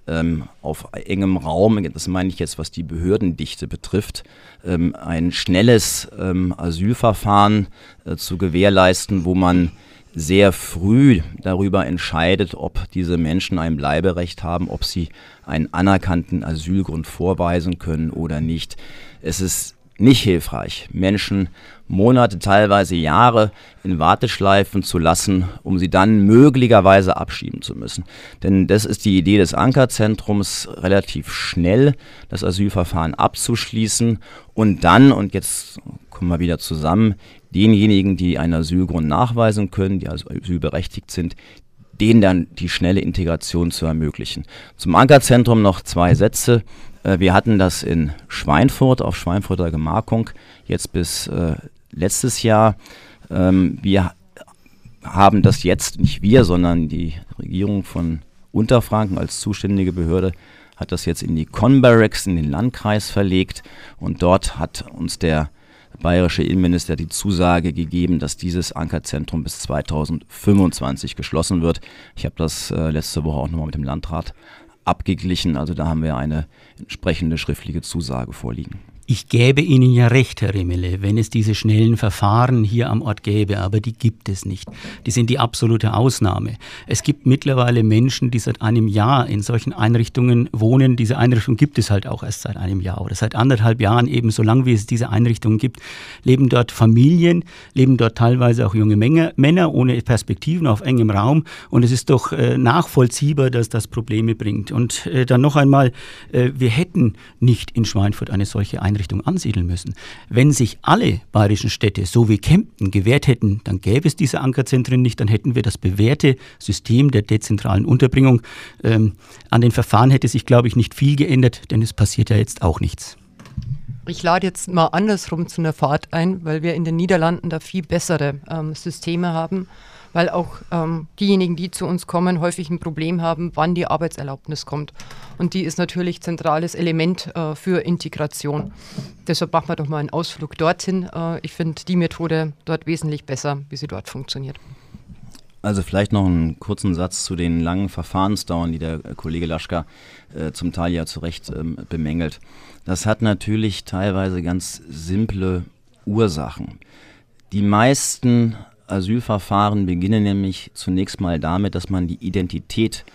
ähm, auf engem Raum, das meine ich jetzt, was die Behördendichte betrifft, ähm, ein schnelles ähm, Asylverfahren äh, zu gewährleisten, wo man sehr früh darüber entscheidet, ob diese Menschen ein Bleiberecht haben, ob sie einen anerkannten Asylgrund vorweisen können oder nicht. Es ist nicht hilfreich, Menschen Monate, teilweise Jahre in Warteschleifen zu lassen, um sie dann möglicherweise abschieben zu müssen. Denn das ist die Idee des Ankerzentrums, relativ schnell das Asylverfahren abzuschließen und dann, und jetzt kommen wir wieder zusammen, denjenigen, die einen Asylgrund nachweisen können, die also asylberechtigt sind, denen dann die schnelle Integration zu ermöglichen. Zum Ankerzentrum noch zwei Sätze. Äh, wir hatten das in Schweinfurt auf Schweinfurter Gemarkung jetzt bis äh, letztes Jahr. Ähm, wir haben das jetzt, nicht wir, sondern die Regierung von Unterfranken als zuständige Behörde hat das jetzt in die Conbarracks in den Landkreis verlegt und dort hat uns der bayerische Innenminister die Zusage gegeben, dass dieses Ankerzentrum bis 2025 geschlossen wird. Ich habe das äh, letzte Woche auch nochmal mit dem Landrat abgeglichen, also da haben wir eine entsprechende schriftliche Zusage vorliegen. Ich gäbe Ihnen ja recht, Herr Rimmele, wenn es diese schnellen Verfahren hier am Ort gäbe, aber die gibt es nicht. Die sind die absolute Ausnahme. Es gibt mittlerweile Menschen, die seit einem Jahr in solchen Einrichtungen wohnen. Diese Einrichtung gibt es halt auch erst seit einem Jahr oder seit anderthalb Jahren eben, solange wie es diese Einrichtungen gibt, leben dort Familien, leben dort teilweise auch junge Männer ohne Perspektiven auf engem Raum und es ist doch äh, nachvollziehbar, dass das Probleme bringt. Und äh, dann noch einmal, äh, wir hätten nicht in Schweinfurt eine solche Einrichtung Einrichtung ansiedeln müssen. Wenn sich alle bayerischen Städte so wie Kempten gewährt hätten, dann gäbe es diese Ankerzentren nicht, dann hätten wir das bewährte System der dezentralen Unterbringung. Ähm, an den Verfahren hätte sich, glaube ich, nicht viel geändert, denn es passiert ja jetzt auch nichts. Ich lade jetzt mal andersrum zu einer Fahrt ein, weil wir in den Niederlanden da viel bessere ähm, Systeme haben weil auch ähm, diejenigen, die zu uns kommen, häufig ein Problem haben, wann die Arbeitserlaubnis kommt. Und die ist natürlich zentrales Element äh, für Integration. Deshalb machen wir doch mal einen Ausflug dorthin. Äh, ich finde die Methode dort wesentlich besser, wie sie dort funktioniert. Also vielleicht noch einen kurzen Satz zu den langen Verfahrensdauern, die der Kollege Laschka äh, zum Teil ja zu Recht ähm, bemängelt. Das hat natürlich teilweise ganz simple Ursachen. Die meisten Asylverfahren beginnen nämlich zunächst mal damit, dass man die Identität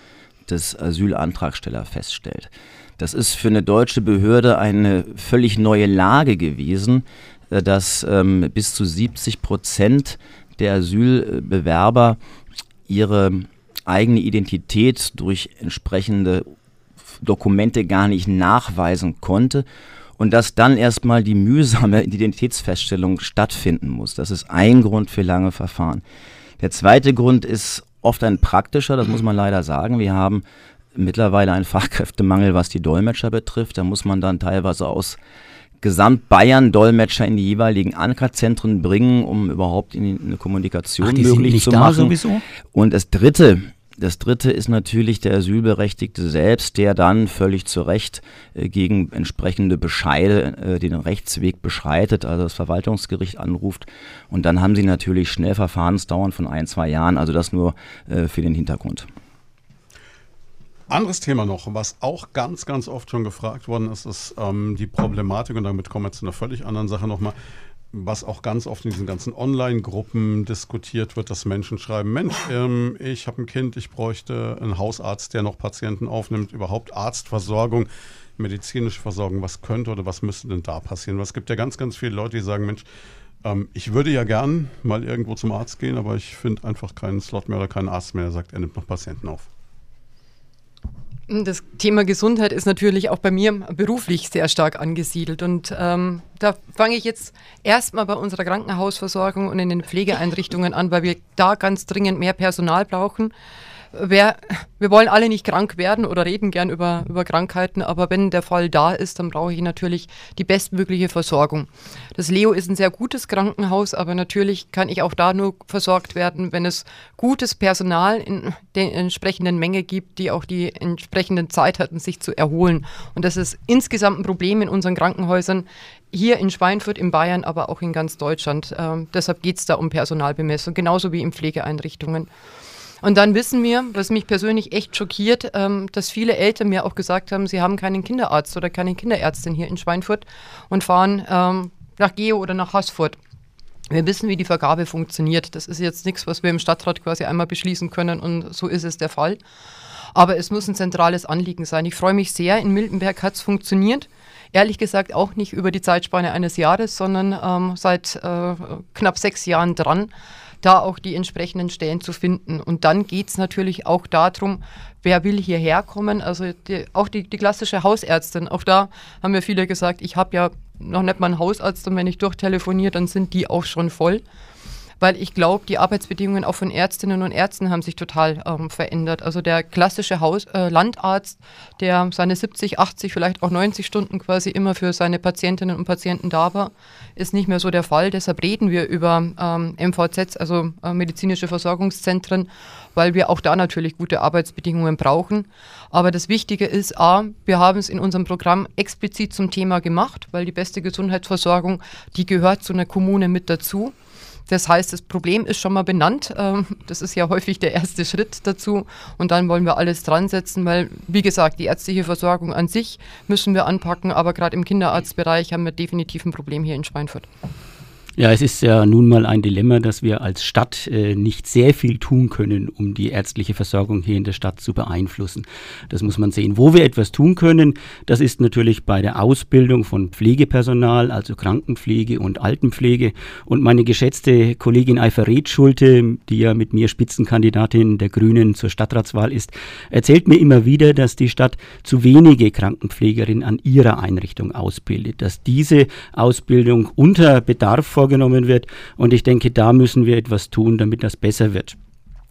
des Asylantragstellers feststellt. Das ist für eine deutsche Behörde eine völlig neue Lage gewesen, äh, dass ähm, bis zu 70 Prozent der Asylbewerber ihre eigene Identität durch entsprechende Dokumente gar nicht nachweisen konnte und dass dann erstmal die mühsame Identitätsfeststellung stattfinden muss. Das ist ein Grund für lange Verfahren. Der zweite Grund ist oft ein praktischer, das muss man leider sagen. Wir haben mittlerweile einen Fachkräftemangel, was die Dolmetscher betrifft. Da muss man dann teilweise aus Gesamt-Bayern Dolmetscher in die jeweiligen Ankerzentren bringen, um überhaupt in eine Kommunikation Ach, möglich zu machen. Sowieso? Und das dritte das dritte ist natürlich der Asylberechtigte selbst, der dann völlig zu Recht äh, gegen entsprechende Bescheide äh, den Rechtsweg beschreitet, also das Verwaltungsgericht anruft. Und dann haben sie natürlich schnell Verfahrensdauern von ein, zwei Jahren, also das nur äh, für den Hintergrund. Anderes Thema noch, was auch ganz, ganz oft schon gefragt worden ist, ist ähm, die Problematik, und damit kommen wir zu einer völlig anderen Sache nochmal, was auch ganz oft in diesen ganzen Online-Gruppen diskutiert wird, dass Menschen schreiben, Mensch, ähm, ich habe ein Kind, ich bräuchte einen Hausarzt, der noch Patienten aufnimmt, überhaupt Arztversorgung, medizinische Versorgung, was könnte oder was müsste denn da passieren? Es gibt ja ganz, ganz viele Leute, die sagen, Mensch, ähm, ich würde ja gern mal irgendwo zum Arzt gehen, aber ich finde einfach keinen Slot mehr oder keinen Arzt mehr, der sagt, er nimmt noch Patienten auf. Das Thema Gesundheit ist natürlich auch bei mir beruflich sehr stark angesiedelt. Und ähm, da fange ich jetzt erstmal bei unserer Krankenhausversorgung und in den Pflegeeinrichtungen an, weil wir da ganz dringend mehr Personal brauchen wer, wir wollen alle nicht krank werden oder reden gern über, über Krankheiten, aber wenn der Fall da ist, dann brauche ich natürlich die bestmögliche Versorgung. Das Leo ist ein sehr gutes Krankenhaus, aber natürlich kann ich auch da nur versorgt werden, wenn es gutes Personal in der entsprechenden Menge gibt, die auch die entsprechenden Zeit hatten, sich zu erholen. Und das ist insgesamt ein Problem in unseren Krankenhäusern hier in Schweinfurt, in Bayern, aber auch in ganz Deutschland. Ähm, deshalb geht es da um Personalbemessung, genauso wie in Pflegeeinrichtungen. Und dann wissen wir, was mich persönlich echt schockiert, ähm, dass viele Eltern mir auch gesagt haben, sie haben keinen Kinderarzt oder keine Kinderärztin hier in Schweinfurt und fahren ähm, nach Geo oder nach Haßfurt. Wir wissen, wie die Vergabe funktioniert. Das ist jetzt nichts, was wir im Stadtrat quasi einmal beschließen können und so ist es der Fall. Aber es muss ein zentrales Anliegen sein. Ich freue mich sehr. In Miltenberg hat es funktioniert. Ehrlich gesagt auch nicht über die Zeitspanne eines Jahres, sondern ähm, seit äh, knapp sechs Jahren dran da auch die entsprechenden Stellen zu finden. Und dann geht es natürlich auch darum, wer will hierher kommen. Also die, auch die, die klassische Hausärztin, auch da haben mir viele gesagt, ich habe ja noch nicht mal einen Hausarzt und wenn ich durchtelefoniere, dann sind die auch schon voll weil ich glaube, die Arbeitsbedingungen auch von Ärztinnen und Ärzten haben sich total ähm, verändert. Also der klassische Haus äh, Landarzt, der seine 70, 80, vielleicht auch 90 Stunden quasi immer für seine Patientinnen und Patienten da war, ist nicht mehr so der Fall. Deshalb reden wir über ähm, MVZs, also äh, medizinische Versorgungszentren, weil wir auch da natürlich gute Arbeitsbedingungen brauchen. Aber das Wichtige ist, a, wir haben es in unserem Programm explizit zum Thema gemacht, weil die beste Gesundheitsversorgung, die gehört zu einer Kommune mit dazu. Das heißt, das Problem ist schon mal benannt. Ähm, das ist ja häufig der erste Schritt dazu. Und dann wollen wir alles dran setzen, weil, wie gesagt, die ärztliche Versorgung an sich müssen wir anpacken. Aber gerade im Kinderarztbereich haben wir definitiv ein Problem hier in Schweinfurt. Ja, es ist ja nun mal ein Dilemma, dass wir als Stadt äh, nicht sehr viel tun können, um die ärztliche Versorgung hier in der Stadt zu beeinflussen. Das muss man sehen. Wo wir etwas tun können, das ist natürlich bei der Ausbildung von Pflegepersonal, also Krankenpflege und Altenpflege. Und meine geschätzte Kollegin Eiferet Schulte, die ja mit mir Spitzenkandidatin der Grünen zur Stadtratswahl ist, erzählt mir immer wieder, dass die Stadt zu wenige Krankenpflegerinnen an ihrer Einrichtung ausbildet, dass diese Ausbildung unter Bedarf vor vorgenommen wird. Und ich denke, da müssen wir etwas tun, damit das besser wird.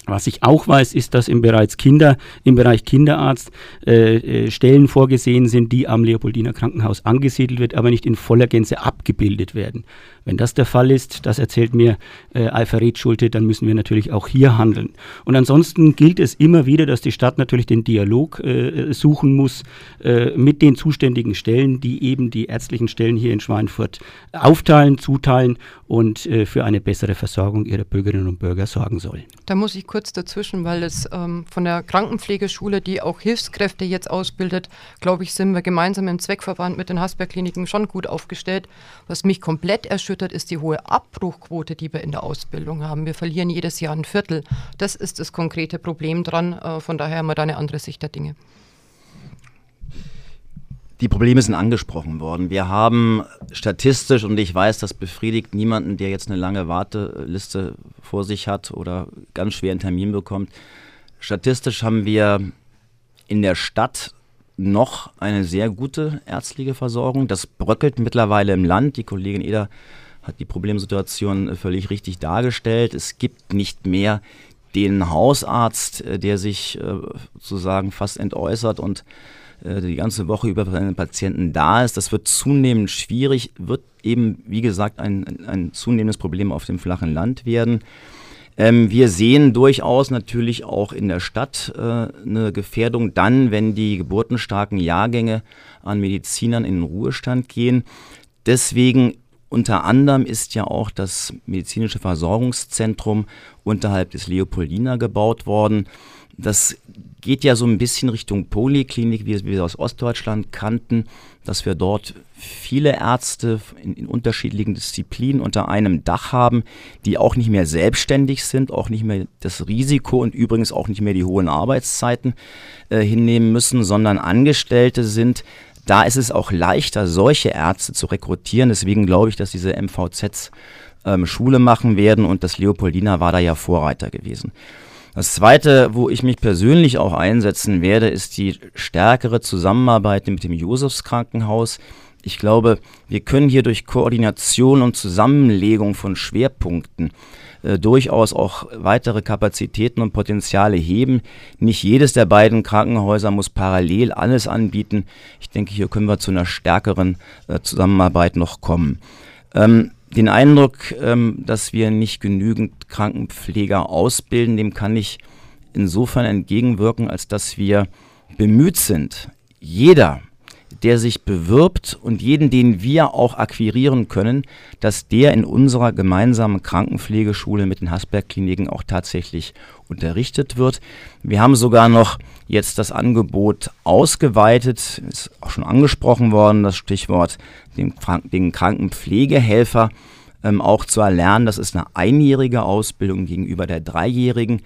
Was ich auch weiß, ist, dass im Bereich Kinder, im Bereich Kinderarzt äh, äh, Stellen vorgesehen sind, die am Leopoldiner Krankenhaus angesiedelt wird, aber nicht in voller Gänze abgebildet werden. Wenn das der Fall ist, das erzählt mir äh, Alfred Schulte, dann müssen wir natürlich auch hier handeln. Und ansonsten gilt es immer wieder, dass die Stadt natürlich den Dialog äh, suchen muss äh, mit den zuständigen Stellen, die eben die ärztlichen Stellen hier in Schweinfurt aufteilen, zuteilen und äh, für eine bessere Versorgung ihrer Bürgerinnen und Bürger sorgen sollen. Da muss ich kurz dazwischen, weil es ähm, von der Krankenpflegeschule, die auch Hilfskräfte jetzt ausbildet, glaube ich, sind wir gemeinsam im Zweckverband mit den Hasberg-Kliniken schon gut aufgestellt. Was mich komplett erschüttert, erschüttert, ist die hohe Abbruchquote, die wir in der Ausbildung haben. Wir verlieren jedes Jahr ein Viertel. Das ist das konkrete Problem dran. Äh, von daher haben wir da eine andere Sicht der Dinge. Die Probleme sind angesprochen worden. Wir haben statistisch, und ich weiß, das befriedigt niemanden, der jetzt eine lange Warteliste vor sich hat oder ganz schwer einen Termin bekommt. Statistisch haben wir in der Stadt noch eine sehr gute ärztliche Versorgung. Das bröckelt mittlerweile im Land. Die Kollegin Eder hat die Problemsituation äh, völlig richtig dargestellt. Es gibt nicht mehr den Hausarzt, äh, der sich äh, sozusagen fast entäußert und die ganze Woche über seinen Patienten da ist. Das wird zunehmend schwierig, wird eben, wie gesagt, ein, ein zunehmendes Problem auf dem flachen Land werden. Ähm, wir sehen durchaus natürlich auch in der Stadt äh, eine Gefährdung dann, wenn die geburtenstarken Jahrgänge an Medizinern in den Ruhestand gehen. Deswegen unter anderem ist ja auch das medizinische Versorgungszentrum unterhalb des Leopoldina gebaut worden. Das geht ja so ein bisschen Richtung Poliklinik, wie wir es aus Ostdeutschland kannten, dass wir dort viele Ärzte in, in, unterschiedlichen Disziplinen unter einem Dach haben, die auch nicht mehr selbstständig sind, auch nicht mehr das Risiko und übrigens auch nicht mehr die hohen Arbeitszeiten äh, hinnehmen müssen, sondern Angestellte sind, da ist es auch leichter, solche Ärzte zu rekrutieren. Deswegen glaube ich, dass diese MVZs ähm, Schule machen werden und das Leopoldina war da ja Vorreiter gewesen. Das Zweite, wo ich mich persönlich auch einsetzen werde, ist die stärkere Zusammenarbeit mit dem Josefskrankenhaus. Ich glaube, wir können hier durch Koordination und Zusammenlegung von Schwerpunkten äh, durchaus auch weitere Kapazitäten und Potenziale heben. Nicht jedes der beiden Krankenhäuser muss parallel alles anbieten. Ich denke, hier können wir zu einer stärkeren äh, Zusammenarbeit noch kommen. Ähm, den Eindruck, ähm, dass wir nicht genügend Krankenpfleger ausbilden, dem kann ich insofern entgegenwirken, als dass wir bemüht sind, jeder, der sich bewirbt und jeden, den wir auch akquirieren können, dass der in unserer gemeinsamen Krankenpflegeschule mit den Hasberg-Kliniken auch tatsächlich unterrichtet wird. Wir haben sogar noch jetzt das Angebot ausgeweitet, ist auch schon angesprochen worden, das Stichwort den, den Krankenpflegehelfer ähm, auch zu erlernen. Das ist eine einjährige Ausbildung gegenüber der dreijährigen.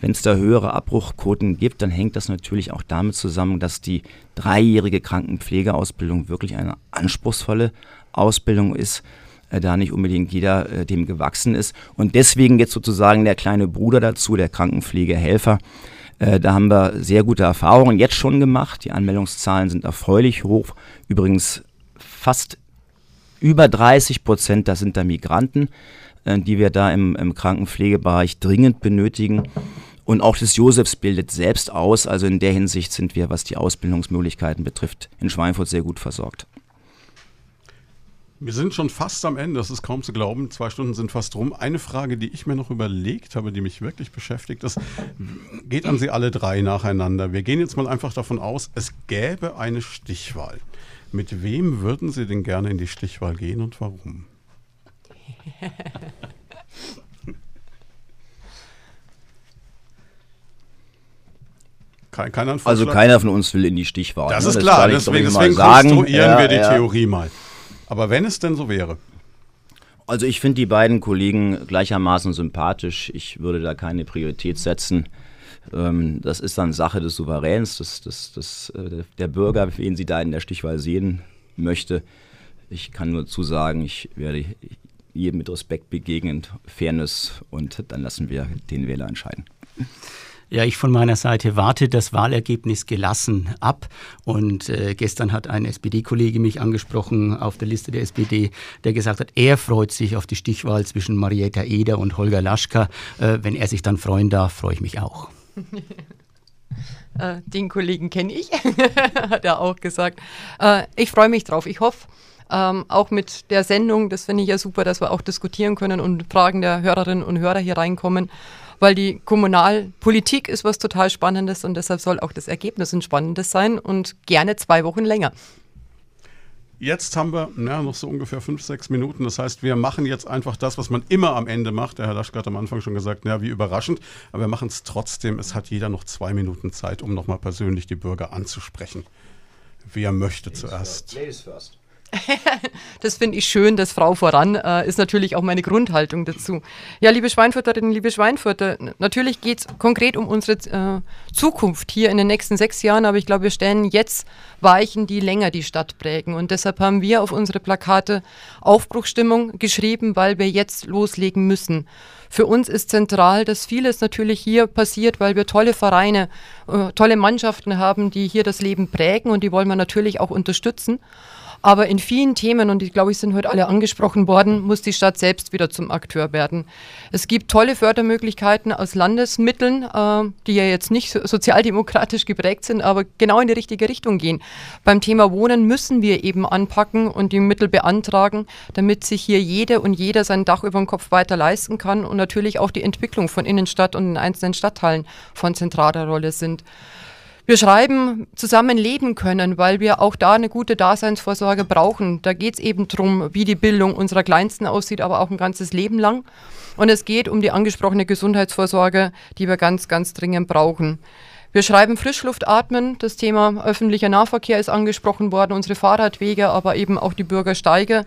Wenn es da höhere Abbruchquoten gibt, dann hängt das natürlich auch damit zusammen, dass die dreijährige Krankenpflegeausbildung wirklich eine anspruchsvolle Ausbildung ist, äh, da nicht unbedingt jeder äh, dem gewachsen ist. Und deswegen jetzt sozusagen der kleine Bruder dazu, der Krankenpflegehelfer. Äh, da haben wir sehr gute Erfahrungen jetzt schon gemacht. Die Anmeldungszahlen sind erfreulich hoch. Übrigens fast über 30 Prozent, das sind da Migranten, äh, die wir da im, im Krankenpflegebereich dringend benötigen. Und auch das Josefs bildet selbst aus. Also in der Hinsicht sind wir, was die Ausbildungsmöglichkeiten betrifft, in Schweinfurt sehr gut versorgt. Wir sind schon fast am Ende, das ist kaum zu glauben. Zwei Stunden sind fast rum. Eine Frage, die ich mir noch überlegt habe, die mich wirklich beschäftigt, ist, geht an Sie alle drei nacheinander. Wir gehen jetzt mal einfach davon aus, es gäbe eine Stichwahl. Mit wem würden Sie denn gerne in die Stichwahl gehen und warum? Kein, also keiner von uns will in die Stichwahl. Das ne? ist klar, das deswegen, deswegen konstruieren ja, wir die ja. Theorie mal. Aber wenn es denn so wäre. Also ich finde die beiden Kollegen gleichermaßen sympathisch. Ich würde da keine Priorität setzen. Ähm, das ist dann Sache des Souveräns, des, des, des, äh, der Bürger, wen sie da in der Stichwahl sehen möchte. Ich kann nur zu sagen, ich werde jedem mit Respekt begegnen, Fairness und dann lassen wir den Wähler entscheiden. Ja, ich von meiner Seite warte das Wahlergebnis gelassen ab. Und äh, gestern hat ein SPD-Kollege mich angesprochen auf der Liste der SPD, der gesagt hat, er freut sich auf die Stichwahl zwischen Marietta Eder und Holger Laschka. Äh, wenn er sich dann freuen darf, freue ich mich auch. Äh, den Kollegen kenne ich, hat er auch gesagt. Äh, ich freue mich drauf. Ich hoffe, ähm, auch mit der Sendung, das finde ich ja super, dass wir auch diskutieren können und Fragen der Hörerinnen und Hörer hier reinkommen weil die Kommunalpolitik ist was total Spannendes und deshalb soll auch das Ergebnis ein spannendes sein und gerne zwei Wochen länger. Jetzt haben wir ja, noch so ungefähr fünf, sechs Minuten. Das heißt, wir machen jetzt einfach das, was man immer am Ende macht. Der Herr Laschke hat am Anfang schon gesagt, ja, wie überraschend. Aber wir machen es trotzdem. Es hat jeder noch zwei Minuten Zeit, um nochmal persönlich die Bürger anzusprechen. Wer möchte Ladies zuerst? First. Ladies first. das finde ich schön, das Frau voran äh, ist natürlich auch meine Grundhaltung dazu. Ja, liebe Schweinfurterinnen, liebe Schweinfurter, natürlich geht es konkret um unsere äh, Zukunft hier in den nächsten sechs Jahren, aber ich glaube, wir stellen jetzt Weichen, die länger die Stadt prägen. Und deshalb haben wir auf unsere Plakate Aufbruchstimmung geschrieben, weil wir jetzt loslegen müssen. Für uns ist zentral, dass vieles natürlich hier passiert, weil wir tolle Vereine, äh, tolle Mannschaften haben, die hier das Leben prägen und die wollen wir natürlich auch unterstützen. Aber in vielen Themen, und die glaube ich sind heute alle angesprochen worden, muss die Stadt selbst wieder zum Akteur werden. Es gibt tolle Fördermöglichkeiten aus Landesmitteln, äh, die ja jetzt nicht sozialdemokratisch geprägt sind, aber genau in die richtige Richtung gehen. Beim Thema Wohnen müssen wir eben anpacken und die Mittel beantragen, damit sich hier jede und jeder sein Dach über dem Kopf weiter leisten kann und natürlich auch die Entwicklung von Innenstadt und den einzelnen Stadtteilen von zentraler Rolle sind. Wir schreiben zusammen leben können, weil wir auch da eine gute Daseinsvorsorge brauchen. Da geht es eben darum, wie die Bildung unserer Kleinsten aussieht, aber auch ein ganzes Leben lang. Und es geht um die angesprochene Gesundheitsvorsorge, die wir ganz, ganz dringend brauchen. Wir schreiben Frischluft atmen. Das Thema öffentlicher Nahverkehr ist angesprochen worden, unsere Fahrradwege, aber eben auch die Bürgersteige.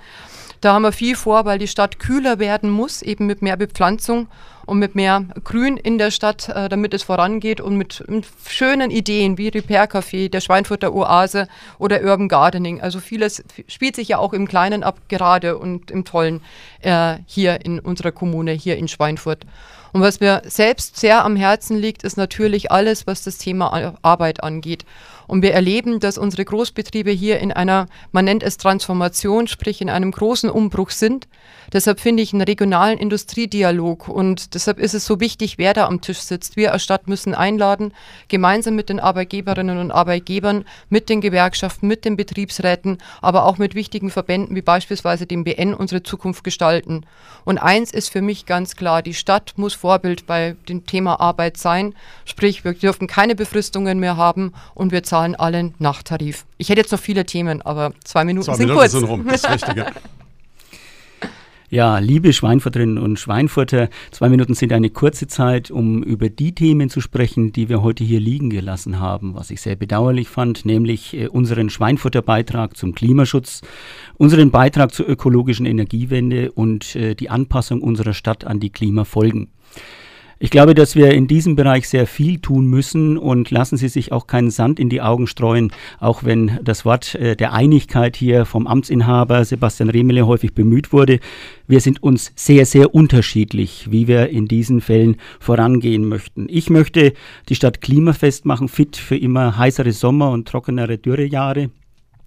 Da haben wir viel vor, weil die Stadt kühler werden muss, eben mit mehr Bepflanzung und mit mehr Grün in der Stadt, äh, damit es vorangeht und mit, mit schönen Ideen wie Repair Café, der Schweinfurter Oase oder Urban Gardening. Also vieles spielt sich ja auch im Kleinen ab, gerade und im Tollen äh, hier in unserer Kommune, hier in Schweinfurt. Und was mir selbst sehr am Herzen liegt, ist natürlich alles, was das Thema Arbeit angeht. Und wir erleben, dass unsere Großbetriebe hier in einer, man nennt es Transformation, sprich in einem großen Umbruch sind. Deshalb finde ich einen regionalen Industriedialog und deshalb ist es so wichtig, wer da am Tisch sitzt. Wir als Stadt müssen einladen, gemeinsam mit den Arbeitgeberinnen und Arbeitgebern, mit den Gewerkschaften, mit den Betriebsräten, aber auch mit wichtigen Verbänden wie beispielsweise dem BN unsere Zukunft gestalten. Und eins ist für mich ganz klar, die Stadt muss Vorbild bei dem Thema Arbeit sein. Sprich, wir dürfen keine Befristungen mehr haben und wir zahlen allen nach Tarif. Ich hätte jetzt noch viele Themen, aber zwei Minuten Zwei sind Minuten kurz. sind rum, das ist richtig. Ja. Liebe Schweinfurterinnen und Schweinfurter, zwei Minuten sind eine kurze Zeit, um über die Themen zu sprechen, die wir heute hier liegen gelassen haben, was ich sehr bedauerlich fand, nämlich äh, unseren Schweinfurter Beitrag zum Klimaschutz, unseren Beitrag zur ökologischen Energiewende und äh, die Anpassung unserer Stadt an die Klimafolgen. Ich glaube, dass wir in diesem Bereich sehr viel tun müssen und lassen Sie sich auch keinen Sand in die Augen streuen, auch wenn das Wort äh, der Einigkeit hier vom Amtsinhaber Sebastian Remele häufig bemüht wurde. Wir sind uns sehr, sehr unterschiedlich, wie wir in diesen Fällen vorangehen möchten. Ich möchte die Stadt klimafest machen, fit für immer heißere Sommer und trockenere Dürrejahre.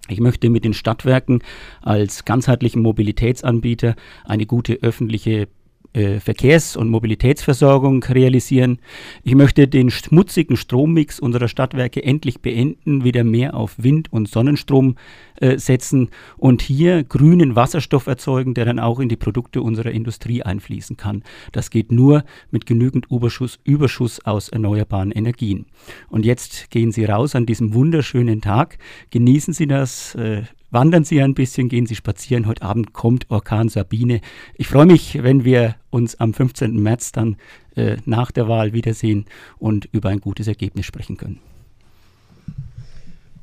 Ich möchte mit den Stadtwerken als ganzheitlichen Mobilitätsanbieter eine gute öffentliche äh, Verkehrs- und Mobilitätsversorgung realisieren. Ich möchte den schmutzigen Strommix unserer Stadtwerke endlich beenden, wieder mehr auf Wind- und Sonnenstrom äh, setzen und hier grünen Wasserstoff erzeugen, der dann auch in die Produkte unserer Industrie einfließen kann. Das geht nur mit genügend Überschuss, Überschuss aus erneuerbaren Energien. Und jetzt gehen Sie raus an diesem wunderschönen Tag, genießen Sie das. Äh, Wandern Sie ein bisschen, gehen Sie spazieren. Heute Abend kommt Orkan Sabine. Ich freue mich, wenn wir uns am 15. März dann äh, nach der Wahl wiedersehen und über ein gutes Ergebnis sprechen können.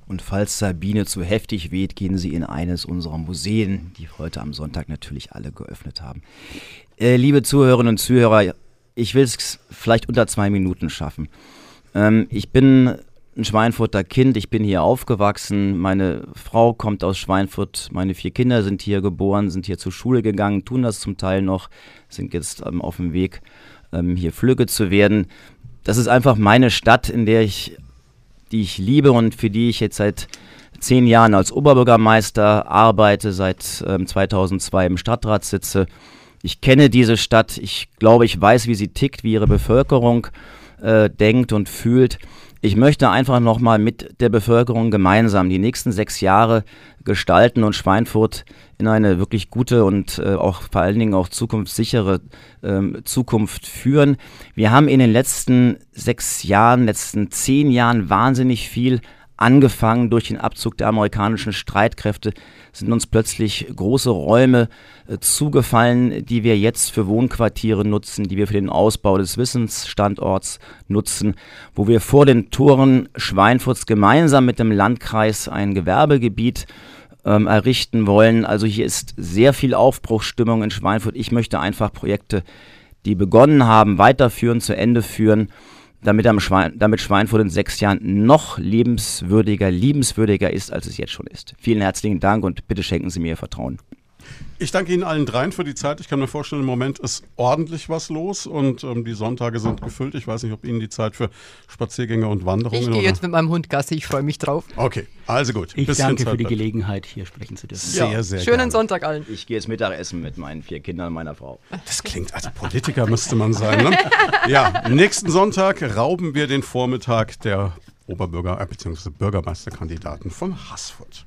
Und falls Sabine zu heftig weht, gehen Sie in eines unserer Museen, die heute am Sonntag natürlich alle geöffnet haben. Äh, liebe Zuhörerinnen und Zuhörer, ich will es vielleicht unter zwei Minuten schaffen. Ähm, ich bin ein Schweinfurter Kind, ich bin hier aufgewachsen, meine Frau kommt aus Schweinfurt, meine vier Kinder sind hier geboren, sind hier zur Schule gegangen, tun das zum Teil noch, sind jetzt ähm, auf dem Weg, ähm, hier Flügge zu werden. Das ist einfach meine Stadt, in der ich, die ich liebe und für die ich jetzt seit zehn Jahren als Oberbürgermeister arbeite, seit ähm, 2002 im Stadtrat sitze. Ich kenne diese Stadt, ich glaube, ich weiß, wie sie tickt, wie ihre Bevölkerung äh, denkt und fühlt. Ich möchte einfach nochmal mit der Bevölkerung gemeinsam die nächsten sechs Jahre gestalten und Schweinfurt in eine wirklich gute und äh, auch vor allen Dingen auch zukunftssichere ähm, Zukunft führen. Wir haben in den letzten sechs Jahren, letzten zehn Jahren wahnsinnig viel angefangen durch den Abzug der amerikanischen Streitkräfte, sind uns plötzlich große Räume äh, zugefallen, die wir jetzt für Wohnquartiere nutzen, die wir für den Ausbau des Wissensstandorts nutzen, wo wir vor den Toren Schweinfurts gemeinsam mit dem Landkreis ein Gewerbegebiet ähm, errichten wollen. Also hier ist sehr viel Aufbruchsstimmung in Schweinfurt. Ich möchte einfach Projekte, die begonnen haben, weiterführen, zu Ende führen damit, am Schwein, damit Schweinfurt in sechs Jahren noch lebenswürdiger, liebenswürdiger ist, als es jetzt schon ist. Vielen herzlichen Dank und bitte schenken Sie mir Ihr Vertrauen. Ich danke Ihnen allen dreien für die Zeit. Ich kann mir vorstellen, im Moment ist ordentlich was los und ähm, die Sonntage sind gefüllt. Ich weiß nicht, ob Ihnen die Zeit für Spaziergänge und Wanderungen Ich gehe jetzt mit meinem Hund Gassi, ich freue mich drauf. Okay, also gut. Ich Bisschen danke für die. Gelegenheit, hier sprechen zu dürfen. Sehr, Ja, sehr Schönen gerne. Sonntag allen. Ich gehe jetzt Mittagessen mit meinen vier Kindern und meiner Frau. Das klingt, also Politiker müsste man sein. Ne? Ja, nächsten Sonntag rauben wir den Vormittag der Oberbürger- äh, bzw. Bürgermeisterkandidaten von Haßfurt.